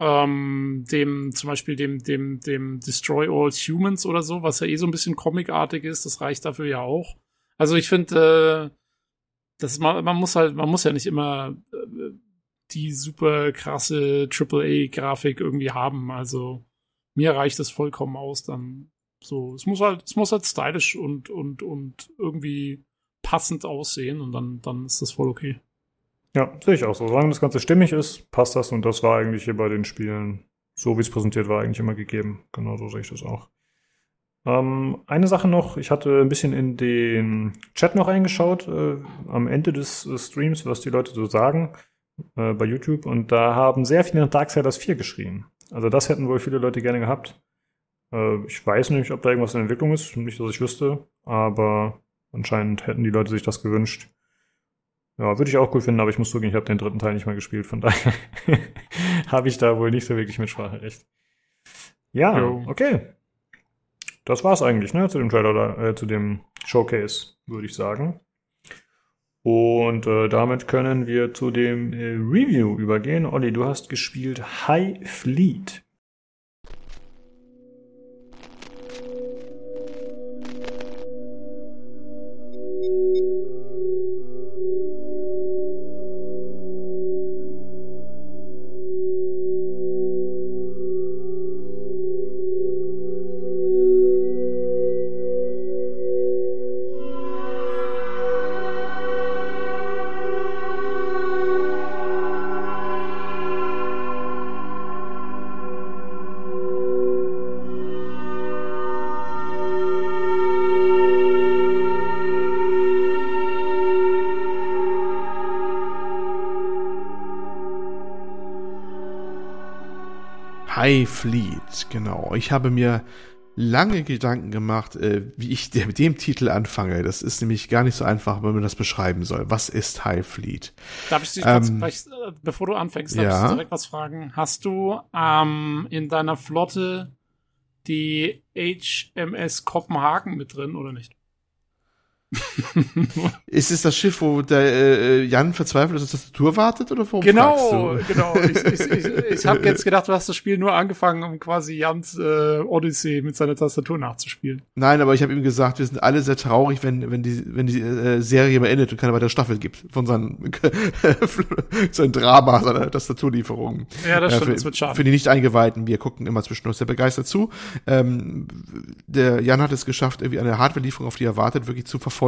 Speaker 3: ähm, dem, zum Beispiel dem, dem, dem Destroy All Humans oder so, was ja eh so ein bisschen comicartig ist, das reicht dafür ja auch. Also ich finde, äh, das man, man muss halt, man muss ja nicht immer äh, die super krasse AAA-Grafik irgendwie haben. Also mir reicht es vollkommen aus. Dann so, es muss halt, es muss halt stylisch und und und irgendwie passend aussehen und dann dann ist das voll okay.
Speaker 1: Ja, sehe ich auch so. Solange das Ganze stimmig ist, passt das und das war eigentlich hier bei den Spielen, so wie es präsentiert war, eigentlich immer gegeben. Genau so sehe ich das auch. Ähm, eine Sache noch, ich hatte ein bisschen in den Chat noch reingeschaut, äh, am Ende des äh, Streams, was die Leute so sagen äh, bei YouTube und da haben sehr viele nach Darksiders 4 geschrien. Also das hätten wohl viele Leute gerne gehabt. Äh, ich weiß nicht, ob da irgendwas in Entwicklung ist, nicht, dass ich wüsste, aber anscheinend hätten die Leute sich das gewünscht. Ja, würde ich auch cool finden, aber ich muss zugeben, ich habe den dritten Teil nicht mal gespielt, von daher habe ich da wohl nicht so wirklich Mitspracherecht. Ja,
Speaker 3: Jo.
Speaker 1: okay. Das war's eigentlich, ne, zu dem Trailer, äh, zu dem Showcase, würde ich sagen. Und äh, damit können wir zu dem äh, Review übergehen. Olli, du hast gespielt High Fleet.
Speaker 2: High Fleet, genau. Ich habe mir lange Gedanken gemacht, äh, wie ich mit dem Titel anfange. Das ist nämlich gar nicht so einfach, wenn man das beschreiben soll. Was ist High Fleet?
Speaker 3: Darf ich dich
Speaker 2: Ähm,
Speaker 3: kurz, bevor du anfängst, darf
Speaker 2: ja.
Speaker 3: ich direkt was fragen? Hast du ähm, in deiner Flotte die HMS Kopenhagen mit drin oder nicht?
Speaker 2: Ist es das Schiff, wo der äh, Jan verzweifelt auf die Tastatur wartet oder fragst
Speaker 3: Genau, genau. Ich, ich, ich, ich habe jetzt gedacht, du hast das Spiel nur angefangen, um quasi Jans äh, Odyssey mit seiner Tastatur nachzuspielen.
Speaker 2: Nein, aber ich habe ihm gesagt, wir sind alle sehr traurig, wenn wenn die wenn die äh, Serie beendet und keine weitere Staffel gibt von seinem sein Drama, seiner Tastaturlieferungen.
Speaker 3: Ja, das
Speaker 2: Äh,
Speaker 3: stimmt,
Speaker 2: für,
Speaker 3: das wird schade.
Speaker 2: Für die Nicht-Eingeweihten, wir gucken immer zwischendurch sehr begeistert zu. Ähm, der Jan hat es geschafft, irgendwie eine Hardware-Lieferung, auf die er wartet, wirklich zu verfolgen,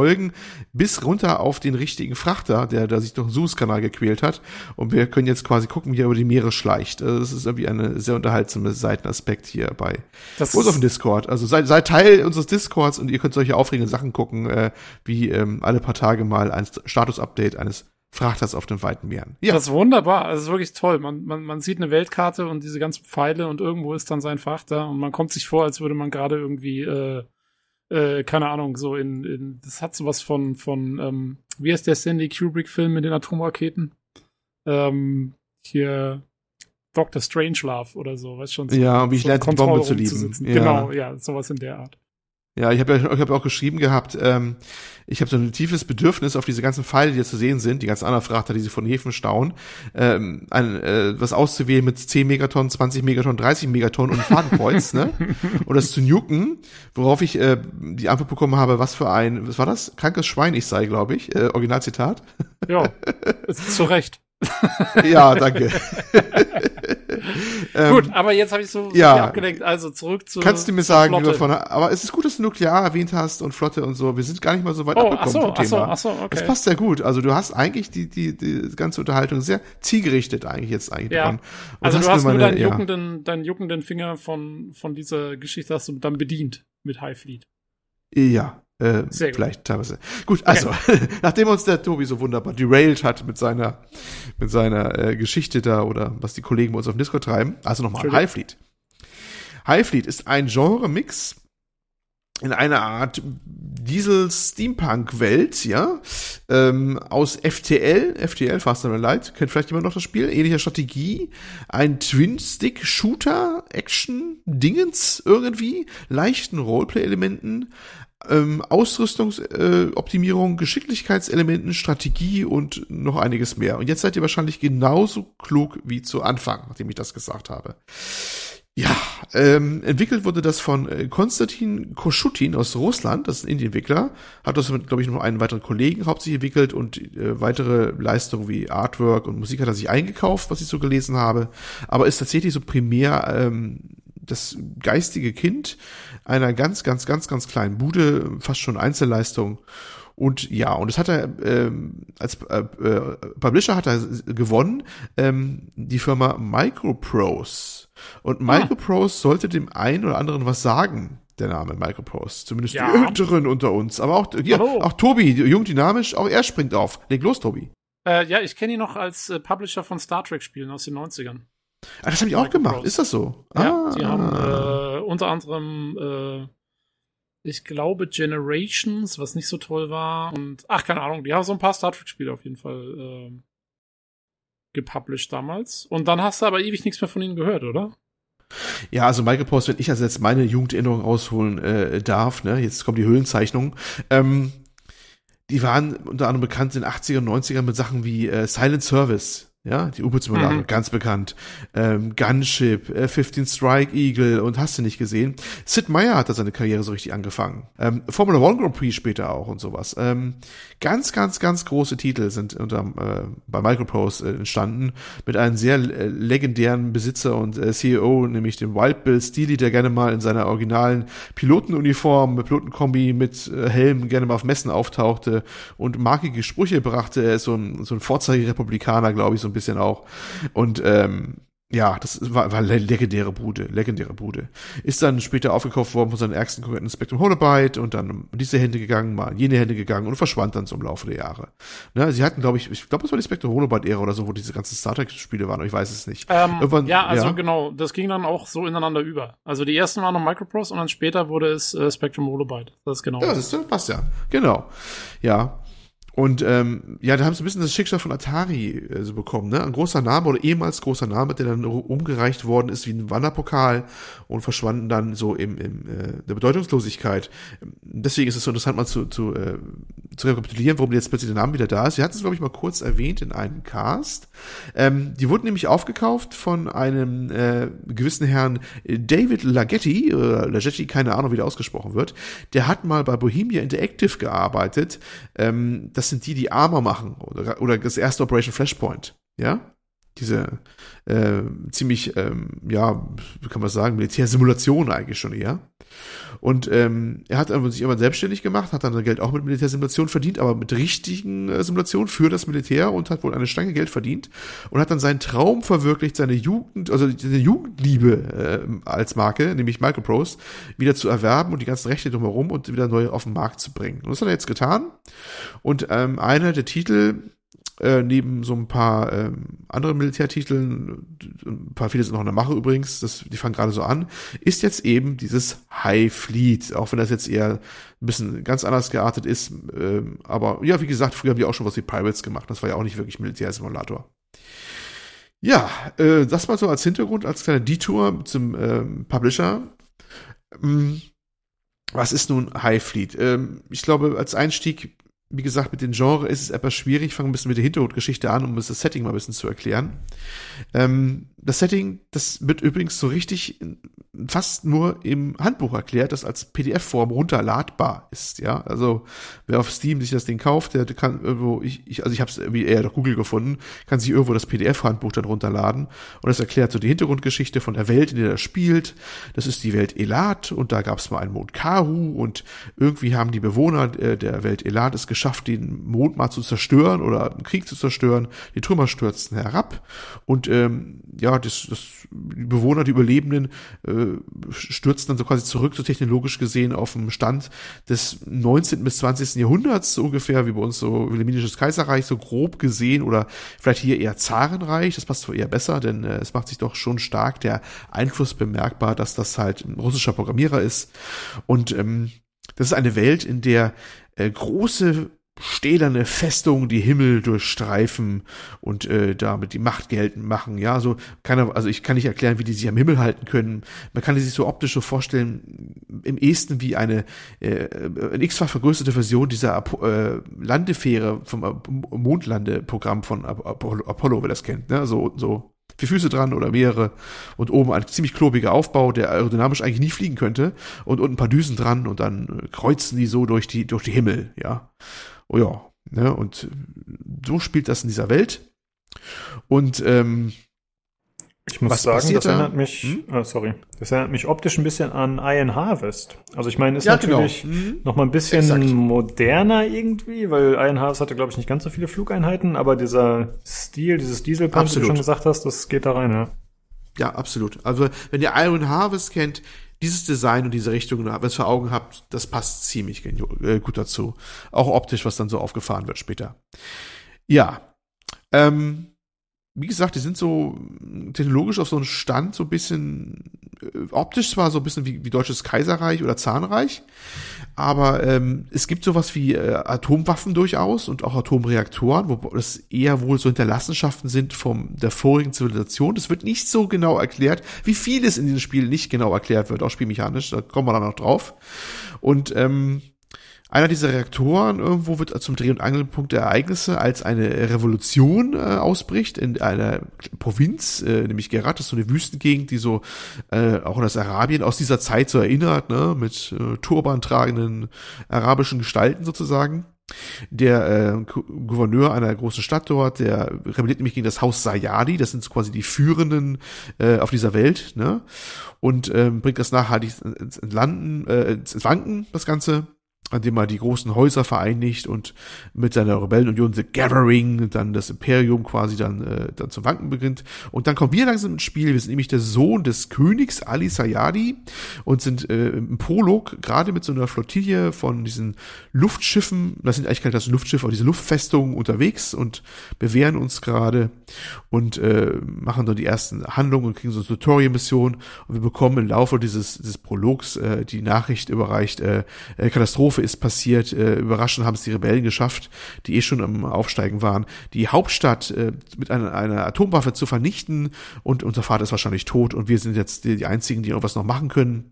Speaker 2: bis runter auf den richtigen Frachter, der, der sich durch den Suezkanal gequält hat. Und wir können jetzt quasi gucken, wie er über die Meere schleicht. Also Das ist irgendwie eine sehr unterhaltsame Seitenaspekt hier bei
Speaker 3: Das
Speaker 2: uns auf dem Discord. Also seid, seid Teil unseres Discords und ihr könnt solche aufregenden Sachen gucken, äh, wie ähm, alle paar Tage mal ein Status-Update eines Frachters auf den weiten Meeren. Ja,
Speaker 3: Das ist wunderbar, also ist wirklich toll. Man, man, man sieht eine Weltkarte und diese ganzen Pfeile und irgendwo ist dann sein Frachter und man kommt sich vor, als würde man gerade irgendwie, äh, äh, keine Ahnung, so in, in das hat sowas von, von, ähm, wie heißt der Stanley Kubrick-Film mit den Atomraketen? ähm, hier Dr. Strangelove oder so, weißt schon. So,
Speaker 2: ja, wie ich
Speaker 3: so
Speaker 2: lernte, die Bombe zu lieben. Ja.
Speaker 3: Genau, ja, sowas in der Art.
Speaker 2: Ja, ich habe ja, ich hab auch geschrieben gehabt, ähm, ich habe so ein tiefes Bedürfnis auf diese ganzen Pfeile, die hier zu sehen sind, die ganzen anderen Frachter, die sie von Häfen stauen, ähm, ein, äh, was auszuwählen mit 10 Megatonnen, 20 Megatonnen, 30 Megatonnen und Fadenkreuz, ne? Und das zu nuken, worauf ich äh, die Antwort bekommen habe, was für ein, was war das? Krankes Schwein ich sei, glaube ich. Äh, Originalzitat.
Speaker 3: Ja, zu Recht.
Speaker 2: ja, danke. ähm,
Speaker 3: Gut, aber jetzt habe ich so, so
Speaker 2: ja.
Speaker 3: abgelenkt. Also zurück zu.
Speaker 2: Kannst du mir sagen,
Speaker 3: Flotte.
Speaker 2: lieber von, aber es ist gut, dass du Nuklear erwähnt hast und Flotte und so. Wir sind gar nicht mal so weit
Speaker 3: Oh,
Speaker 2: abgekommen
Speaker 3: ach so,
Speaker 2: vom
Speaker 3: ach so,
Speaker 2: Thema.
Speaker 3: ach so, okay.
Speaker 2: Das passt sehr gut. Also du hast eigentlich die, die, die ganze Unterhaltung sehr zielgerichtet eigentlich jetzt eigentlich
Speaker 3: Ja.
Speaker 2: dran. Und
Speaker 3: Also du hast nur
Speaker 2: meine-
Speaker 3: deinen
Speaker 2: ja.
Speaker 3: juckenden, deinen juckenden Finger von, von dieser Geschichte hast du dann bedient mit High Fleet.
Speaker 2: Ja, äh, vielleicht teilweise. Gut, also, nachdem uns der Tobi so wunderbar derailed hat mit seiner, mit seiner äh, Geschichte da oder was die Kollegen bei uns auf dem Discord treiben, also nochmal
Speaker 3: Entschuldigung.
Speaker 2: High Fleet. High Fleet ist ein Genre-Mix in einer Art Diesel-Steampunk-Welt, ja, ähm, aus FTL, FTL, Fast and Light, kennt vielleicht jemand noch das Spiel, ähnlicher Strategie, ein Twin-Stick-Shooter, Action-Dingens irgendwie, leichten Roleplay-Elementen, ähm, Ausrüstungsoptimierung, äh, Geschicklichkeitselementen, Strategie und noch einiges mehr. Und jetzt seid ihr wahrscheinlich genauso klug wie zu Anfang, nachdem ich das gesagt habe. Ja, ähm, entwickelt wurde das von äh, Konstantin Koschutin aus Russland, das ist ein Indie-Entwickler, hat das mit, glaube ich, noch einen weiteren Kollegen hauptsächlich entwickelt und äh, weitere Leistungen wie Artwork und Musik hat er sich eingekauft, was ich so gelesen habe, aber ist tatsächlich so primär ähm, das geistige Kind einer ganz, ganz, ganz, ganz kleinen Bude, fast schon Einzelleistung. Und ja, und das hat er ähm, als äh, äh, Publisher hat er gewonnen, ähm, die Firma Microprose. Und Microprose sollte dem einen oder anderen was sagen, der Name Microprose. Zumindest
Speaker 3: Ja.
Speaker 2: die Älteren unter uns. Aber auch,
Speaker 3: Hallo.
Speaker 2: auch Tobi, jung dynamisch, auch er springt auf. Leg los, Tobi.
Speaker 3: Äh, ja, ich kenne ihn noch als äh, Publisher von Star Trek-Spielen aus den 90ern.
Speaker 2: Ah, das haben die auch gemacht. Ist das so?
Speaker 3: Ja,
Speaker 2: ah.
Speaker 3: die haben äh, unter anderem, äh, ich glaube, Generations, was nicht so toll war. Und ach, keine Ahnung, die haben so ein paar Star Trek-Spiele auf jeden Fall äh, gepublished damals. Und dann hast du aber ewig nichts mehr von ihnen gehört, oder?
Speaker 2: Ja, also Michael Post, wenn ich also jetzt meine Jugenderinnerung rausholen äh, darf, ne, jetzt kommt die Höhlenzeichnung, ähm, die waren unter anderem bekannt in den 80er und 90ern mit Sachen wie äh, Silent Service, ja, die U-Boot-Simulator,
Speaker 3: Mhm.
Speaker 2: ganz bekannt, ähm, Gunship, äh, 15 Strike Eagle und hast du nicht gesehen. Sid Meier hat da seine Karriere so richtig angefangen. Ähm, Formula One Grand Prix später auch und sowas. Ähm, ganz, ganz, ganz große Titel sind unter, äh, bei Microprose äh, entstanden mit einem sehr äh, legendären Besitzer und äh, CEO, nämlich dem Wild Bill Steely, der gerne mal in seiner originalen Pilotenuniform, mit Pilotenkombi mit äh, Helm gerne mal auf Messen auftauchte und markige Sprüche brachte. Er ist so ein, so ein Vorzeigerepublikaner, glaube ich, so ein bisschen auch. Und ähm, ja, das war, war le- legendäre Bude, legendäre Bude. Ist dann später aufgekauft worden von seinen ärgsten Konkurrenten Spectrum Holobyte und dann diese Hände gegangen, mal jene Hände gegangen und verschwand dann so im Laufe der Jahre. Ne, sie hatten, glaube ich, ich glaube, es war die Spectrum Holobyte-Ära oder so, wo diese ganzen Star Trek-Spiele waren, aber ich weiß es nicht.
Speaker 3: Ähm,
Speaker 2: Irgendwann-
Speaker 3: ja, also
Speaker 2: ja.
Speaker 3: genau, das ging dann auch so ineinander über. Also die ersten waren noch Microprose und dann später wurde es äh, Spectrum Holobyte. Das ist genau.
Speaker 2: Ja, das ist, passt ja. Genau. Ja. Und ähm, ja, da haben sie ein bisschen das Schicksal von Atari äh, so bekommen, ne? Ein großer Name oder ehemals großer Name, der dann umgereicht worden ist wie ein Wanderpokal und verschwanden dann so im, im äh, der Bedeutungslosigkeit. Deswegen ist es so interessant, mal zu, zu, äh, zu rekapitulieren, warum jetzt plötzlich der Name wieder da ist. Sie hatten es, glaube ich, mal kurz erwähnt in einem Cast. Ähm, die wurden nämlich aufgekauft von einem äh, gewissen Herrn David Lagetti, oder Lagetti, keine Ahnung, wie der ausgesprochen wird. Der hat mal bei Bohemia Interactive gearbeitet. Ähm, das sind die, die Armor machen oder, oder das erste Operation Flashpoint. Ja, diese äh, ziemlich, ähm, ja, wie kann man sagen, Militärsimulation eigentlich schon eher. Und ähm, er hat sich immer selbstständig gemacht, hat dann sein Geld auch mit Militärsimulation verdient, aber mit richtigen äh, Simulationen für das Militär und hat wohl eine Stange Geld verdient und hat dann seinen Traum verwirklicht, seine Jugend, also seine Jugendliebe äh, als Marke, nämlich Microprose, wieder zu erwerben und die ganzen Rechte drumherum und wieder neu auf den Markt zu bringen. Und das hat er jetzt getan. Und ähm, einer der Titel, äh, neben so ein paar ähm, anderen Militärtiteln, ein paar viele sind noch in der Mache übrigens, das, die fangen gerade so an, ist jetzt eben dieses High Fleet, auch wenn das jetzt eher ein bisschen ganz anders geartet ist, ähm, aber ja, wie gesagt, früher haben die auch schon was wie Pirates gemacht, das war ja auch nicht wirklich Militärsimulator. Ja, äh, das mal so als Hintergrund, als kleiner Detour zum ähm, Publisher. Ähm, was ist nun High Fleet? Ähm, ich glaube, als Einstieg wie gesagt, mit dem Genre ist es etwas schwierig. Ich fange ein bisschen mit der Hintergrundgeschichte an, um das Setting mal ein bisschen zu erklären. Ähm, das Setting, das wird übrigens so richtig fast nur im Handbuch erklärt, das als PDF-Form runterladbar ist. Ja, also wer auf Steam sich das Ding kauft, der kann irgendwo, ich, ich also ich habe es irgendwie eher durch Google gefunden, kann sich irgendwo das PDF-Handbuch dann runterladen und das erklärt so die Hintergrundgeschichte von der Welt, in der das spielt. Das ist die Welt Elat und da gab es mal einen Mond Kahu und irgendwie haben die Bewohner äh, der Welt Elat es geschafft, den Mond mal zu zerstören oder einen Krieg zu zerstören. Die Trümmer stürzten herab und ähm, ja, das, das die Bewohner, die Überlebenden äh, stürzen dann so quasi zurück, so technologisch gesehen, auf dem Stand des 19. bis 20. Jahrhunderts, so ungefähr wie bei uns so Wilhelminisches Kaiserreich, so grob gesehen, oder vielleicht hier eher Zarenreich, das passt eher besser, denn äh, es macht sich doch schon stark der Einfluss bemerkbar, dass das halt ein russischer Programmierer ist. Und ähm, das ist eine Welt, in der äh, große stählerne Festungen die Himmel durchstreifen und äh, damit die Macht geltend machen. Ja, so kann er, also ich kann nicht erklären, wie die sich am Himmel halten können. Man kann sich so optisch so vorstellen, im ehesten wie eine äh, ein x-fach vergrößerte Version dieser äh, Landefähre vom Mondlandeprogramm von Apollo, Apollo, wer das kennt. Ne? So so vier Füße dran oder mehrere und oben ein ziemlich klobiger Aufbau, der aerodynamisch eigentlich nie fliegen könnte und unten ein paar Düsen dran und dann kreuzen die so durch die durch die Himmel, ja. Oh ja, ne, und so spielt das in dieser Welt. Und ähm,
Speaker 1: ich muss
Speaker 2: Was
Speaker 1: sagen, das
Speaker 2: da?
Speaker 1: erinnert mich,
Speaker 2: Hm?
Speaker 1: ah, sorry, das erinnert mich optisch ein bisschen an Iron Harvest. Also ich meine, ist
Speaker 2: Ja, genau.
Speaker 1: natürlich
Speaker 2: Mhm.
Speaker 1: noch mal ein bisschen
Speaker 2: Exakt.
Speaker 1: moderner irgendwie, weil Iron Harvest hatte, glaube ich, nicht ganz so viele Flugeinheiten, aber dieser Stil, dieses Dieselpump, wie du schon gesagt hast, das geht da rein, ja.
Speaker 2: Ja, absolut. Also, wenn ihr Iron Harvest kennt, dieses Design und diese Richtung, wenn ihr es vor Augen habt, das passt ziemlich äh, gut dazu. Auch optisch, was dann so aufgefahren wird später. Ja. Ähm, wie gesagt, die sind so technologisch auf so einem Stand, so ein bisschen äh, optisch zwar so ein bisschen wie, wie Deutsches Kaiserreich oder Zahnreich, aber ähm, es gibt sowas wie äh, Atomwaffen durchaus und auch Atomreaktoren, wo das eher wohl so Hinterlassenschaften sind vom der vorigen Zivilisation. Das wird nicht so genau erklärt, wie vieles in diesem Spiel nicht genau erklärt wird, auch spielmechanisch, da kommen wir dann noch drauf. Und ähm, einer dieser Reaktoren irgendwo wird zum Dreh- und Angelpunkt der Ereignisse, als eine Revolution äh, ausbricht in einer Provinz, äh, nämlich Gerat, das ist so eine Wüstengegend, die so äh, auch an das Arabien aus dieser Zeit so erinnert, ne, mit äh, Turban tragenden arabischen Gestalten sozusagen. Der äh, Gouverneur einer großen Stadt dort, der rebelliert nämlich gegen das Haus Sayadi, das sind quasi die Führenden äh, auf dieser Welt, ne? Und ähm, bringt das nachhaltig ins, ins Landen, äh, ins Wanken, das Ganze an dem er die großen Häuser vereinigt und mit seiner Rebellenunion The Gathering dann das Imperium quasi dann, äh, dann zum Wanken beginnt. Und dann kommen wir langsam ins Spiel. Wir sind nämlich der Sohn des Königs Ali Sayadi und sind äh, im Prolog gerade mit so einer Flottille von diesen Luftschiffen, das sind eigentlich keine Luftschiffe, aber diese Luftfestungen unterwegs und bewähren uns gerade und äh, machen dann die ersten Handlungen und kriegen so eine Tutorial-Mission und wir bekommen im Laufe dieses, dieses Prologs äh, die Nachricht überreicht, äh, äh, Katastrophe ist passiert, äh, überraschend haben es die Rebellen geschafft, die eh schon am Aufsteigen waren, die Hauptstadt äh, mit einer, einer Atomwaffe zu vernichten. Und unser Vater ist wahrscheinlich tot und wir sind jetzt die, die einzigen, die irgendwas noch machen können.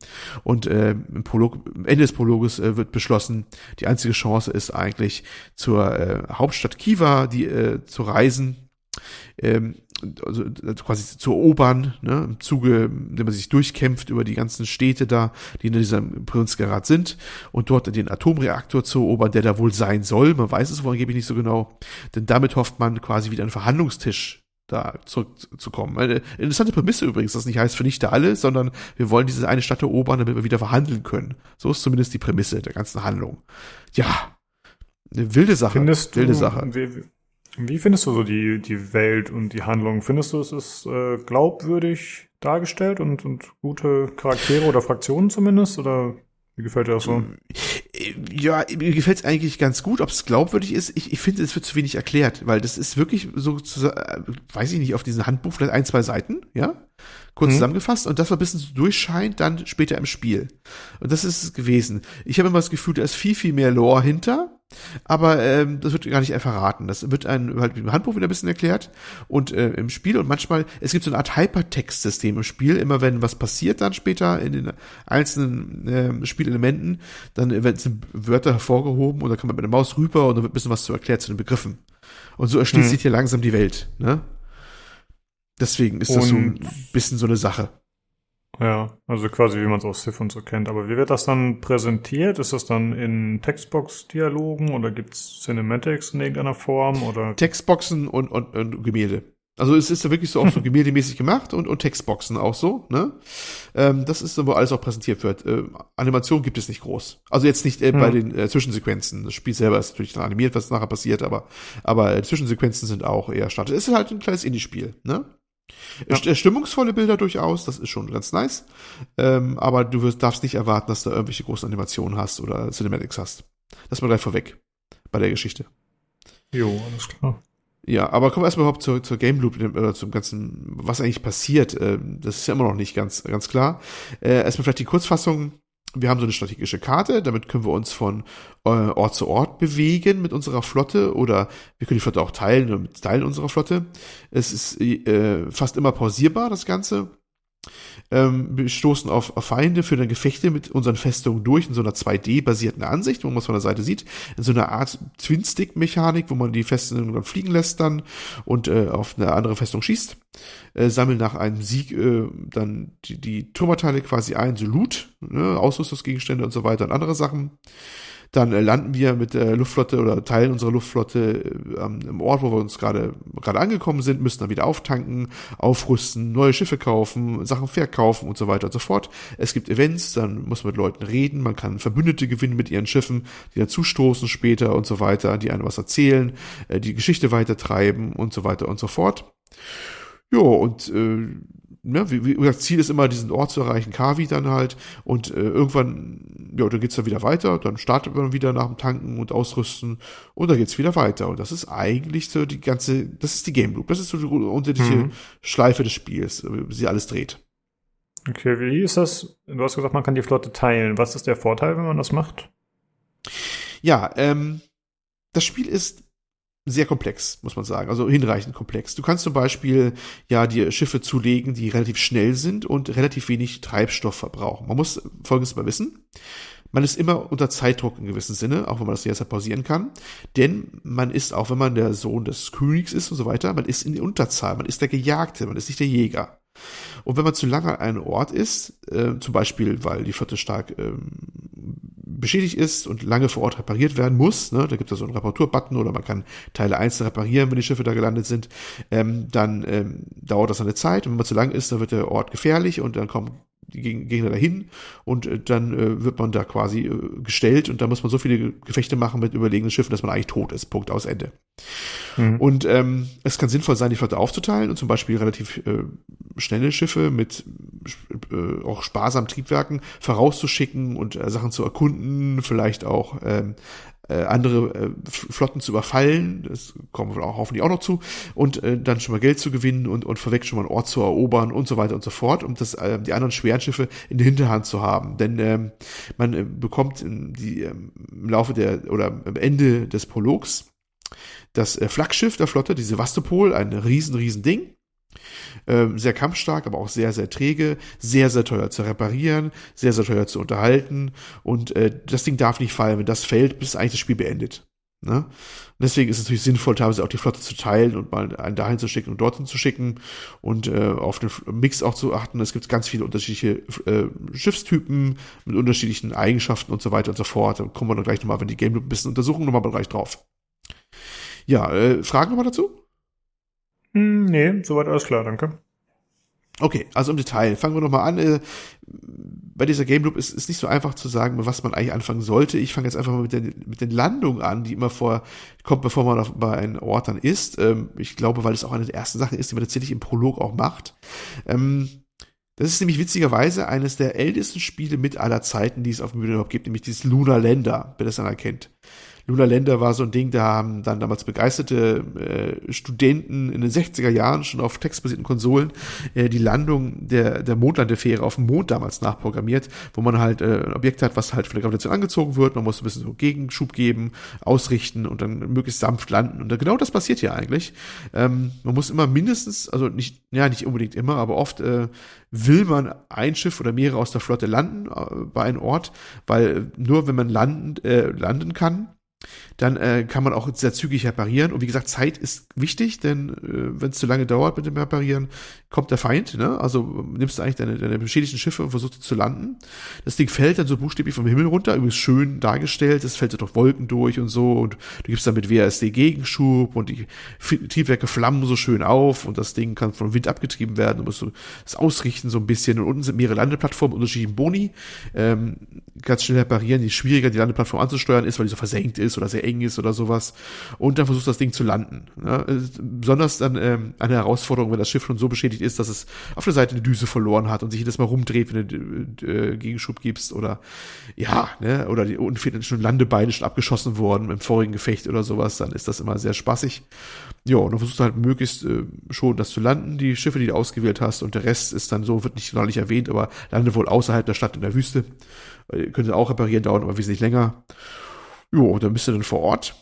Speaker 2: Und äh, im Prolog, Ende des Prologes äh, wird beschlossen, die einzige Chance ist eigentlich zur äh, Hauptstadt Kiva, die äh, zu reisen, ähm, also äh, quasi zu erobern, ne, im Zuge, indem man sich durchkämpft über die ganzen Städte da, die in diesem Prinzgerat sind und dort den Atomreaktor zu erobern, der da wohl sein soll. Man weiß es wohl angeblich nicht so genau, denn damit hofft man quasi wieder einen Verhandlungstisch da zurückzukommen. Eine interessante Prämisse übrigens, das nicht heißt vernichte alle, sondern wir wollen diese eine Stadt erobern, damit wir wieder verhandeln können. So ist zumindest die Prämisse der ganzen Handlung. Ja, eine wilde Sache.
Speaker 1: Findest du,
Speaker 2: wilde Sache.
Speaker 1: Wie, findest du so die, die Welt und die Handlung? Findest du, es ist äh, glaubwürdig dargestellt und, und gute Charaktere oder Fraktionen zumindest? Oder wie gefällt dir das so?
Speaker 2: Ja, mir gefällt es eigentlich ganz gut. Ob es glaubwürdig ist, ich, ich finde, es wird zu wenig erklärt, weil das ist wirklich so, zu, äh, weiß ich nicht, auf diesem Handbuch vielleicht ein, zwei Seiten, ja, kurz
Speaker 1: Mhm.
Speaker 2: zusammengefasst und das, was ein bisschen so durchscheint, dann später im Spiel. Und das ist es gewesen. Ich habe immer das Gefühl, da ist viel, viel mehr Lore hinter aber ähm, das wird gar nicht verraten. Das wird ein, halt im Handbuch wieder ein bisschen erklärt und äh, im Spiel und manchmal, es gibt so eine Art Hypertext-System im Spiel, immer wenn was passiert dann später in den einzelnen äh, Spielelementen, dann werden Wörter hervorgehoben und dann kann man mit der Maus rüber und dann wird ein bisschen was zu erklärt zu den Begriffen. Und so erschließt hm. sich hier langsam die Welt, ne? Deswegen ist das so ein bisschen so eine Sache.
Speaker 1: Ja, also quasi wie man es aus Civ und so kennt. Aber wie wird das dann präsentiert? Ist das dann in Textbox-Dialogen oder gibt's Cinematics in irgendeiner Form? Oder?
Speaker 2: Textboxen und, und, und Gemälde. Also es ist ja wirklich so auch so gemäldemäßig gemacht und, und Textboxen auch so, ne? Ähm, das ist so, wo alles auch präsentiert wird. Äh, Animation gibt es nicht groß. Also jetzt nicht äh, hm. bei den äh, Zwischensequenzen. Das Spiel selber ist natürlich dann animiert, was nachher passiert, aber, aber äh, Zwischensequenzen sind auch eher statt. Es ist halt ein kleines Indie-Spiel, ne? Ja. Stimmungsvolle Bilder durchaus, das ist schon ganz nice. Ähm, aber du wirst, darfst nicht erwarten, dass du irgendwelche großen Animationen hast oder Cinematics hast. Das mal gleich vorweg bei der Geschichte.
Speaker 1: Jo, alles klar.
Speaker 2: Ja, aber kommen wir erstmal überhaupt zur, zur Game Loop oder zum ganzen, was eigentlich passiert. Ähm, das ist ja immer noch nicht ganz, ganz klar. Äh, erstmal vielleicht die Kurzfassung wir haben so eine strategische Karte, damit können wir uns von äh, Ort zu Ort bewegen mit unserer Flotte oder wir können die Flotte auch teilen mit Teilen unserer Flotte. Es ist äh, fast immer pausierbar, das Ganze. Ähm, wir stoßen auf, Feinde, führen dann Gefechte mit unseren Festungen durch in so einer 2D-basierten Ansicht, wo man es von der Seite sieht, in so einer Art Twin-Stick-Mechanik, wo man die Festungen dann fliegen lässt dann und äh, auf eine andere Festung schießt, äh, sammeln nach einem Sieg äh, dann die, die Turmteile quasi ein, so Loot, ne, Ausrüstungsgegenstände und so weiter und andere Sachen. Dann äh, landen wir mit der Luftflotte oder Teilen unserer Luftflotte äh, im Ort, wo wir uns gerade gerade angekommen sind, müssen dann wieder auftanken, aufrüsten, neue Schiffe kaufen, Sachen verkaufen und so weiter und so fort. Es gibt Events, dann muss man mit Leuten reden, man kann Verbündete gewinnen mit ihren Schiffen, die dazustoßen später und so weiter, die einem was erzählen, äh, die Geschichte weitertreiben und so weiter und so fort. Ja, und äh, ne, wie, wie gesagt, Ziel ist immer, diesen Ort zu erreichen, Kavi dann halt. Und äh, irgendwann, ja, dann geht's dann wieder weiter. Dann startet man wieder nach dem Tanken und Ausrüsten und dann geht's wieder weiter. Und das ist eigentlich so die ganze, das ist die Game Loop. Das ist so die unterschiedliche mhm. Schleife des Spiels, wie sie alles dreht.
Speaker 1: Okay, wie ist das? Du hast gesagt, man kann die Flotte teilen. Was ist der Vorteil, wenn man das macht?
Speaker 2: Ja, ähm, das Spiel ist sehr komplex, muss man sagen, also hinreichend komplex. Du kannst zum Beispiel ja dir Schiffe zulegen, die relativ schnell sind und relativ wenig Treibstoff verbrauchen. Man muss Folgendes mal wissen. Man ist immer unter Zeitdruck in gewissem Sinne, auch wenn man das jederzeit pausieren kann. Denn man ist, auch wenn man der Sohn des Königs ist und so weiter, man ist in die Unterzahl, man ist der Gejagte, man ist nicht der Jäger. Und wenn man zu lange an einem Ort ist, äh, zum Beispiel, weil die Flotte stark ähm, beschädigt ist und lange vor Ort repariert werden muss, ne, da gibt es so einen Reparaturbutton oder man kann Teile einzeln reparieren, wenn die Schiffe da gelandet sind, ähm, dann ähm, dauert das eine Zeit und wenn man zu lang ist, dann wird der Ort gefährlich und dann kommen die Gegner dahin und äh, dann äh, wird man da quasi äh, gestellt und da muss man so viele Gefechte machen mit überlegenen Schiffen, dass man eigentlich tot ist. Punkt aus Ende. Mhm. Und ähm, es kann sinnvoll sein, die Flotte aufzuteilen und zum Beispiel relativ äh, schnelle Schiffe mit äh, auch sparsamen Triebwerken vorauszuschicken und äh, Sachen zu erkunden, vielleicht auch ähm, äh, andere äh, Flotten zu überfallen, das kommen wir auch hoffentlich auch noch zu, und äh, dann schon mal Geld zu gewinnen und, und vorweg schon mal einen Ort zu erobern und so weiter und so fort, um das, äh, die anderen schweren Schiffe in der Hinterhand zu haben. Denn ähm, man äh, bekommt in die, ähm, im Laufe der oder am Ende des Prologs das äh, Flaggschiff der Flotte, die Sevastopol, ein riesen, riesen Ding. Ähm, sehr kampfstark, aber auch sehr, sehr träge, sehr, sehr teuer zu reparieren, sehr, sehr teuer zu unterhalten. Und äh, das Ding darf nicht fallen. Wenn das fällt, bis eigentlich das Spiel beendet. Ne? Deswegen ist es natürlich sinnvoll, teilweise auch die Flotte zu teilen und mal einen dahin zu schicken und dorthin zu schicken und äh, auf den Mix auch zu achten. Es gibt ganz viele unterschiedliche äh, Schiffstypen mit unterschiedlichen Eigenschaften und so weiter und so fort. Da kommen wir dann gleich nochmal, wenn die Game ein bisschen untersuchen, nochmal gleich drauf. Ja, äh, Fragen nochmal dazu?
Speaker 1: Hm, nee, soweit alles klar, danke.
Speaker 2: Okay, also im Detail. Fangen wir nochmal an. Äh, bei dieser Game Loop ist es nicht so einfach zu sagen, was man eigentlich anfangen sollte. Ich fange jetzt einfach mal mit den, mit den Landungen an, die immer vor, kommt, bevor man auf, bei einem Ort dann ist. Ähm, ich glaube, weil es auch eine der ersten Sachen ist, die man tatsächlich im Prolog auch macht. Ähm, das ist nämlich witzigerweise eines der ältesten Spiele mit aller Zeiten, die es auf dem überhaupt gibt, nämlich dieses Lunar Länder, wer das dann erkennt. Luna Länder war so ein Ding, da haben dann damals begeisterte äh, Studenten in den 60er Jahren schon auf textbasierten Konsolen äh, die Landung der, der Mondlandefähre auf dem Mond damals nachprogrammiert, wo man halt äh, ein Objekt hat, was halt von der Gravitation angezogen wird, man muss ein bisschen so Gegenschub geben, ausrichten und dann möglichst sanft landen. Und genau das passiert hier eigentlich. Ähm, man muss immer mindestens, also nicht, ja, nicht unbedingt immer, aber oft äh, will man ein Schiff oder mehrere aus der Flotte landen äh, bei einem Ort, weil nur wenn man landen, äh, landen kann, dann äh, kann man auch sehr zügig reparieren. Und wie gesagt, Zeit ist wichtig, denn äh, wenn es zu lange dauert mit dem Reparieren, kommt der Feind. Ne? Also nimmst du eigentlich deine, deine beschädigten Schiffe und versuchst zu landen. Das Ding fällt dann so buchstäblich vom Himmel runter, übrigens schön dargestellt. Es fällt so durch Wolken durch und so. Und du gibst dann mit WASD Gegenschub und die Triebwerke flammen so schön auf und das Ding kann vom Wind abgetrieben werden. Du musst das ausrichten so ein bisschen. Und unten sind mehrere Landeplattformen, unterschiedliche Boni. Ähm, ganz schnell reparieren. Je schwieriger die Landeplattform anzusteuern ist, weil die so versenkt ist oder sehr eng ist oder sowas. Und dann versuchst das Ding zu landen. Ja, besonders dann ähm, eine Herausforderung, wenn das Schiff schon so beschädigt ist, dass es auf der Seite eine Düse verloren hat und sich jedes Mal rumdreht, wenn du äh, Gegenschub gibst oder ja, ne, oder die unten fehlen schon Landebeine schon abgeschossen worden im vorigen Gefecht oder sowas, dann ist das immer sehr spaßig. Ja, und dann versuchst du halt möglichst äh, schon das zu landen, die Schiffe, die du ausgewählt hast, und der Rest ist dann so, wird nicht neulich erwähnt, aber landet wohl außerhalb der Stadt in der Wüste. Äh, könnte auch reparieren, dauert aber wesentlich länger. Jo, dann bist du dann vor Ort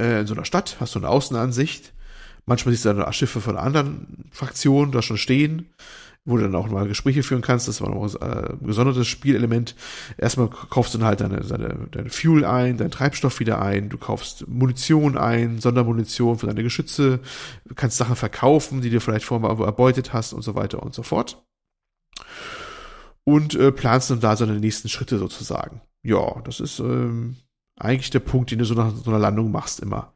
Speaker 2: äh, in so einer Stadt, hast du eine Außenansicht. Manchmal siehst du dann Schiffe von anderen Fraktionen da schon stehen, wo du dann auch mal Gespräche führen kannst. Das war noch ein äh, gesondertes Spielelement. Erstmal kaufst du dann halt deine, deine, deine Fuel ein, deinen Treibstoff wieder ein, du kaufst Munition ein, Sondermunition für deine Geschütze, du kannst Sachen verkaufen, die du vielleicht vorher mal erbeutet hast und so weiter und so fort. Und äh, planst dann da so deine nächsten Schritte sozusagen ja, das ist ähm, eigentlich der Punkt, den du so nach so einer Landung machst immer.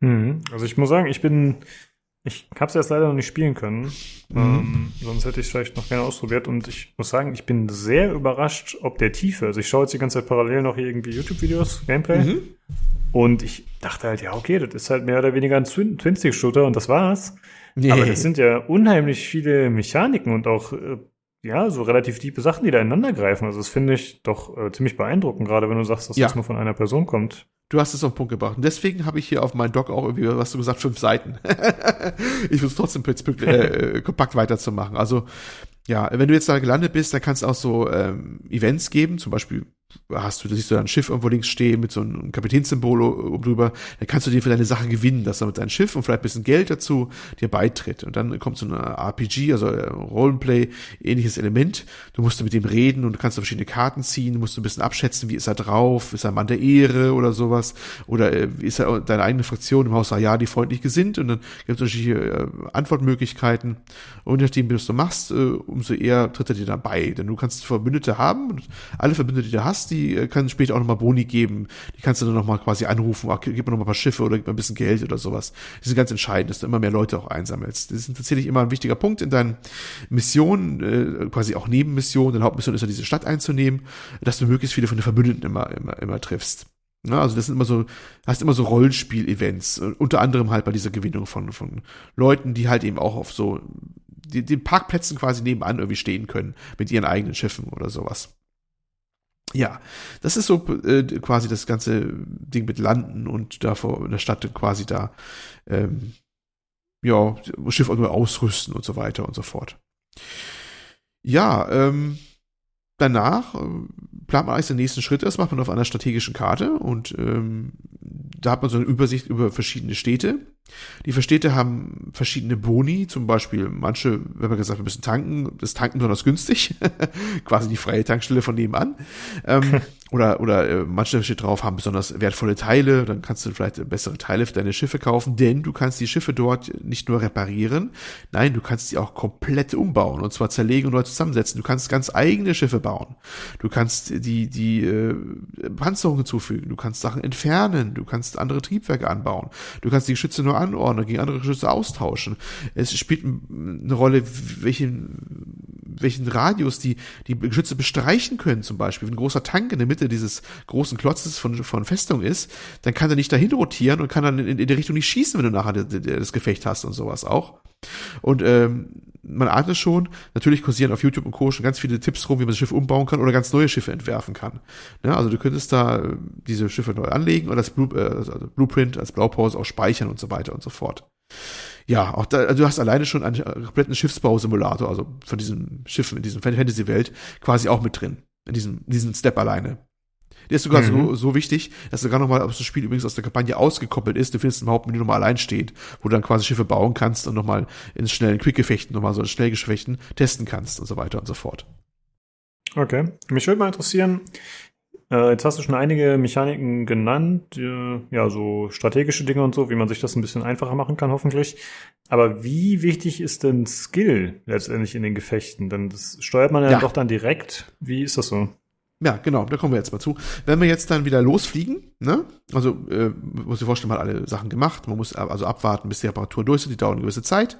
Speaker 1: Mhm. Also ich muss sagen, ich bin, ich habe es jetzt leider noch nicht spielen können. Mhm. Ähm, sonst hätte ich es vielleicht noch gerne ausprobiert. Und ich muss sagen, ich bin sehr überrascht, ob der Tiefe. Also ich schaue jetzt die ganze Zeit parallel noch irgendwie YouTube-Videos, Gameplay. Mhm. Und ich dachte halt, ja, okay, das ist halt mehr oder weniger ein Twin-Stick-Shooter und das war's. Nee. Aber das sind ja unheimlich viele Mechaniken und auch äh, ja, so relativ tiefe Sachen, die da ineinander greifen. Also das finde ich doch äh, ziemlich beeindruckend, gerade wenn du sagst, dass ja. das nur von einer Person kommt.
Speaker 2: Du hast es auf den Punkt gebracht. Und deswegen habe ich hier auf meinem Doc auch irgendwie, was du gesagt, fünf Seiten. ich versuche trotzdem äh, kompakt weiterzumachen. Also ja, wenn du jetzt da gelandet bist, dann kannst du auch so ähm, Events geben, zum Beispiel hast du, da siehst du ein Schiff irgendwo links stehen mit so einem Kapitänssymbol drüber, dann kannst du dir für deine Sache gewinnen, dass er mit deinem Schiff und vielleicht ein bisschen Geld dazu dir beitritt. Und dann kommt so ein RPG, also Roleplay, ähnliches Element. Du musst mit dem reden und du kannst verschiedene Karten ziehen, du musst ein bisschen abschätzen, wie ist er drauf, ist er ein Mann der Ehre oder sowas, oder äh, ist er deine eigene Fraktion im Haus ja die freundlich gesinnt und dann gibt es unterschiedliche äh, Antwortmöglichkeiten. Und nachdem, wie du es machst, äh, umso eher tritt er dir dann bei. Denn du kannst Verbündete haben und alle Verbündete, die du hast, die äh, können später auch nochmal Boni geben. Die kannst du dann nochmal quasi anrufen, ach, gib mir nochmal ein paar Schiffe oder gib mir ein bisschen Geld oder sowas. Das ist ganz entscheidend, dass du immer mehr Leute auch einsammelst. Das ist tatsächlich immer ein wichtiger Punkt in deinen Missionen, äh, quasi auch Nebenmissionen. Deine Hauptmission ist ja diese Stadt einzunehmen, dass du möglichst viele von den Verbündeten immer, immer, immer triffst. Ja, also das sind immer so, hast immer so Rollenspiel-Events, äh, unter anderem halt bei dieser Gewinnung von, von Leuten, die halt eben auch auf so die, den Parkplätzen quasi nebenan irgendwie stehen können mit ihren eigenen Schiffen oder sowas. Ja, das ist so äh, quasi das ganze Ding mit Landen und da vor in der Stadt quasi da ähm, ja Schiff nur ausrüsten und so weiter und so fort. Ja, ähm, danach äh, plant man eigentlich den nächsten Schritt. Das macht man auf einer strategischen Karte und ähm, da hat man so eine Übersicht über verschiedene Städte. Die Städte haben verschiedene Boni, zum Beispiel manche, wenn man gesagt, wir müssen tanken, das Tanken besonders günstig, quasi die freie Tankstelle von nebenan. Ähm, oder oder äh, manche steht drauf, haben besonders wertvolle Teile, dann kannst du vielleicht bessere Teile für deine Schiffe kaufen, denn du kannst die Schiffe dort nicht nur reparieren, nein, du kannst sie auch komplett umbauen und zwar zerlegen und neu zusammensetzen. Du kannst ganz eigene Schiffe bauen. Du kannst die die äh, Panzerung hinzufügen, du kannst Sachen entfernen, du kannst andere Triebwerke anbauen, du kannst die Geschütze nur anordnen, gegen andere Geschütze austauschen. Es spielt eine Rolle, welchen welchen Radius die die Geschütze bestreichen können, zum Beispiel, wenn ein großer Tank in der Mitte dieses großen Klotzes von, von Festung ist, dann kann er nicht dahin rotieren und kann dann in, in die Richtung nicht schießen, wenn du nachher das Gefecht hast und sowas auch. Und ähm, man ahnt es schon, natürlich kursieren auf YouTube und Co. schon ganz viele Tipps rum, wie man das Schiff umbauen kann oder ganz neue Schiffe entwerfen kann. Ja, also du könntest da äh, diese Schiffe neu anlegen und das Blue, äh, also Blueprint als Blaupause auch speichern und so weiter und so fort. Ja, auch da, also du hast alleine schon einen kompletten Schiffsbausimulator, also von diesem Schiff in diesem Fantasy-Welt quasi auch mit drin. In diesem, in diesem Step alleine. Der ist sogar mhm. so, so wichtig, dass sogar nochmal das Spiel übrigens aus der Kampagne ausgekoppelt ist. Du findest im Hauptmenü nochmal allein steht, wo du dann quasi Schiffe bauen kannst und nochmal in schnellen Quick-Gefechten, nochmal so in Schnellgefechten testen kannst und so weiter und so fort.
Speaker 1: Okay. Mich würde mal interessieren, äh, jetzt hast du schon einige Mechaniken genannt, äh, ja, so strategische Dinge und so, wie man sich das ein bisschen einfacher machen kann, hoffentlich. Aber wie wichtig ist denn Skill letztendlich in den Gefechten? Denn das steuert man ja, ja. doch dann direkt. Wie ist das so?
Speaker 2: Ja, genau, da kommen wir jetzt mal zu. Wenn wir jetzt dann wieder losfliegen, ne? Also äh, muss ich vorstellen, man hat alle Sachen gemacht. Man muss also abwarten, bis die Reparaturen durch sind. Die dauern eine gewisse Zeit.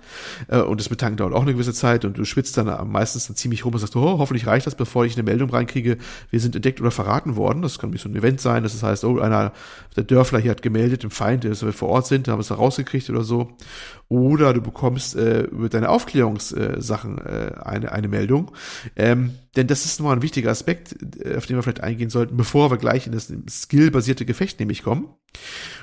Speaker 2: Äh, und das Betanken dauert auch eine gewisse Zeit. Und du schwitzt dann meistens dann ziemlich rum und sagst, oh, hoffentlich reicht das, bevor ich eine Meldung reinkriege, wir sind entdeckt oder verraten worden. Das kann wie so ein Event sein. Das heißt, oh, einer der Dörfler hier hat gemeldet, dem Feind, dass wir vor Ort sind, da haben es rausgekriegt oder so. Oder du bekommst äh, über deine Aufklärungssachen äh, eine, eine Meldung. Ähm, denn das ist nochmal ein wichtiger Aspekt, äh, auf den wir vielleicht eingehen sollten, bevor wir gleich in das skillbasierte Gefecht nämlich kommen.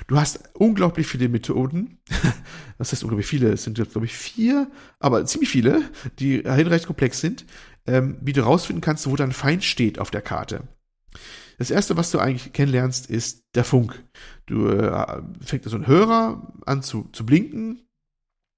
Speaker 2: Du hast unglaublich viele Methoden. Was heißt unglaublich viele? Es sind, glaube ich, vier, aber ziemlich viele, die hinreichend komplex sind, ähm, wie du rausfinden kannst, wo dein Feind steht auf der Karte. Das erste, was du eigentlich kennenlernst, ist der Funk. Du äh, fängt so ein Hörer an zu, zu blinken,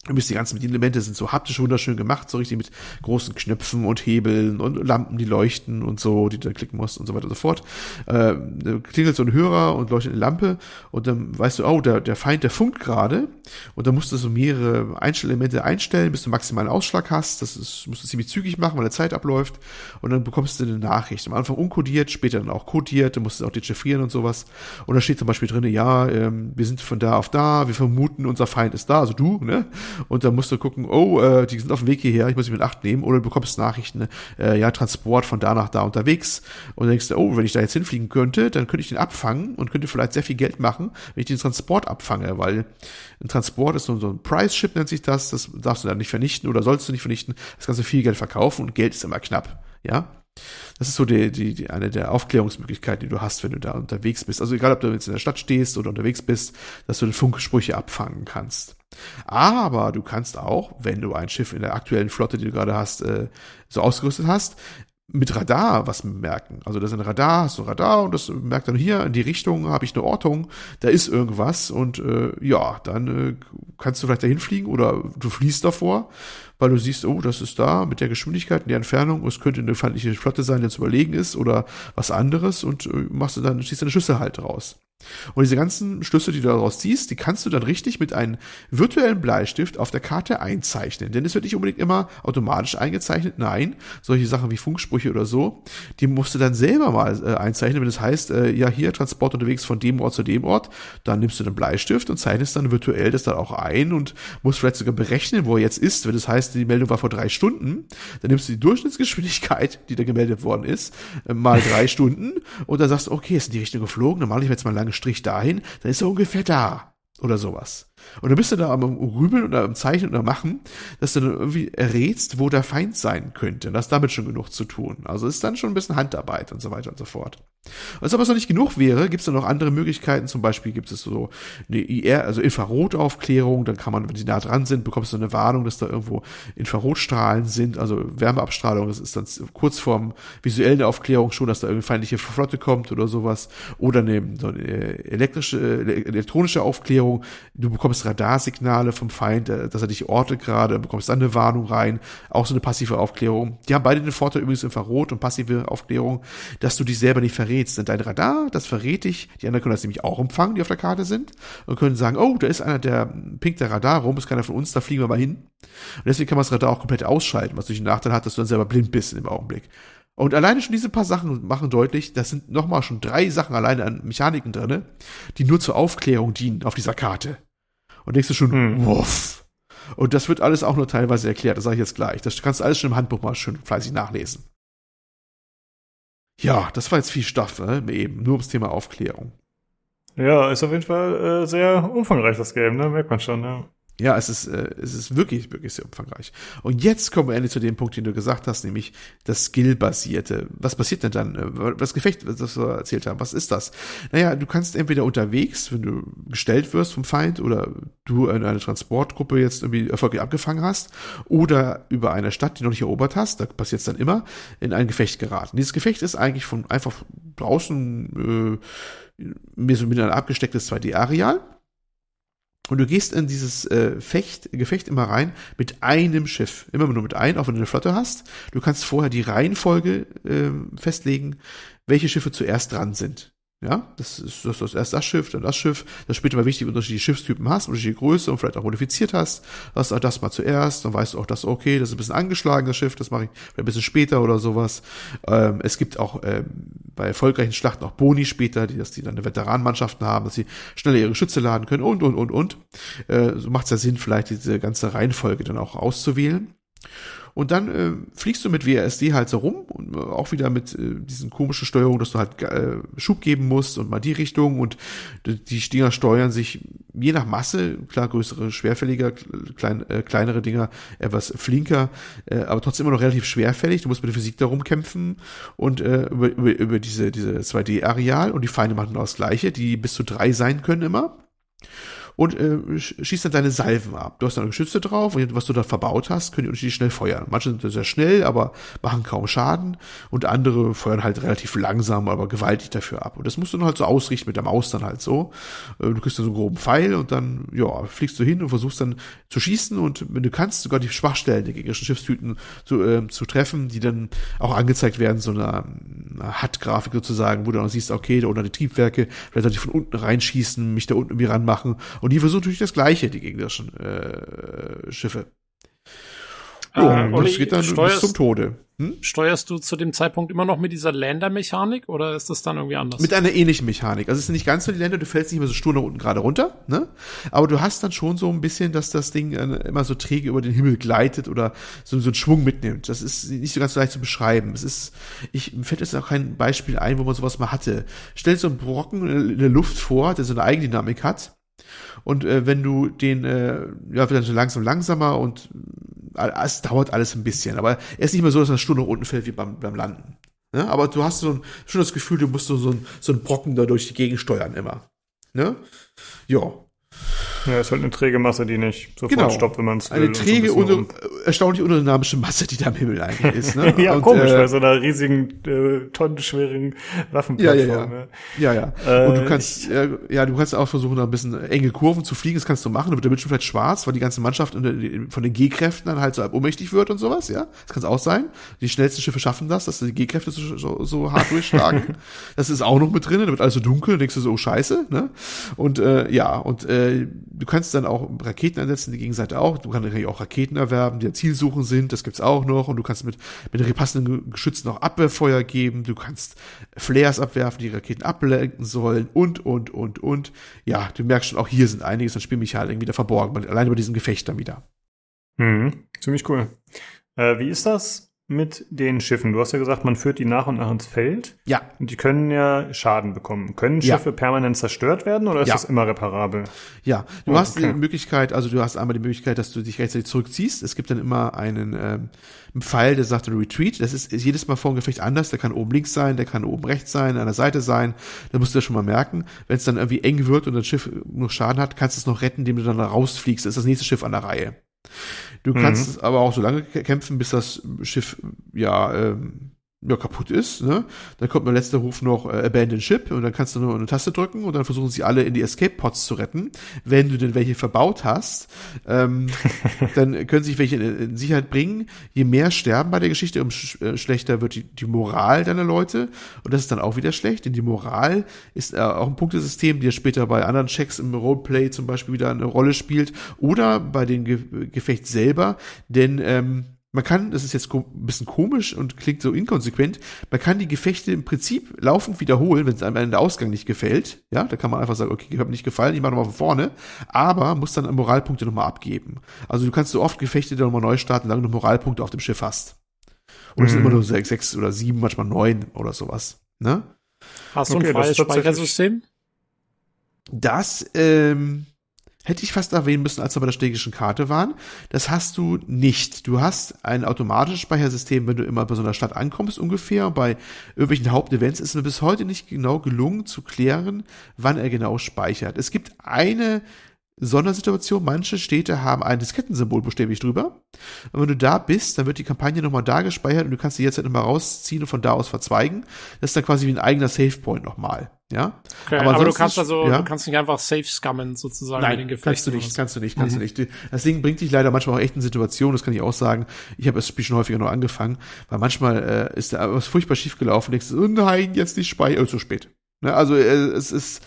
Speaker 2: Du bist die ganzen Elemente sind so haptisch wunderschön gemacht, so richtig mit großen Knöpfen und Hebeln und Lampen, die leuchten und so, die du klicken musst und so weiter und so fort. Äh, klingelt so ein Hörer und leuchtet eine Lampe und dann weißt du, oh, der, der Feind, der funkt gerade und dann musst du so mehrere Einstellelemente einstellen, bis du maximalen Ausschlag hast. Das ist, musst du ziemlich zügig machen, weil der Zeit abläuft und dann bekommst du eine Nachricht. Am Anfang unkodiert, später dann auch kodiert, du musst es auch dechiffrieren und sowas. Und da steht zum Beispiel drin, ja, ähm, wir sind von da auf da, wir vermuten, unser Feind ist da, also du, ne? Und dann musst du gucken, oh, äh, die sind auf dem Weg hierher, ich muss sie mit Acht nehmen, oder du bekommst Nachrichten, äh, ja, Transport von da nach da unterwegs und denkst oh, wenn ich da jetzt hinfliegen könnte, dann könnte ich den abfangen und könnte vielleicht sehr viel Geld machen, wenn ich den Transport abfange, weil ein Transport ist so, so ein Price-Ship nennt sich das, das darfst du dann nicht vernichten oder sollst du nicht vernichten, das kannst du viel Geld verkaufen und Geld ist immer knapp, ja. Das ist so die, die, die, eine der Aufklärungsmöglichkeiten, die du hast, wenn du da unterwegs bist. Also egal, ob du jetzt in der Stadt stehst oder unterwegs bist, dass du den Funksprüche abfangen kannst. Aber du kannst auch, wenn du ein Schiff in der aktuellen Flotte, die du gerade hast, äh, so ausgerüstet hast, mit Radar was merken. Also das ist ein Radar, hast du ein Radar und das merkt dann hier in die Richtung habe ich eine Ortung, da ist irgendwas und äh, ja, dann äh, kannst du vielleicht dahin fliegen oder du fließt davor, weil du siehst, oh, das ist da mit der Geschwindigkeit in der Entfernung, es könnte eine feindliche Flotte sein, die zu überlegen ist oder was anderes und äh, machst du dann, schießt deine Schüsse halt raus. Und diese ganzen Schlüsse, die du daraus ziehst, die kannst du dann richtig mit einem virtuellen Bleistift auf der Karte einzeichnen. Denn es wird nicht unbedingt immer automatisch eingezeichnet. Nein, solche Sachen wie Funksprüche oder so, die musst du dann selber mal äh, einzeichnen. Wenn das heißt, äh, ja, hier Transport unterwegs von dem Ort zu dem Ort, dann nimmst du den Bleistift und zeichnest dann virtuell das dann auch ein und musst vielleicht sogar berechnen, wo er jetzt ist. Wenn das heißt, die Meldung war vor drei Stunden, dann nimmst du die Durchschnittsgeschwindigkeit, die da gemeldet worden ist, äh, mal drei Stunden und dann sagst du, okay, ist in die Richtung geflogen, dann mache ich jetzt mal lange Strich dahin, dann ist er ungefähr da. Oder sowas. Und dann bist du da am Rübeln oder am Zeichnen oder Machen, dass du dann irgendwie errätst, wo der Feind sein könnte. Und das damit schon genug zu tun. Also ist dann schon ein bisschen Handarbeit und so weiter und so fort. Als ob es noch nicht genug wäre, gibt es dann noch andere Möglichkeiten. Zum Beispiel gibt es so eine IR, also Infrarotaufklärung. Dann kann man, wenn sie nah dran sind, bekommst du eine Warnung, dass da irgendwo Infrarotstrahlen sind, also Wärmeabstrahlung. Das ist dann kurz vorm visuellen Aufklärung schon, dass da irgendwie feindliche Flotte kommt oder sowas. Oder eine, so eine elektrische, elektronische Aufklärung. Du bekommst Radarsignale vom Feind, äh, dass er dich ortet gerade, bekommst dann eine Warnung rein. Auch so eine passive Aufklärung. Die haben beide den Vorteil übrigens Infrarot und passive Aufklärung, dass du dich selber nicht verrätst. Denn dein Radar, das verrät dich. Die anderen können das nämlich auch empfangen, die auf der Karte sind. Und können sagen, oh, da ist einer, der pinkt der Radar rum, ist keiner von uns, da fliegen wir mal hin. Und deswegen kann man das Radar auch komplett ausschalten, was durch den Nachteil hat, dass du dann selber blind bist im Augenblick. Und alleine schon diese paar Sachen machen deutlich, das sind nochmal schon drei Sachen alleine an Mechaniken drinne, die nur zur Aufklärung dienen auf dieser Karte. Und denkst du schon, hm. wuff. Und das wird alles auch nur teilweise erklärt, das sage ich jetzt gleich. Das kannst du alles schon im Handbuch mal schön fleißig nachlesen. Ja, das war jetzt viel Stoff, ne? eben nur ums Thema Aufklärung.
Speaker 1: Ja, ist auf jeden Fall äh, sehr umfangreich das Game, ne? merkt man schon. Ja.
Speaker 2: Ja, es ist, äh, es ist wirklich, wirklich sehr umfangreich. Und jetzt kommen wir endlich zu dem Punkt, den du gesagt hast, nämlich das Skill-basierte. Was passiert denn dann? Das Gefecht, das wir erzählt haben, was ist das? Naja, du kannst entweder unterwegs, wenn du gestellt wirst vom Feind oder du in eine Transportgruppe jetzt irgendwie erfolgreich abgefangen hast oder über eine Stadt, die du noch nicht erobert hast, da passiert es dann immer, in ein Gefecht geraten. Dieses Gefecht ist eigentlich von einfach draußen äh, mir so mit ein abgestecktes 2D-Areal und du gehst in dieses äh, Fecht, Gefecht immer rein mit einem Schiff. Immer nur mit einem, auch wenn du eine Flotte hast. Du kannst vorher die Reihenfolge äh, festlegen, welche Schiffe zuerst dran sind. Ja, das ist das, ist erst das Schiff, dann das Schiff. Das später mal wichtig, unterschiedliche Schiffstypen hast, unterschiedliche Größe und vielleicht auch modifiziert hast. Hast du das mal zuerst, dann weißt du auch, das okay, das ist ein bisschen angeschlagen, das Schiff, das mache ich ein bisschen später oder sowas. Ähm, es gibt auch ähm, bei erfolgreichen Schlachten auch Boni später, die, dass die dann eine Veteranenmannschaften haben, dass sie schneller ihre Schütze laden können und, und, und, und. Äh, so macht es ja Sinn, vielleicht diese ganze Reihenfolge dann auch auszuwählen. Und dann äh, fliegst du mit WASD halt so rum und äh, auch wieder mit äh, diesen komischen Steuerungen, dass du halt äh, Schub geben musst und mal die Richtung und die Dinger steuern sich je nach Masse, klar größere, schwerfälliger, klein, äh, kleinere Dinger etwas flinker, äh, aber trotzdem immer noch relativ schwerfällig. Du musst mit der Physik darum kämpfen und äh, über, über, über diese, diese 2D-Areal und die Feinde machen genau das Gleiche, die bis zu drei sein können immer und äh, schießt dann deine Salven ab. Du hast dann Geschütze drauf und was du da verbaut hast, können die unterschiedlich schnell feuern. Manche sind sehr schnell, aber machen kaum Schaden und andere feuern halt relativ langsam, aber gewaltig dafür ab. Und das musst du dann halt so ausrichten mit der Maus dann halt so. Äh, du kriegst dann so einen groben Pfeil und dann, ja, fliegst du hin und versuchst dann zu schießen und wenn du kannst, sogar die Schwachstellen der gegnerischen Schiffstüten zu, äh, zu treffen, die dann auch angezeigt werden, so eine, eine HUD-Grafik sozusagen, wo du dann siehst, okay, da unten die Triebwerke, vielleicht soll ich von unten reinschießen, mich da unten irgendwie ranmachen und die versuchen natürlich das Gleiche, die gegnerischen äh, Schiffe. Ja,
Speaker 3: Äh,
Speaker 2: das
Speaker 3: Olli,
Speaker 2: geht dann bis zum Tode. Hm?
Speaker 3: Steuerst du zu dem Zeitpunkt immer noch mit dieser Lander-Mechanik oder ist das dann irgendwie anders?
Speaker 2: Mit einer ähnlichen Mechanik. Also es sind nicht ganz so die Länder, du fällst nicht mehr so stur nach unten gerade runter, ne? Aber du hast dann schon so ein bisschen, dass das Ding äh, immer so träge über den Himmel gleitet oder so, so einen Schwung mitnimmt. Das ist nicht so ganz so leicht zu beschreiben. Es ist, ich mir fällt jetzt auch kein Beispiel ein, wo man sowas mal hatte. Stell dir so einen Brocken in der Luft vor, der so eine Eigendynamik hat. Und äh, wenn du den, äh, ja, wird dann so langsam langsamer und äh, es dauert alles ein bisschen. Aber er ist nicht mehr so, dass eine Stunde unten fällt wie beim, beim Landen. Ne? Aber du hast so ein, schon das Gefühl, du musst so, so, ein, so einen Brocken da durch die Gegend steuern immer. Ne? Ja.
Speaker 1: Ja, ist halt eine träge Masse, die nicht sofort
Speaker 2: Genau.
Speaker 1: stoppt, wenn man es
Speaker 2: Eine träge, und erstaunlich undynamische Masse, die da im Himmel eigentlich ist. Ne?
Speaker 1: ja,
Speaker 2: und,
Speaker 1: komisch,
Speaker 2: äh,
Speaker 1: bei so einer riesigen, äh, tonnenschweren
Speaker 2: Ja,
Speaker 1: Waffenplattform.
Speaker 2: ja, ja. Ja, ja.
Speaker 1: Äh,
Speaker 2: und du kannst, äh, ja, du kannst auch versuchen, da ein bisschen enge Kurven zu fliegen. Das kannst du machen. Da wird der Bildschirm vielleicht schwarz, weil die ganze Mannschaft von den G-Kräften dann halt so ohnmächtig wird und sowas, ja. Das kann auch sein. Die schnellsten Schiffe schaffen das, dass die G-Kräfte so, so, so hart durchschlagen. das ist auch noch mit drin. Da wird alles so dunkel. Denkst du so, oh, scheiße, ne? Und, äh, ja, und, äh, du kannst dann auch Raketen einsetzen, die Gegenseite auch. Du kannst natürlich auch Raketen erwerben, die ja Zielsuchen sind. Das gibt's auch noch. Und du kannst mit, mit den passenden Geschützen auch Abwehrfeuer geben. Du kannst Flares abwerfen, die Raketen ablenken sollen und, und, und, und. Ja, du merkst schon, auch hier sind einiges an Spielmechaniken wieder verborgen, allein über diesen Gefecht dann wieder.
Speaker 1: Mhm. Ziemlich cool. Äh, wie ist das mit den Schiffen? Du hast ja gesagt, man führt die nach und nach ins Feld.
Speaker 2: Ja,
Speaker 1: Und die können ja Schaden bekommen. Können
Speaker 2: Ja.
Speaker 1: Schiffe permanent zerstört werden oder ist
Speaker 2: Ja.
Speaker 1: das immer reparabel?
Speaker 2: Ja, du
Speaker 1: Oh,
Speaker 2: hast
Speaker 1: okay.
Speaker 2: die Möglichkeit, also du hast einmal die Möglichkeit, dass du dich rechtzeitig zurückziehst. Es gibt dann immer einen, ähm, einen Pfeil, der sagt Retreat. Das ist, ist jedes Mal vor dem Gefecht anders. Der kann oben links sein, der kann oben rechts sein, an der Seite sein. Da musst du das schon mal merken. Wenn es dann irgendwie eng wird und das Schiff noch Schaden hat, kannst du es noch retten, indem du dann da rausfliegst. Das ist das nächste Schiff an der Reihe. Du
Speaker 1: Mhm.
Speaker 2: kannst aber auch so lange kä- kämpfen, bis das Schiff ja, ähm, ja kaputt ist. Ne? Dann kommt mein letzter Ruf noch äh, Abandon Ship und dann kannst du nur eine Taste drücken und dann versuchen sie alle in die Escape Pods zu retten. Wenn du denn welche verbaut hast, ähm, dann können sich welche in, in Sicherheit bringen. Je mehr sterben bei der Geschichte, umso sch äh, schlechter wird die, die Moral deiner Leute und das ist dann auch wieder schlecht, denn die Moral ist äh, auch ein Punktesystem, die ja später bei anderen Checks im Roleplay zum Beispiel wieder eine Rolle spielt oder bei dem Ge Gefecht selber, denn ähm, man kann, das ist jetzt ein bisschen komisch und klingt so inkonsequent, man kann die Gefechte im Prinzip laufend wiederholen, wenn es einem der Ausgang nicht gefällt. Ja, da kann man einfach sagen, okay, hat mir nicht gefallen, ich mache nochmal von vorne, aber muss dann Moralpunkte nochmal abgeben. Also du kannst so oft Gefechte dann nochmal neu starten, solange du Moralpunkte auf dem Schiff hast. Und es sind
Speaker 1: Mhm.
Speaker 2: immer nur sechs, sechs oder sieben, manchmal neun oder sowas. Ne?
Speaker 3: Hast du
Speaker 1: Okay,
Speaker 3: ein freies Speichersystem?
Speaker 2: Das ähm, hätte ich fast erwähnen müssen, als wir bei der strategischen Karte waren. Das hast du nicht. Du hast ein automatisches Speichersystem, wenn du immer bei so einer Stadt ankommst ungefähr. Bei irgendwelchen Hauptevents ist mir bis heute nicht genau gelungen zu klären, wann er genau speichert. Es gibt eine Sondersituation. Manche Städte haben ein Diskettensymbol buchstäblich drüber. Und wenn du da bist, dann wird die Kampagne nochmal da gespeichert und du kannst die jetzt halt immer rausziehen und von da aus verzweigen. Das ist dann quasi wie ein eigener Savepoint nochmal. Ja.
Speaker 3: Okay, aber, aber du kannst also, ja? du kannst nicht einfach safe scummen sozusagen
Speaker 2: Nein, den kannst du nicht, kannst du nicht, kannst mhm. du nicht. Das Ding bringt dich leider manchmal auch echt in Situationen, das kann ich auch sagen. Ich habe das Spiel schon häufiger noch angefangen, weil manchmal äh, ist da was furchtbar schief gelaufen. Denkst du, oh nein, jetzt nicht speichern, oh, zu spät. Ne, also äh, es ist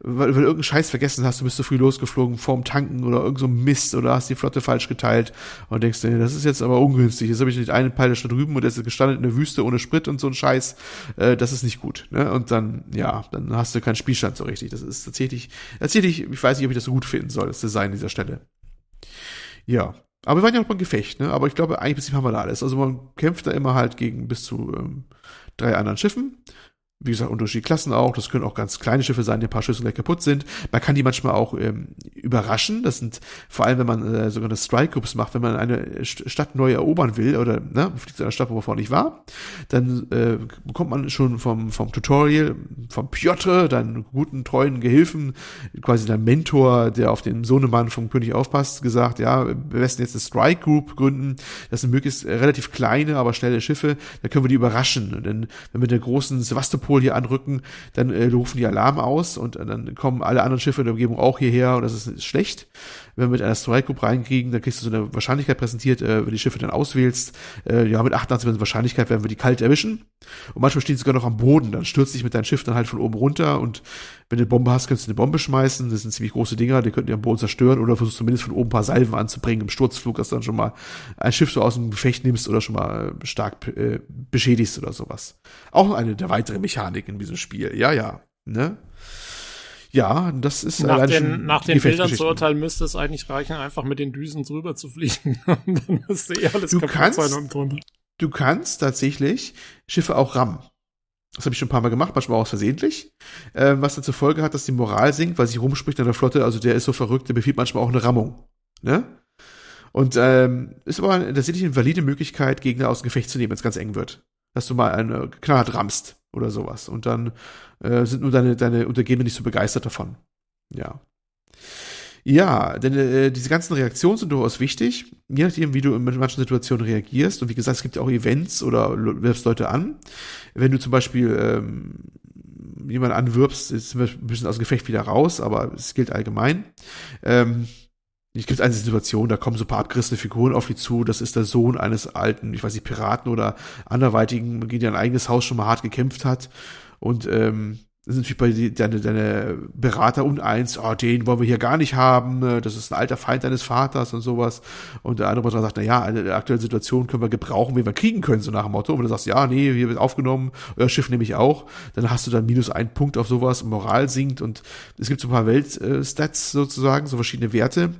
Speaker 2: weil, weil irgendeinen Scheiß vergessen hast, du bist zu früh losgeflogen vorm Tanken oder irgend so Mist oder hast die Flotte falsch geteilt und denkst dir, das ist jetzt aber ungünstig. Jetzt habe ich nicht einen Pfeil da drüben und der ist gestanden in der Wüste ohne Sprit und so ein Scheiß. Äh, das ist nicht gut. Ne? Und dann, ja, dann hast du keinen Spielstand so richtig. Das ist tatsächlich, tatsächlich, ich weiß nicht, ob ich das so gut finden soll, das Design dieser Stelle. Ja. Aber wir waren ja noch beim Gefecht, ne? Aber ich glaube, eigentlich haben wir da alles. Also man kämpft da immer halt gegen bis zu ähm, drei anderen Schiffen wie gesagt, unterschiedliche Klassen auch. Das können auch ganz kleine Schiffe sein, die ein paar Schüsse gleich kaputt sind. Man kann die manchmal auch ähm, überraschen. Das sind vor allem, wenn man äh, sogar eine Strike Groups macht, wenn man eine Stadt neu erobern will oder ne, fliegt zu einer Stadt, wo man vorher nicht war, dann äh, bekommt man schon vom, vom Tutorial, vom Piotr, deinen guten, treuen Gehilfen, quasi dein Mentor, der auf den Sohnemann vom König aufpasst, gesagt, ja, wir besten jetzt eine Strike Group gründen. Das sind möglichst relativ kleine, aber schnelle Schiffe. Da können wir die überraschen. Denn wenn wir mit der großen Sevastopol Nordpol hier anrücken, dann äh, rufen die Alarm aus und äh, dann kommen alle anderen Schiffe in der Umgebung auch hierher und das ist, ist schlecht. Wenn wir mit einer Strike Group reinkriegen, dann kriegst du so eine Wahrscheinlichkeit präsentiert, äh, wenn du die Schiffe dann auswählst. Äh, ja, mit 88% Wahrscheinlichkeit werden wir die kalt erwischen. Und manchmal stehen sie sogar noch am Boden, dann stürzt dich mit deinem Schiff dann halt von oben runter und wenn du eine Bombe hast, kannst du eine Bombe schmeißen. Das sind ziemlich große Dinger, die könnten die am Boden zerstören oder versuchst zumindest von oben ein paar Salven anzubringen im Sturzflug, dass du dann schon mal ein Schiff so aus dem Gefecht nimmst oder schon mal äh, stark äh, beschädigst oder sowas. Auch eine der weiteren Mechaniken in diesem Spiel. Ja, ja. Ne? Ja, das ist
Speaker 3: nach den, nach den Bildern zu urteilen müsste es eigentlich reichen, einfach mit den Düsen drüber zu fliegen. Und dann müsste eh alles
Speaker 2: du kannst, sein und drunter. Du kannst tatsächlich Schiffe auch rammen. Das habe ich schon ein paar Mal gemacht, manchmal auch versehentlich. Ähm, was dann zur Folge hat, dass die Moral sinkt, weil sie rumspricht an der Flotte, also der ist so verrückt, der befiehlt manchmal auch eine Rammung. Ne? Und ähm, ist aber tatsächlich eine valide Möglichkeit, Gegner aus dem Gefecht zu nehmen, wenn es ganz eng wird. Dass du mal eine knallhart rammst oder sowas. Und dann äh, sind nur deine, deine Untergebenen nicht so begeistert davon. Ja. Ja, denn äh, diese ganzen Reaktionen sind durchaus wichtig, je nachdem, wie du in manchen Situationen reagierst. Und wie gesagt, es gibt ja auch Events oder wirfst Leute an. Wenn du zum Beispiel ähm, jemanden anwirbst, ist ein bisschen aus dem Gefecht wieder raus, aber es gilt allgemein. Ähm, es gibt eine Situation, da kommen so ein paar abgerissene Figuren auf die zu. Das ist der Sohn eines alten, ich weiß nicht, Piraten oder anderweitigen, gegen der ein eigenes Haus schon mal hart gekämpft hat. Und ähm, das sind natürlich bei deine, deine Berater uneins, oh, den wollen wir hier gar nicht haben, äh, das ist ein alter Feind deines Vaters und sowas. Und der andere Berater sagt, na ja, in der aktuellen Situation können wir gebrauchen, wie wir kriegen können, so nach dem Motto. Und du sagst, ja, nee, hier wird aufgenommen, euer Schiff nehme ich auch. Dann hast du dann minus einen Punkt auf sowas, Moral sinkt und es gibt so ein paar Weltstats sozusagen, so verschiedene Werte.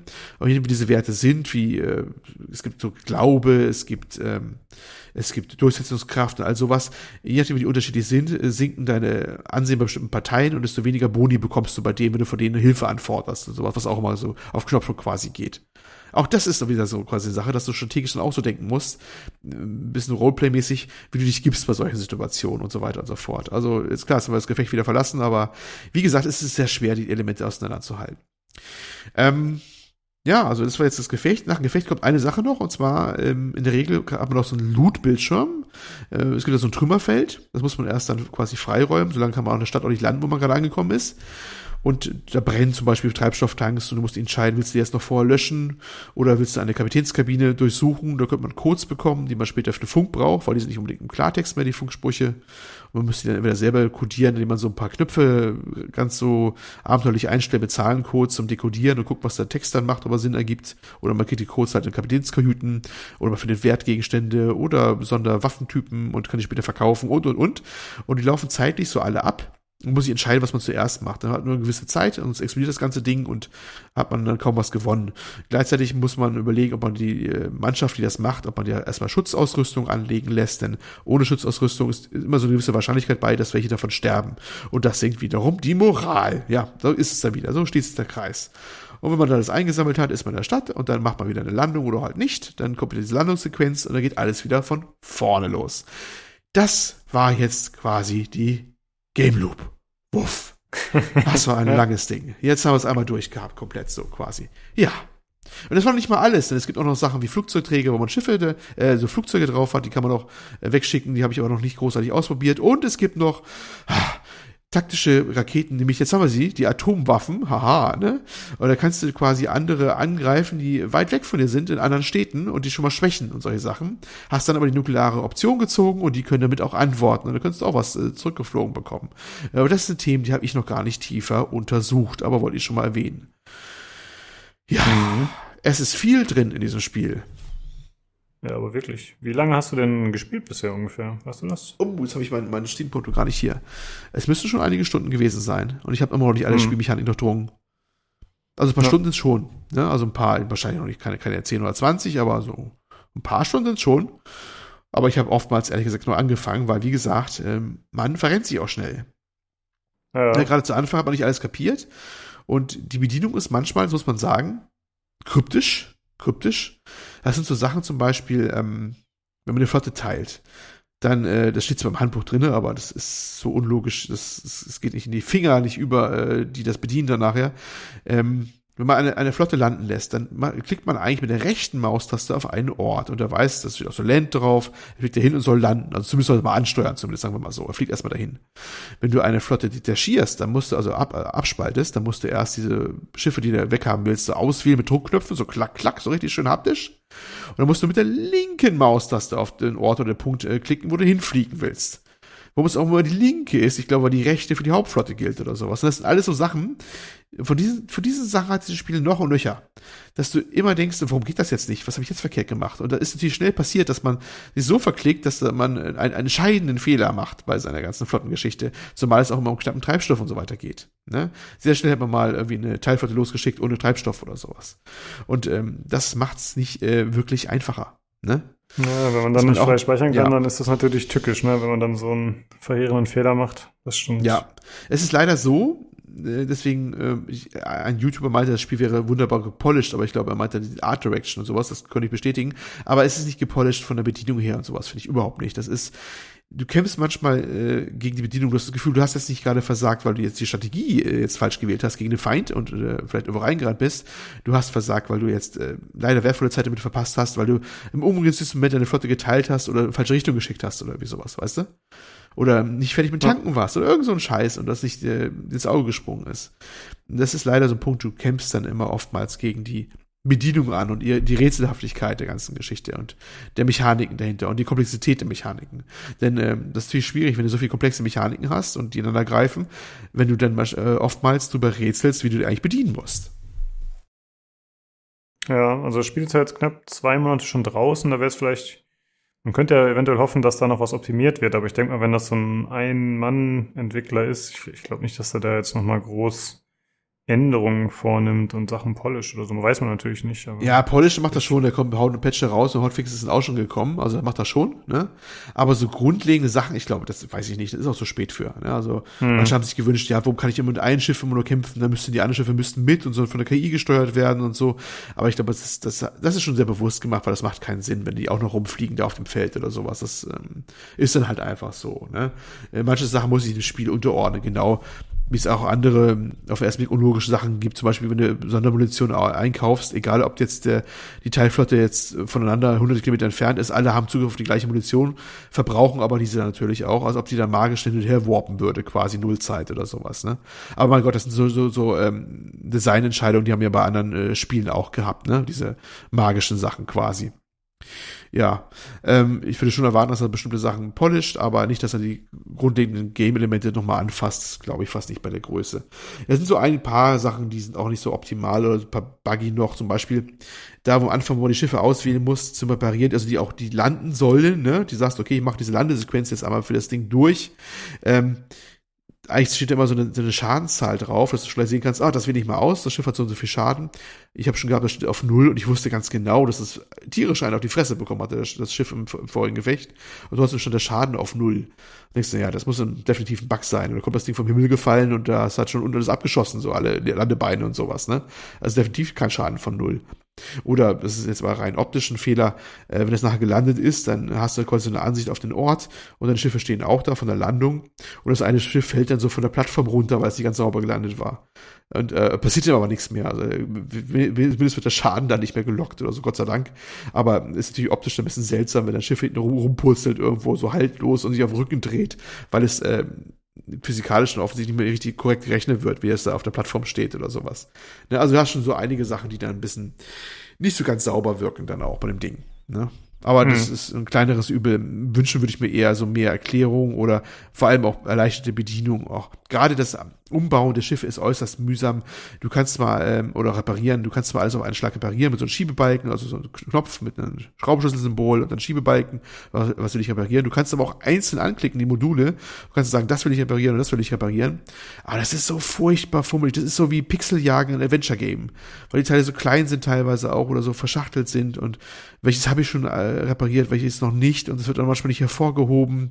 Speaker 2: Und je wie diese Werte sind, wie, äh, es gibt so Glaube, es gibt, ähm, es gibt Durchsetzungskraft und all sowas. Je nachdem, wie die unterschiedlich sind, äh, sinken deine Ansehen bei bestimmten Parteien und desto weniger Boni bekommst du bei denen, wenn du von denen Hilfe anforderst und sowas, was auch immer so auf Knopfdruck quasi geht. Auch das ist wieder so quasi eine Sache, dass du strategisch dann auch so denken musst, ein bisschen Roleplay-mäßig, wie du dich gibst bei solchen Situationen und so weiter und so fort. Also ist klar, dass wir das Gefecht wieder verlassen, aber wie gesagt, es ist sehr schwer, die Elemente auseinanderzuhalten. Ähm, ja, also das war jetzt das Gefecht. Nach dem Gefecht kommt eine Sache noch, und zwar ähm, in der Regel hat man noch so einen Loot-Bildschirm. Äh, es gibt ja so ein Trümmerfeld, das muss man erst dann quasi freiräumen, solange kann man auch in der Stadt auch nicht landen, wo man gerade angekommen ist. Und da brennen zum Beispiel Treibstofftanks und du musst entscheiden, willst du die jetzt noch vorher löschen oder willst du eine Kapitänskabine durchsuchen? Da könnte man Codes bekommen, die man später für den Funk braucht, weil die sind nicht unbedingt im Klartext mehr, die Funksprüche. Man müsste die dann entweder selber codieren, indem man so ein paar Knöpfe ganz so abenteuerlich einstellt mit Zahlencodes zum Dekodieren und guckt, was der Text dann macht, ob er Sinn ergibt. Oder man kriegt die Codes halt in Kapitänskajüten oder man findet Wertgegenstände oder besondere Waffentypen und kann die später verkaufen und, und, und. Und die laufen zeitlich so alle ab muss ich entscheiden, was man zuerst macht. Dann hat man eine gewisse Zeit und es explodiert das ganze Ding und hat man dann kaum was gewonnen. Gleichzeitig muss man überlegen, ob man die äh, Mannschaft, die das macht, ob man ja erstmal Schutzausrüstung anlegen lässt, denn ohne Schutzausrüstung ist immer so eine gewisse Wahrscheinlichkeit bei, dass welche davon sterben. Und das senkt wiederum die Moral. Ja, so ist es da wieder. So schließt der Kreis. Und wenn man dann das eingesammelt hat, ist man in der Stadt und dann macht man wieder eine Landung oder halt nicht. Dann kommt wieder diese Landungssequenz und dann geht alles wieder von vorne los. Das war jetzt quasi die Game Loop. Wuff. Das war ein langes Ding. Jetzt haben wir es einmal durchgehabt, komplett so quasi. Ja. Und das war noch nicht mal alles, denn es gibt auch noch Sachen wie Flugzeugträger, wo man Schiffe, äh, so Flugzeuge drauf hat, die kann man auch äh, wegschicken, die habe ich aber noch nicht großartig ausprobiert. Und es gibt noch ah, taktische Raketen, nämlich jetzt haben wir sie, die Atomwaffen, haha, ne? Und da kannst du quasi andere angreifen, die weit weg von dir sind, in anderen Städten und die schon mal schwächen und solche Sachen. Hast dann aber die nukleare Option gezogen und die können damit auch antworten und da könntest du auch was äh, zurückgeflogen bekommen. Aber das sind Themen, die habe ich noch gar nicht tiefer untersucht, aber wollte ich schon mal erwähnen. Ja, mhm. es ist viel drin in diesem Spiel.
Speaker 1: Ja, aber wirklich. Wie lange hast du denn gespielt bisher ungefähr? Weißt du das?
Speaker 2: Oh, jetzt habe ich meinen mein Steam-Konto gar nicht hier. Es müssten schon einige Stunden gewesen sein. Und ich habe immer noch nicht alle mhm. Spielmechaniken durchdrungen. Also ein paar ja. Stunden sind schon. Ne? Also ein paar, wahrscheinlich noch nicht keine, keine 10 oder 20, aber so ein paar Stunden sind schon. Aber ich habe oftmals ehrlich gesagt nur angefangen, weil wie gesagt, ähm, man verrennt sich auch schnell. Ja. Ja, Gerade zu Anfang hat man nicht alles kapiert. Und die Bedienung ist manchmal, so muss man sagen, kryptisch kryptisch. Das sind so Sachen zum Beispiel, ähm, wenn man eine Flotte teilt, dann, äh, das steht zwar im Handbuch drinne, aber das ist so unlogisch, das, das, das geht nicht in die Finger, nicht über, äh, die das bedienen dann nachher. Ähm, wenn man eine, eine Flotte landen lässt, dann klickt man eigentlich mit der rechten Maustaste auf einen Ort und er weiß, da steht auch so Land drauf, er fliegt dahin und soll landen. Also zumindest soll er mal ansteuern, zumindest sagen wir mal so. Er fliegt erstmal dahin. Wenn du eine Flotte detachierst, dann musst du also ab, abspaltest, dann musst du erst diese Schiffe, die du weghaben willst, so auswählen mit Druckknöpfen, so klack, klack, so richtig schön haptisch. Und dann musst du mit der linken Maustaste auf den Ort oder den Punkt äh, klicken, wo du hinfliegen willst warum es auch immer die linke ist. Ich glaube, die rechte für die Hauptflotte gilt oder sowas. Und das sind alles so Sachen, von diesen, von diesen Sachen hat dieses Spiel noch und nöcher. Dass du immer denkst, warum geht das jetzt nicht? Was habe ich jetzt verkehrt gemacht? Und da ist natürlich schnell passiert, dass man sich so verklickt, dass man einen, einen entscheidenden Fehler macht bei seiner ganzen Flottengeschichte. Zumal es auch immer um knappen Treibstoff und so weiter geht. Ne? Sehr schnell hat man mal irgendwie eine Teilflotte losgeschickt ohne Treibstoff oder sowas. Und ähm, das macht's nicht äh, wirklich einfacher. Ne?
Speaker 1: Ja, wenn man dann nicht frei speichern kann, ja. dann ist das natürlich tückisch, ne? wenn man dann so einen verheerenden Fehler macht. Das stimmt.
Speaker 2: Ja, es ist leider so, äh, deswegen, äh, ein YouTuber meinte, das Spiel wäre wunderbar gepolished, aber ich glaube, er meinte die Art Direction und sowas, das könnte ich bestätigen. Aber es ist nicht gepolished von der Bedienung her und sowas, finde ich überhaupt nicht. Das ist, du kämpfst manchmal äh, gegen die Bedienung, du hast das Gefühl, du hast jetzt nicht gerade versagt, weil du jetzt die Strategie äh, jetzt falsch gewählt hast gegen den Feind und äh, vielleicht irgendwo reingerannt bist. Du hast versagt, weil du jetzt äh, leider wertvolle Zeit damit verpasst hast, weil du im ungünstigsten Moment deine Flotte geteilt hast oder in falsche Richtung geschickt hast oder wie sowas, weißt du? Oder nicht fertig mit Tanken warst oder irgend so ein Scheiß und das nicht äh, ins Auge gesprungen ist. Und das ist leider so ein Punkt, du kämpfst dann immer oftmals gegen die Bedienung an und ihr, die Rätselhaftigkeit der ganzen Geschichte und der Mechaniken dahinter und die Komplexität der Mechaniken. Denn ähm, das ist natürlich schwierig, wenn du so viele komplexe Mechaniken hast und die ineinander greifen, wenn du dann äh, oftmals drüber rätselst, wie du die eigentlich bedienen musst.
Speaker 1: Ja, also das Spiel ist jetzt knapp zwei Monate schon draußen, da wäre es vielleicht, man könnte ja eventuell hoffen, dass da noch was optimiert wird, aber ich denke mal, wenn das so ein Ein-Mann-Entwickler ist, ich, ich glaube nicht, dass er da jetzt nochmal groß Änderungen vornimmt und Sachen Polish oder so, weiß man natürlich nicht.
Speaker 2: ja, Polish macht das schon, der kommt haut eine Patch raus und Hotfixes sind auch schon gekommen, also macht das schon, ne? Aber so grundlegende Sachen, ich glaube, das weiß ich nicht, das ist auch so spät für. Ne? Also hm. manche haben sich gewünscht, ja, warum kann ich immer mit einem Schiff immer nur kämpfen, dann müssten die anderen Schiffe müssten mit und so von der KI gesteuert werden und so. Aber ich glaube, das ist, das, das ist schon sehr bewusst gemacht, weil das macht keinen Sinn, wenn die auch noch rumfliegen da auf dem Feld oder sowas. Das ähm, ist dann halt einfach so. Ne? Äh, manche Sachen muss ich dem Spiel unterordnen, genau wie es auch andere auf den unlogische Sachen gibt. Zum Beispiel, wenn du Sondermunition einkaufst, egal ob jetzt der, die Teilflotte jetzt voneinander 100 Kilometer entfernt ist, alle haben Zugriff auf die gleiche Munition, verbrauchen aber diese natürlich auch, als ob die dann magisch hin und her warpen würde, quasi Nullzeit oder sowas. Ne? Aber mein Gott, das sind so, so, so ähm, Designentscheidungen, die haben wir bei anderen äh, Spielen auch gehabt, ne? diese magischen Sachen quasi ja, ähm, ich würde schon erwarten, dass er bestimmte Sachen polisht, aber nicht, dass er die grundlegenden Game-Elemente nochmal anfasst, glaube ich fast nicht bei der Größe. Es sind so ein paar Sachen, die sind auch nicht so optimal oder ein paar buggy noch, zum Beispiel da, wo am Anfang, wo man die Schiffe auswählen muss, zum reparieren, also die auch die landen sollen, ne, die sagst, okay, ich mache diese Landesequenz jetzt einmal für das Ding durch, ähm, eigentlich steht da immer so eine, so eine Schadenszahl drauf, dass du vielleicht sehen kannst, ah, das will ich mal aus, das Schiff hat so und so viel Schaden. Ich habe schon gehabt, das steht auf null und ich wusste ganz genau, dass es tierisch einen auf die Fresse bekommen hatte, das, das Schiff im, im, vorigen Gefecht. Und trotzdem stand der Schaden auf null. Und denkst du, ja, das muss ein, definitiv ein Bug sein. Und dann kommt das Ding vom Himmel gefallen und da hat schon unter das abgeschossen, so alle Landebeine und sowas, ne? Also definitiv kein Schaden von null. Oder das ist jetzt mal rein optischen Fehler, äh, wenn es nachher gelandet ist, dann hast du quasi eine Ansicht auf den Ort und deine Schiffe stehen auch da von der Landung und das eine Schiff fällt dann so von der Plattform runter, weil es nicht ganz sauber gelandet war. Und äh, passiert ihm aber nichts mehr. Also zumindest wird der Schaden dann nicht mehr gelockt oder so, Gott sei Dank. Aber ist natürlich optisch ein bisschen seltsam, wenn ein Schiff hinten rum, rumpurzelt irgendwo so haltlos und sich auf den Rücken dreht, weil es äh, physikalisch und offensichtlich nicht mehr richtig korrekt gerechnet wird, wie es da auf der Plattform steht oder sowas. Ne, also du hast schon so einige Sachen, die dann ein bisschen nicht so ganz sauber wirken dann auch bei dem Ding. Ne? Aber hm. das ist ein kleineres Übel. Wünschen würde ich mir eher so mehr Erklärung oder vor allem auch erleichterte Bedienung. Auch gerade das Umbauen der Schiffe ist äußerst mühsam. Du kannst mal, ähm, oder reparieren, du kannst mal alles auf einen Schlag reparieren mit so einem Schiebebalken, also so einem Knopf mit einem Schraubenschlüsselsymbol und dann Schiebebalken, was, was will ich reparieren. Du kannst aber auch einzeln anklicken, die Module. Du kannst sagen, das will ich reparieren und das will ich reparieren. Aber das ist so furchtbar fummelig. Das ist so wie Pixeljagen in Adventure Game. Weil die Teile so klein sind teilweise auch oder so verschachtelt sind und welches habe ich schon äh, repariert, welches noch nicht und es wird dann manchmal nicht hervorgehoben.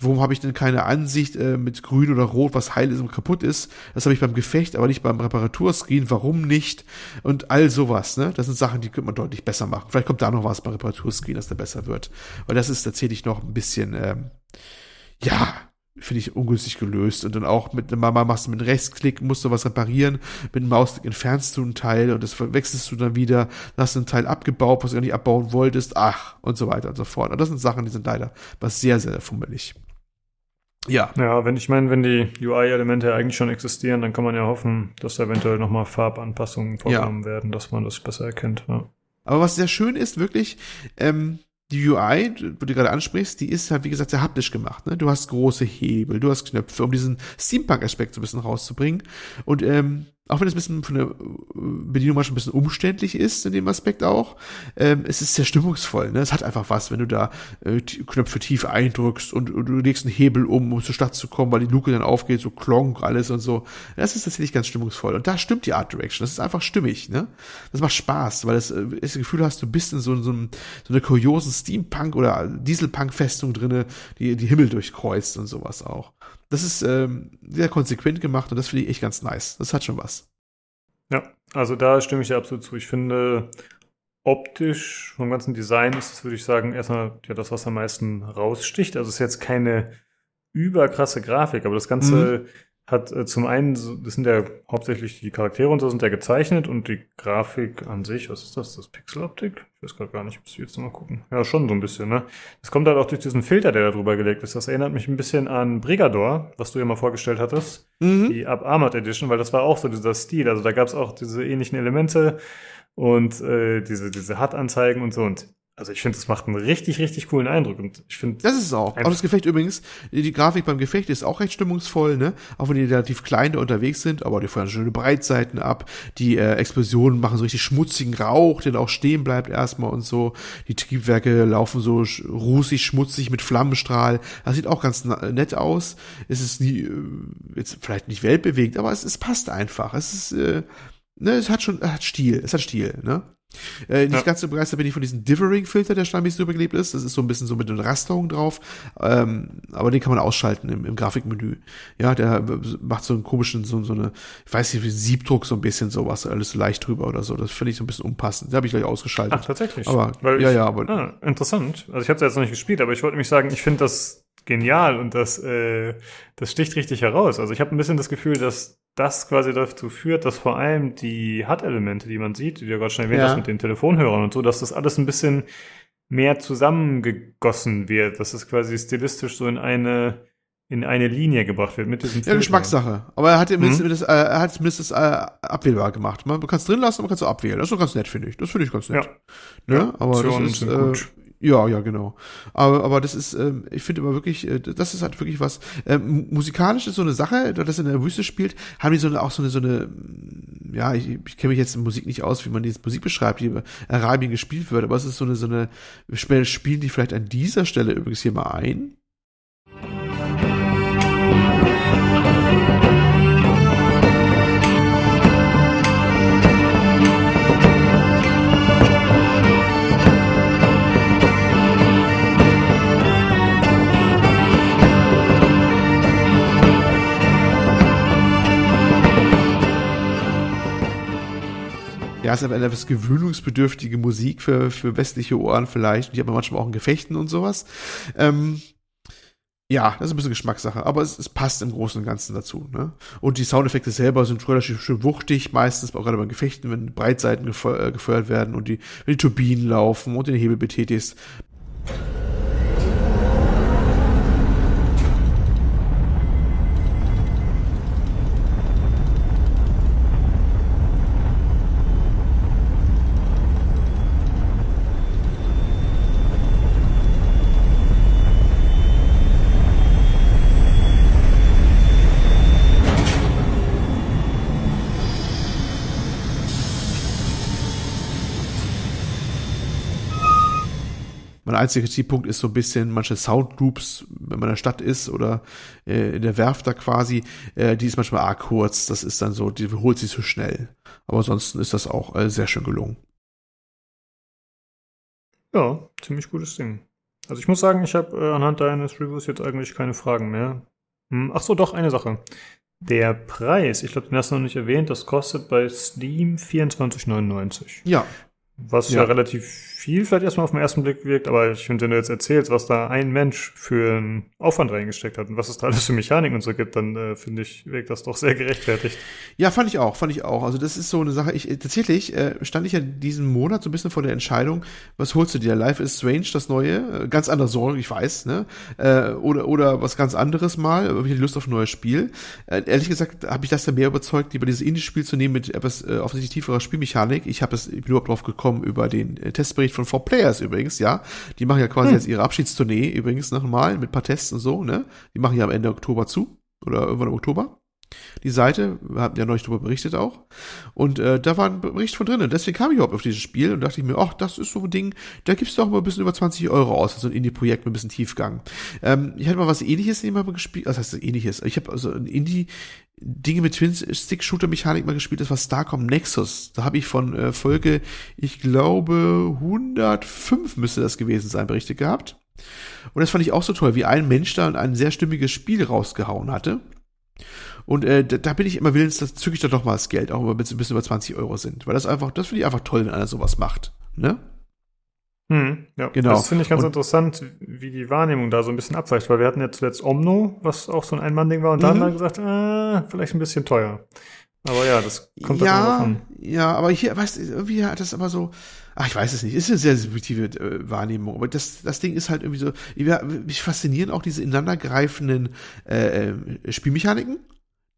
Speaker 2: Warum habe ich denn keine Ansicht äh, mit grün oder rot, was heil ist und kaputt ist? Das habe ich beim Gefecht, aber nicht beim Reparaturscreen. Warum nicht? Und all sowas, ne? Das sind Sachen, die könnte man deutlich besser machen. Vielleicht kommt da noch was beim Reparaturscreen, dass der besser wird. Weil das ist tatsächlich noch ein bisschen, ähm, ja, finde ich ungünstig gelöst. Und dann auch mit Mama machst du mit Rechtsklick, musst du was reparieren, mit dem Mausklick entfernst du einen Teil und das wechselst du dann wieder, dann hast du einen Teil abgebaut, was du gar nicht abbauen wolltest, ach, und so weiter und so fort. Und das sind Sachen, die sind leider was sehr, sehr fummelig.
Speaker 1: Ja. Ja, wenn ich meine, wenn die UI-Elemente eigentlich schon existieren, dann kann man ja hoffen, dass da eventuell nochmal Farbanpassungen vorgenommen ja. werden, dass man das besser erkennt. Ja.
Speaker 2: Aber was sehr schön ist, wirklich, ähm, die UI, wo du gerade ansprichst, die ist halt, wie gesagt, sehr haptisch gemacht. Ne? Du hast große Hebel, du hast Knöpfe, um diesen Steampunk-Aspekt so ein bisschen rauszubringen. Und ähm, auch wenn es ein bisschen von der äh, Bedienung manchmal ein bisschen umständlich ist, in dem Aspekt auch, ähm, es ist sehr stimmungsvoll. Ne? Es hat einfach was, wenn du da äh, Knöpfe tief eindrückst und, und, du legst einen Hebel um, um zur Stadt zu kommen, weil die Luke dann aufgeht, so klonk, alles und so. Das ist tatsächlich ganz stimmungsvoll. Und da stimmt die Art Direction. Das ist einfach stimmig. Ne? Das macht Spaß, weil es äh, das Gefühl hast, du bist in so, so, einem, so einer kuriosen Steampunk- oder Dieselpunk-Festung drinne, die die Himmel durchkreuzt und sowas auch. Das ist ähm, sehr konsequent gemacht und das finde ich echt ganz nice. Das hat schon was.
Speaker 1: Ja, also da stimme ich dir absolut zu. Ich finde, optisch vom ganzen Design ist das, würde ich sagen, erstmal ja das, was am meisten raussticht. Also es ist jetzt keine überkrasse Grafik, aber das Ganze mhm hat äh, zum einen, das sind ja hauptsächlich die Charaktere und so sind ja gezeichnet und die Grafik an sich, was ist das? Das Pixeloptik? Ich weiß gerade gar nicht, müsste jetzt mal gucken. Ja, schon so ein bisschen, ne? Das kommt halt auch durch diesen Filter, der da drüber gelegt ist. Das erinnert mich ein bisschen an Brigador, was du ja mal vorgestellt hattest, mhm. die Up Armored Edition, weil das war auch so dieser Stil. Also da gab es auch diese ähnlichen Elemente und äh, diese, diese HUD-Anzeigen und so. Und also ich finde, das macht einen richtig, richtig coolen Eindruck. Und ich finde.
Speaker 2: Das ist es auch. Auch das Gefecht übrigens, die Grafik beim Gefecht ist auch recht stimmungsvoll, ne? Auch wenn die relativ klein da unterwegs sind, aber die feuern schöne Breitseiten ab. Die äh, Explosionen machen so richtig schmutzigen Rauch, der auch stehen bleibt erstmal und so. Die Triebwerke laufen so rußig, schmutzig mit Flammenstrahl. Das sieht auch ganz nett aus. Es ist nie, äh, jetzt vielleicht nicht weltbewegt, aber es, es passt einfach. Es ist, äh, ne, es hat schon, es hat Stil, es hat Stil, ne? Äh, nicht ja. ganz so begeistert bin ich von diesem Differing-Filter, der standardmäßig so übergelebt ist. Das ist so ein bisschen so mit den Rasterungen drauf. Ähm, aber den kann man ausschalten im, im Grafikmenü. Ja, der macht so einen komischen, so, so eine, ich weiß nicht, wie Siebdruck so ein bisschen sowas, alles so leicht drüber oder so. Das finde ich so ein bisschen unpassend. Da habe ich gleich ausgeschaltet.
Speaker 1: Ach, tatsächlich.
Speaker 2: Aber,
Speaker 1: Weil
Speaker 2: ja,
Speaker 1: ich,
Speaker 2: ja, aber.
Speaker 1: Ah, interessant. Also ich habe es jetzt noch nicht gespielt, aber ich wollte mich sagen, ich finde das genial und das, äh, das sticht richtig heraus. Also ich habe ein bisschen das Gefühl, dass das quasi dazu führt, dass vor allem die HUD-Elemente, die man sieht, die du ja gerade schon erwähnt ja. hast mit den Telefonhörern und so, dass das alles ein bisschen mehr zusammengegossen wird, dass es quasi stilistisch so in eine in eine Linie gebracht wird mit diesem
Speaker 2: Ja, Geschmackssache. Aber er hat, mhm. das, äh, er hat zumindest das äh, abwählbar gemacht. Man kann es drin lassen, man kann es abwählen. Das ist doch ganz nett, finde ich. Das finde ich ganz nett. Ja. Ne? Aber das ist, äh, ja, ja, genau. Aber, aber das ist, ähm, ich finde immer wirklich, äh, das ist halt wirklich was. Ähm, musikalisch ist so eine Sache, da das in der Wüste spielt, haben die so eine, auch so eine, so eine, mm, ja, ich, ich kenne mich jetzt in Musik nicht aus, wie man die Musik beschreibt, die in Arabien gespielt wird, aber es ist so eine, so eine, spielen die vielleicht an dieser Stelle übrigens hier mal ein. Ja, ist einfach etwas gewöhnungsbedürftige Musik für, für westliche Ohren vielleicht. Die haben manchmal auch in Gefechten und sowas. Ähm, ja, das ist ein bisschen Geschmackssache, aber es, es passt im Großen und Ganzen dazu. Ne? Und die Soundeffekte selber sind relativ schön wuchtig, meistens auch gerade bei Gefechten, wenn Breitseiten äh, gefeuert werden und die, wenn die Turbinen laufen und den Hebel betätigst. Mein einziger Kritikpunkt ist so ein bisschen manche Soundloops, wenn man in der Stadt ist oder äh, in der Werft da quasi, äh, die ist manchmal arg kurz. Das ist dann so, die holt sich so schnell. Aber ansonsten ist das auch äh, sehr schön gelungen.
Speaker 1: Ja, ziemlich gutes Ding. Also ich muss sagen, ich habe äh, anhand deines Reviews jetzt eigentlich keine Fragen mehr. Hm, ach so, doch, eine Sache. Der Preis, ich glaube, den hast du noch nicht erwähnt, das kostet bei Steam 24,99.
Speaker 2: Ja,
Speaker 1: Was ja.
Speaker 2: Ja.
Speaker 1: relativ viel vielleicht erstmal auf den ersten Blick wirkt, aber ich finde, wenn du jetzt erzählst, was da ein Mensch für einen Aufwand reingesteckt hat und was es da alles für Mechaniken und so gibt, dann äh, finde ich, wirkt das doch sehr gerechtfertigt.
Speaker 2: Ja, fand ich auch, fand ich auch. Also das ist so eine Sache. Ich tatsächlich äh, stand ich ja diesen Monat so ein bisschen vor der Entscheidung, was holst du dir? Life is Strange, das neue, äh, ganz anderer Sorge, ich weiß, ne? Äh, oder oder was ganz anderes mal. Hab ich Lust auf ein neues Spiel. Äh, ehrlich gesagt, habe ich das dann mehr überzeugt, lieber dieses Indie-Spiel zu nehmen mit etwas äh, offensichtlich tieferer Spielmechanik. Ich habe es, bin überhaupt drauf gekommen über den äh, Testbericht von 4Players übrigens, ja. Die machen ja quasi jetzt ihre Abschiedstournee übrigens nochmal mit ein paar Tests und so, ne? Die machen ja am Ende Oktober zu oder irgendwann im Oktober die Seite, wir hatten ja neulich darüber berichtet auch. Und äh, da war ein Bericht von drinnen. Deswegen kam ich überhaupt auf dieses Spiel und dachte ich mir, ach, das ist so ein Ding, da gibt's doch mal ein bisschen über 20 Euro aus, so ein Indie-Projekt mit ein bisschen Tiefgang. Ähm, ich hatte mal was ähnliches nebenbei gespielt, was heißt ähnliches? Ich habe also ein Indie Dinge mit Twin-Stick-Shooter-Mechanik mal gespielt, das war Starcom Nexus. Da habe ich von äh, Folge, ich glaube, 105 müsste das gewesen sein, berichtet gehabt. Und das fand ich auch so toll, wie ein Mensch da ein sehr stimmiges Spiel rausgehauen hatte. Und äh, da, da bin ich immer willens, das zücke ich da doch mal das Geld, auch wenn es ein bisschen über 20 Euro sind. Weil das einfach, das finde ich einfach toll, wenn einer sowas macht. Ne?
Speaker 1: Hm, ja,
Speaker 2: Genau.
Speaker 1: Das finde ich ganz
Speaker 2: Und-
Speaker 1: interessant, wie die Wahrnehmung da so ein bisschen abweicht, weil wir hatten ja zuletzt Omno, was auch so ein Ein-Mann-Ding war, und da haben
Speaker 2: Mhm.
Speaker 1: wir gesagt, äh, vielleicht ein bisschen teuer. Aber ja, das kommt
Speaker 2: ja,
Speaker 1: davon.
Speaker 2: ja, aber hier, weißt du, irgendwie hat das aber so, ach, ich weiß es nicht, ist eine sehr subjektive äh, Wahrnehmung, aber das, das Ding ist halt irgendwie so, ja, mich faszinieren auch diese ineinandergreifenden äh, äh, Spielmechaniken,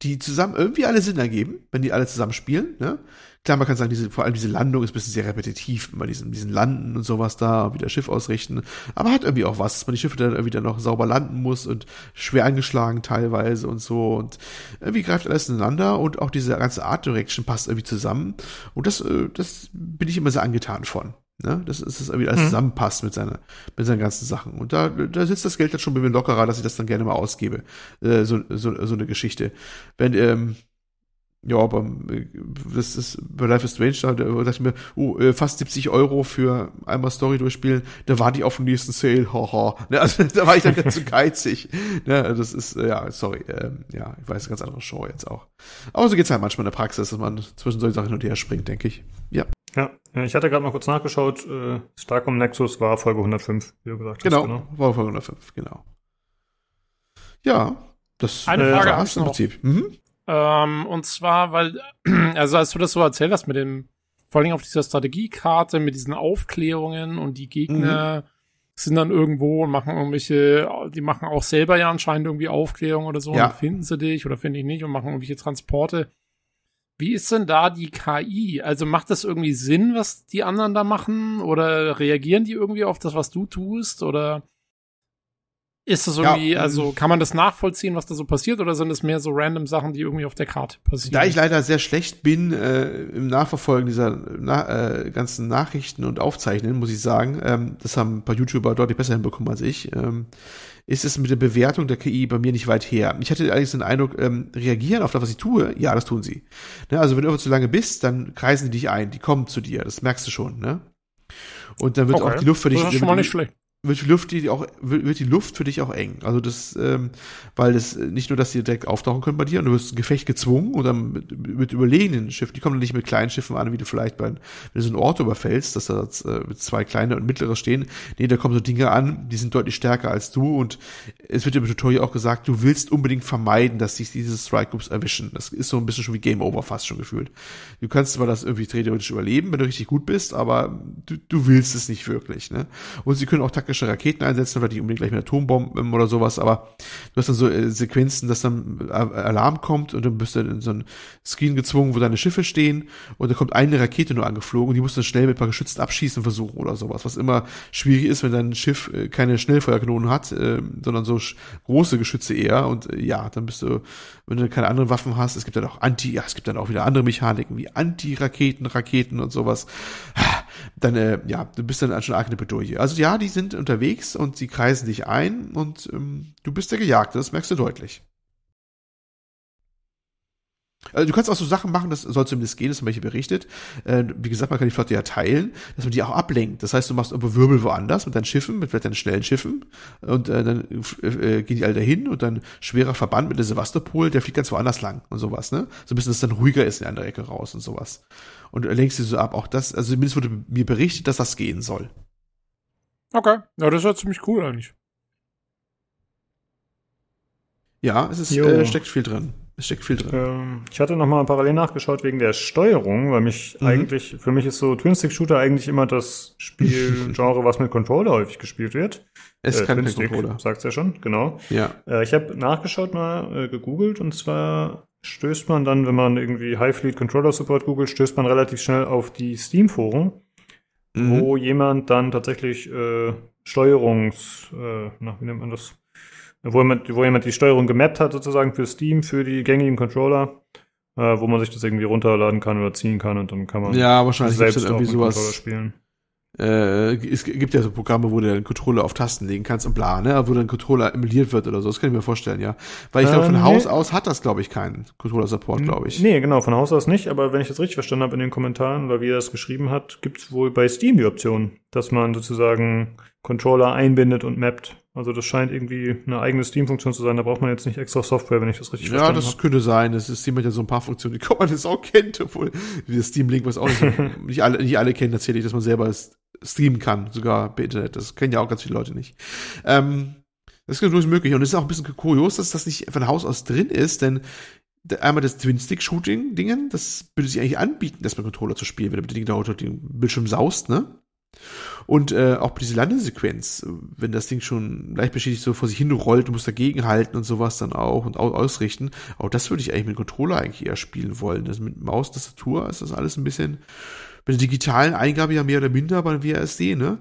Speaker 2: die zusammen irgendwie alle Sinn ergeben, wenn die alle zusammen spielen, ne? Klar, man kann sagen, diese, vor allem diese Landung ist ein bisschen sehr repetitiv, bei diesen, diesen Landen und sowas da, wieder Schiff ausrichten. Aber hat irgendwie auch was, dass man die Schiffe dann irgendwie dann noch sauber landen muss und schwer angeschlagen teilweise und so. Und irgendwie greift alles ineinander und auch diese ganze Art Direction passt irgendwie zusammen. Und das, äh, das bin ich immer sehr angetan von. Ne? Das ist, dass irgendwie alles
Speaker 1: Mhm.
Speaker 2: zusammenpasst mit seiner, mit seinen ganzen Sachen. Und da, da sitzt das Geld dann schon bei mir lockerer, dass ich das dann gerne mal ausgebe. Äh, so, so, so eine Geschichte. Wenn, ähm, ja, aber äh, das ist bei Life is Strange, da, da dachte ich mir, oh, fast 70 Euro für einmal Story durchspielen, da war die auf dem nächsten Sale, haha. Ne, also, da war ich dann ganz zu geizig. Ne, das ist, äh, ja, sorry, ähm, ja, ich weiß, ganz andere Show jetzt auch. Aber so geht's halt manchmal in der Praxis, dass man zwischen solchen Sachen hin und her springt, denke ich. Ja,
Speaker 1: ich hatte gerade mal kurz nachgeschaut, äh, Starcom Nexus war Folge 105, wie du gesagt hast.
Speaker 2: genau, war Folge 105, genau. Ja, das
Speaker 3: Eine
Speaker 1: Äh,
Speaker 3: Frage ich
Speaker 2: im
Speaker 3: noch.
Speaker 2: Prinzip. Mhm.
Speaker 3: Ähm, und zwar, weil, also als du das so erzählt hast mit dem, vor allem auf dieser Strategiekarte mit diesen Aufklärungen und die Gegner sind dann irgendwo und machen irgendwelche, die machen auch selber ja anscheinend irgendwie Aufklärung oder so
Speaker 2: Ja.
Speaker 3: und finden sie dich oder finde ich nicht und machen irgendwelche Transporte. Wie ist denn da die KI? Also macht das irgendwie Sinn, was die anderen da machen? Oder reagieren die irgendwie auf das, was du tust? Oder ist das irgendwie,
Speaker 2: Ja,
Speaker 3: also kann man das nachvollziehen, was da so passiert? Oder sind es mehr so random Sachen, die irgendwie auf der Karte passieren?
Speaker 2: Da ich leider sehr schlecht bin äh, im Nachverfolgen dieser na, äh, ganzen Nachrichten und Aufzeichnen, muss ich sagen, ähm, das haben ein paar YouTuber deutlich besser hinbekommen als ich, ähm, ist es mit der Bewertung der KI bei mir nicht weit her. Ich hatte allerdings den Eindruck, ähm, reagieren auf das, was ich tue, ja, das tun sie. Ne, also wenn du irgendwo zu lange bist, dann kreisen die dich ein, die kommen zu dir, das merkst du schon, ne? Und dann wird
Speaker 3: Okay.
Speaker 2: auch die Luft für dich,
Speaker 3: das ist schon mal nicht schlecht.
Speaker 2: Wird die Luft die auch wird die Luft für dich auch eng. Also das, ähm, weil das nicht nur, dass die direkt auftauchen können bei dir und du wirst ein Gefecht gezwungen oder mit, mit überlegenen Schiffen. Die kommen nicht mit kleinen Schiffen an, wie du vielleicht bei wenn du so einen Ort überfällst, dass da äh, zwei kleine und mittlere stehen. Nee, da kommen so Dinge an, die sind deutlich stärker als du und es wird im Tutorial auch gesagt, du willst unbedingt vermeiden, dass sich diese Strike Groups erwischen. Das ist so ein bisschen schon wie Game Over fast schon gefühlt. Du kannst zwar das irgendwie theoretisch überleben, wenn du richtig gut bist, aber du, du willst es nicht wirklich. Ne? Und sie können auch taktisch taktische Raketen einsetzen, vielleicht nicht unbedingt gleich mit Atombomben oder sowas, aber du hast dann so äh, Sequenzen, dass dann Alarm kommt und dann bist du in so ein Screen gezwungen, wo deine Schiffe stehen und da kommt eine Rakete nur angeflogen und die musst du dann schnell mit ein paar Geschützen abschießen versuchen oder sowas, was immer schwierig ist, wenn dein Schiff äh, keine Schnellfeuerkanonen hat, äh, sondern so große Geschütze eher und äh, ja, dann bist du, wenn du keine anderen Waffen hast, es gibt dann auch Anti, ja, es gibt dann auch wieder andere Mechaniken wie Anti-Raketen, Raketen und sowas, dann, äh, ja, du bist dann schon arg eine Bedouille. Also ja, die sind unterwegs und sie kreisen dich ein und ähm, du bist der Gejagte, das merkst du deutlich. Also du kannst auch so Sachen machen, das soll zumindest gehen, das haben wir hier berichtet. Äh, wie gesagt, man kann die Flotte ja teilen, dass man die auch ablenkt. Das heißt, du machst irgendwo Wirbel woanders mit deinen Schiffen, mit deinen schnellen Schiffen und äh, dann äh, gehen die alle dahin und dann schwerer Verband mit der Sevastopol, der fliegt ganz woanders lang und sowas, ne? So ein bisschen, dass es dann ruhiger ist in der andere Ecke raus und sowas. Und lenkst sie so ab. Auch das, also zumindest wurde mir berichtet, dass das gehen soll.
Speaker 3: Okay, ja, das war ziemlich cool eigentlich.
Speaker 2: Ja, es ist, äh, steckt viel drin. Es steckt viel drin.
Speaker 1: Ähm, ich hatte noch mal parallel nachgeschaut wegen der Steuerung, weil mich mhm. eigentlich, für mich ist so Twin-Stick-Shooter eigentlich immer das Spielgenre, was mit Controller häufig gespielt wird.
Speaker 2: Es äh, kann Stick, Controller.
Speaker 1: Sagt's ja schon, genau.
Speaker 2: Ja.
Speaker 1: Äh, ich habe nachgeschaut mal, äh, gegoogelt und zwar stößt man dann, wenn man irgendwie High Fleet Controller Support googelt, stößt man relativ schnell auf die Steam-Foren mhm. wo jemand dann tatsächlich äh, Steuerungs, äh, na, wie nennt man das? Wo jemand, wo jemand die Steuerung gemappt hat, sozusagen für Steam, für die gängigen Controller, äh, wo man sich das irgendwie runterladen kann oder ziehen kann und dann kann man
Speaker 2: ja, wahrscheinlich
Speaker 1: selbst irgendwie
Speaker 2: sowas
Speaker 1: spielen.
Speaker 2: Äh, es gibt ja so Programme, wo du den Controller auf Tasten legen kannst und bla, ne? Wo dein Controller emuliert wird oder so. Das kann ich mir vorstellen, ja. Weil ich glaube, von ähm, Haus aus hat das, glaube ich, keinen Controller-Support, glaube ich.
Speaker 1: Nee, genau, von Haus aus nicht. Aber wenn ich das richtig verstanden habe in den Kommentaren oder wie er das geschrieben hat, gibt es wohl bei Steam die Option, dass man sozusagen Controller einbindet und mappt. Also das scheint irgendwie eine eigene Steam-Funktion zu sein. Da braucht man jetzt nicht extra Software, wenn ich das richtig
Speaker 2: ja,
Speaker 1: verstanden habe.
Speaker 2: Ja, das könnte sein. Das ist Steam hat ja so ein paar Funktionen, die man das auch kennt, obwohl das Steam Link was auch nicht, nicht alle nicht alle kennen tatsächlich, dass man selber streamen kann, sogar per Internet. Das kennen ja auch ganz viele Leute nicht. Ähm, das ist durchaus möglich. Und es ist auch ein bisschen kurios, dass das nicht von Haus aus drin ist, denn einmal das Twin-Stick-Shooting-Dingen, das würde sich eigentlich anbieten, das mit Controller zu spielen, wenn du bedingt unter den Bildschirm saust, ne? Und äh, auch diese Landesequenz, wenn das Ding schon leicht beschädigt so vor sich hin rollt, du musst dagegen halten und sowas dann auch und ausrichten. Auch das würde ich eigentlich mit Controller eigentlich eher spielen wollen. Das mit Maus, Tastatur ist das alles ein bisschen mit der digitalen Eingabe ja mehr oder minder beim WASD, ne?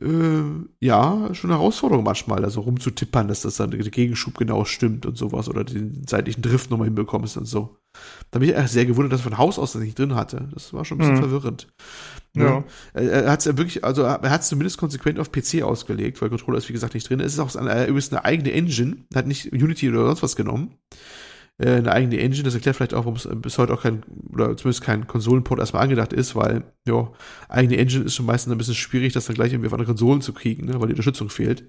Speaker 2: Äh, ja, schon eine Herausforderung manchmal, also rumzutippern, dass das dann der Gegenschub genau stimmt und sowas oder den seitlichen Drift nochmal hinbekommst und so. Da bin ich echt sehr gewundert, dass von Haus aus das nicht drin hatte. Das war schon ein bisschen mhm. verwirrend. Ne? Ja. Er, er hat es ja wirklich, also er hat es zumindest konsequent auf PC ausgelegt, weil Controller ist wie gesagt nicht drin. Es ist auch eine, übrigens eine eigene Engine, hat nicht Unity oder sonst was genommen äh, eine eigene Engine. Das erklärt vielleicht auch, warum es bis heute auch kein, oder zumindest kein Konsolenport erstmal angedacht ist, weil, ja, eigene Engine ist schon meistens ein bisschen schwierig, das dann gleich irgendwie auf andere Konsolen zu kriegen, ne, weil die Unterstützung fehlt.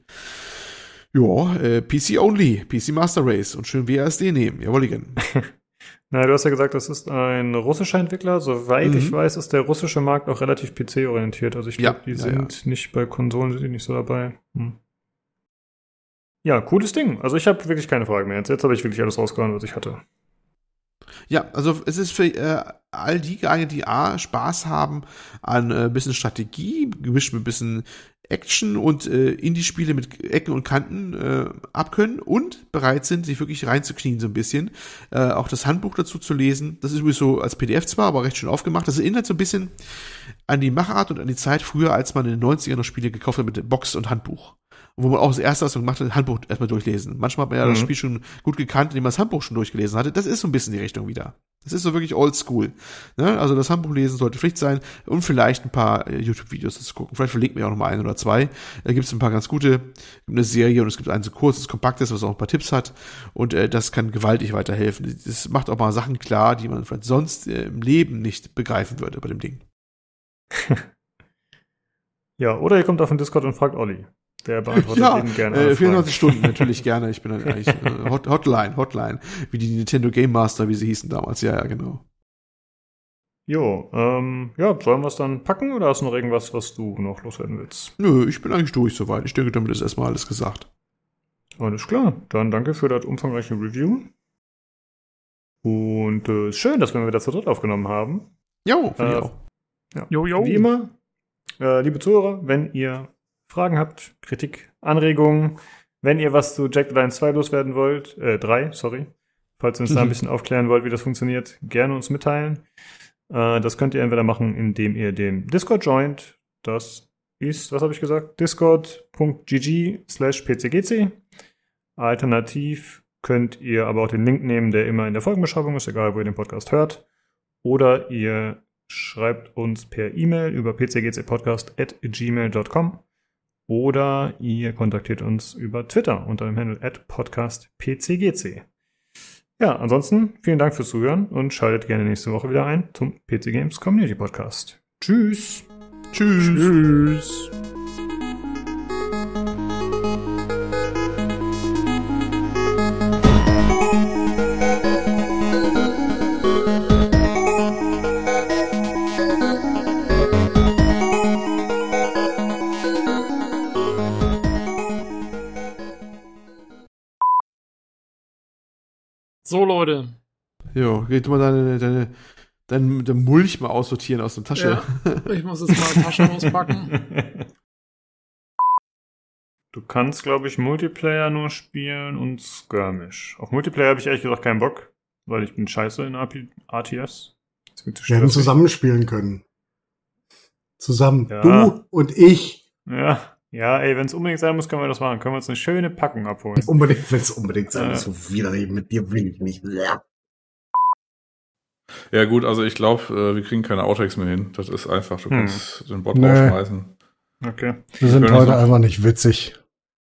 Speaker 2: Ja, äh, PC only, PC Master Race und schön WASD nehmen, jawolligen.
Speaker 1: Na, du hast ja gesagt, das ist ein russischer Entwickler. Soweit mhm. ich weiß, ist der russische Markt auch relativ PC-orientiert. Also ich glaube, ja, die ja, sind ja. nicht bei Konsolen, sind die nicht so dabei. Hm. Ja, cooles Ding. Also ich habe wirklich keine Fragen mehr. Jetzt, jetzt habe ich wirklich alles rausgehauen, was ich hatte.
Speaker 2: Ja, also es ist für äh, all die geeignet, die A, Spaß haben an äh, bisschen Strategie, gemischt mit bisschen Action und äh, Indie-Spiele mit Ecken und Kanten äh, abkönnen und bereit sind, sich wirklich reinzuknien so ein bisschen. Äh, auch das Handbuch dazu zu lesen. Das ist übrigens so als PDF zwar, aber recht schön aufgemacht. Das erinnert so ein bisschen an die Machart und an die Zeit früher, als man in den 90ern noch Spiele gekauft hat mit Box und Handbuch wo man auch das erste, was man gemacht hat, Handbuch erstmal durchlesen. Manchmal hat man ja mhm. das Spiel schon gut gekannt, indem man das Handbuch schon durchgelesen hatte. Das ist so ein bisschen die Richtung wieder. Das ist so wirklich oldschool. Ne? Also das Handbuch lesen sollte Pflicht sein und vielleicht ein paar äh, YouTube-Videos zu gucken. Vielleicht verlinkt mir auch noch mal ein oder zwei. Da gibt es ein paar ganz gute, eine Serie und es gibt ein so kurzes, kompaktes, was auch ein paar Tipps hat und äh, das kann gewaltig weiterhelfen. Das macht auch mal Sachen klar, die man vielleicht sonst äh, im Leben nicht begreifen würde bei dem Ding.
Speaker 1: ja, oder ihr kommt auf den Discord und fragt Olli. Der beantwortet
Speaker 2: Ja,
Speaker 1: Ihnen gerne.
Speaker 2: äh,
Speaker 1: alle
Speaker 2: 24 Stunden, natürlich gerne. Ich bin dann eigentlich äh, Hot, Hotline, Hotline. Wie die Nintendo Game Master, wie sie hießen damals. Ja, ja, genau.
Speaker 1: Jo, ähm, ja, sollen wir es dann packen oder hast du noch irgendwas, was du noch loswerden willst?
Speaker 2: Nö, ich bin eigentlich durch soweit. Ich denke, damit ist erstmal alles gesagt.
Speaker 1: Alles klar, dann danke für das umfangreiche Review. Und äh, ist schön, dass wir wieder zu dritt aufgenommen haben.
Speaker 2: Jo,
Speaker 1: Äh,
Speaker 2: ich auch.
Speaker 1: Ja.
Speaker 3: Jo, jo.
Speaker 1: Wie immer, äh, liebe Zuhörer, wenn ihr Fragen habt, Kritik, Anregungen, wenn ihr was zu Jack the Lion 2 loswerden wollt, äh, 3, sorry, falls ihr uns da ein bisschen aufklären wollt, wie das funktioniert, gerne uns mitteilen. Äh, das könnt ihr entweder machen, indem ihr dem Discord joint. Das ist, was habe ich gesagt? Discord.gg slash pcgc. Alternativ könnt ihr aber auch den Link nehmen, der immer in der Folgenbeschreibung ist, egal wo ihr den Podcast hört. Oder ihr schreibt uns per E-Mail über pcgcpodcast.gmail.com oder ihr kontaktiert uns über Twitter unter dem Handle at podcastpcgc. Ja, ansonsten vielen Dank fürs Zuhören und schaltet gerne nächste Woche wieder ein zum PC Games Community Podcast. Tschüss.
Speaker 2: Tschüss.
Speaker 3: Tschüss. Leute.
Speaker 2: Jo, geht mal deine, deine, dein, dein Mulch mal aussortieren aus der Tasche.
Speaker 3: Ja, ich muss jetzt mal eine Tasche auspacken.
Speaker 1: Du kannst, glaube ich, Multiplayer nur spielen und Skirmish. Auf Multiplayer habe ich ehrlich gesagt keinen Bock, weil ich bin scheiße in AP RTS.
Speaker 4: Wir hätten zusammenspielen können. Zusammen.
Speaker 1: Ja.
Speaker 4: Du und ich.
Speaker 1: Ja, ja, ey, wenn es unbedingt sein muss, können wir das machen. Können wir uns eine schöne Packung abholen.
Speaker 4: Unbedingt, wenn es unbedingt sein
Speaker 1: Ja.
Speaker 4: muss. So widerreden mit dir will ich nicht. Ja.
Speaker 5: Ja, gut, also ich glaube, äh, wir kriegen keine Outtakes mehr hin. Das ist einfach, du
Speaker 1: Hm.
Speaker 5: kannst den Bot
Speaker 4: Nee.
Speaker 5: rausschmeißen.
Speaker 1: Okay.
Speaker 4: Wir sind heute
Speaker 5: so-
Speaker 4: einfach nicht witzig.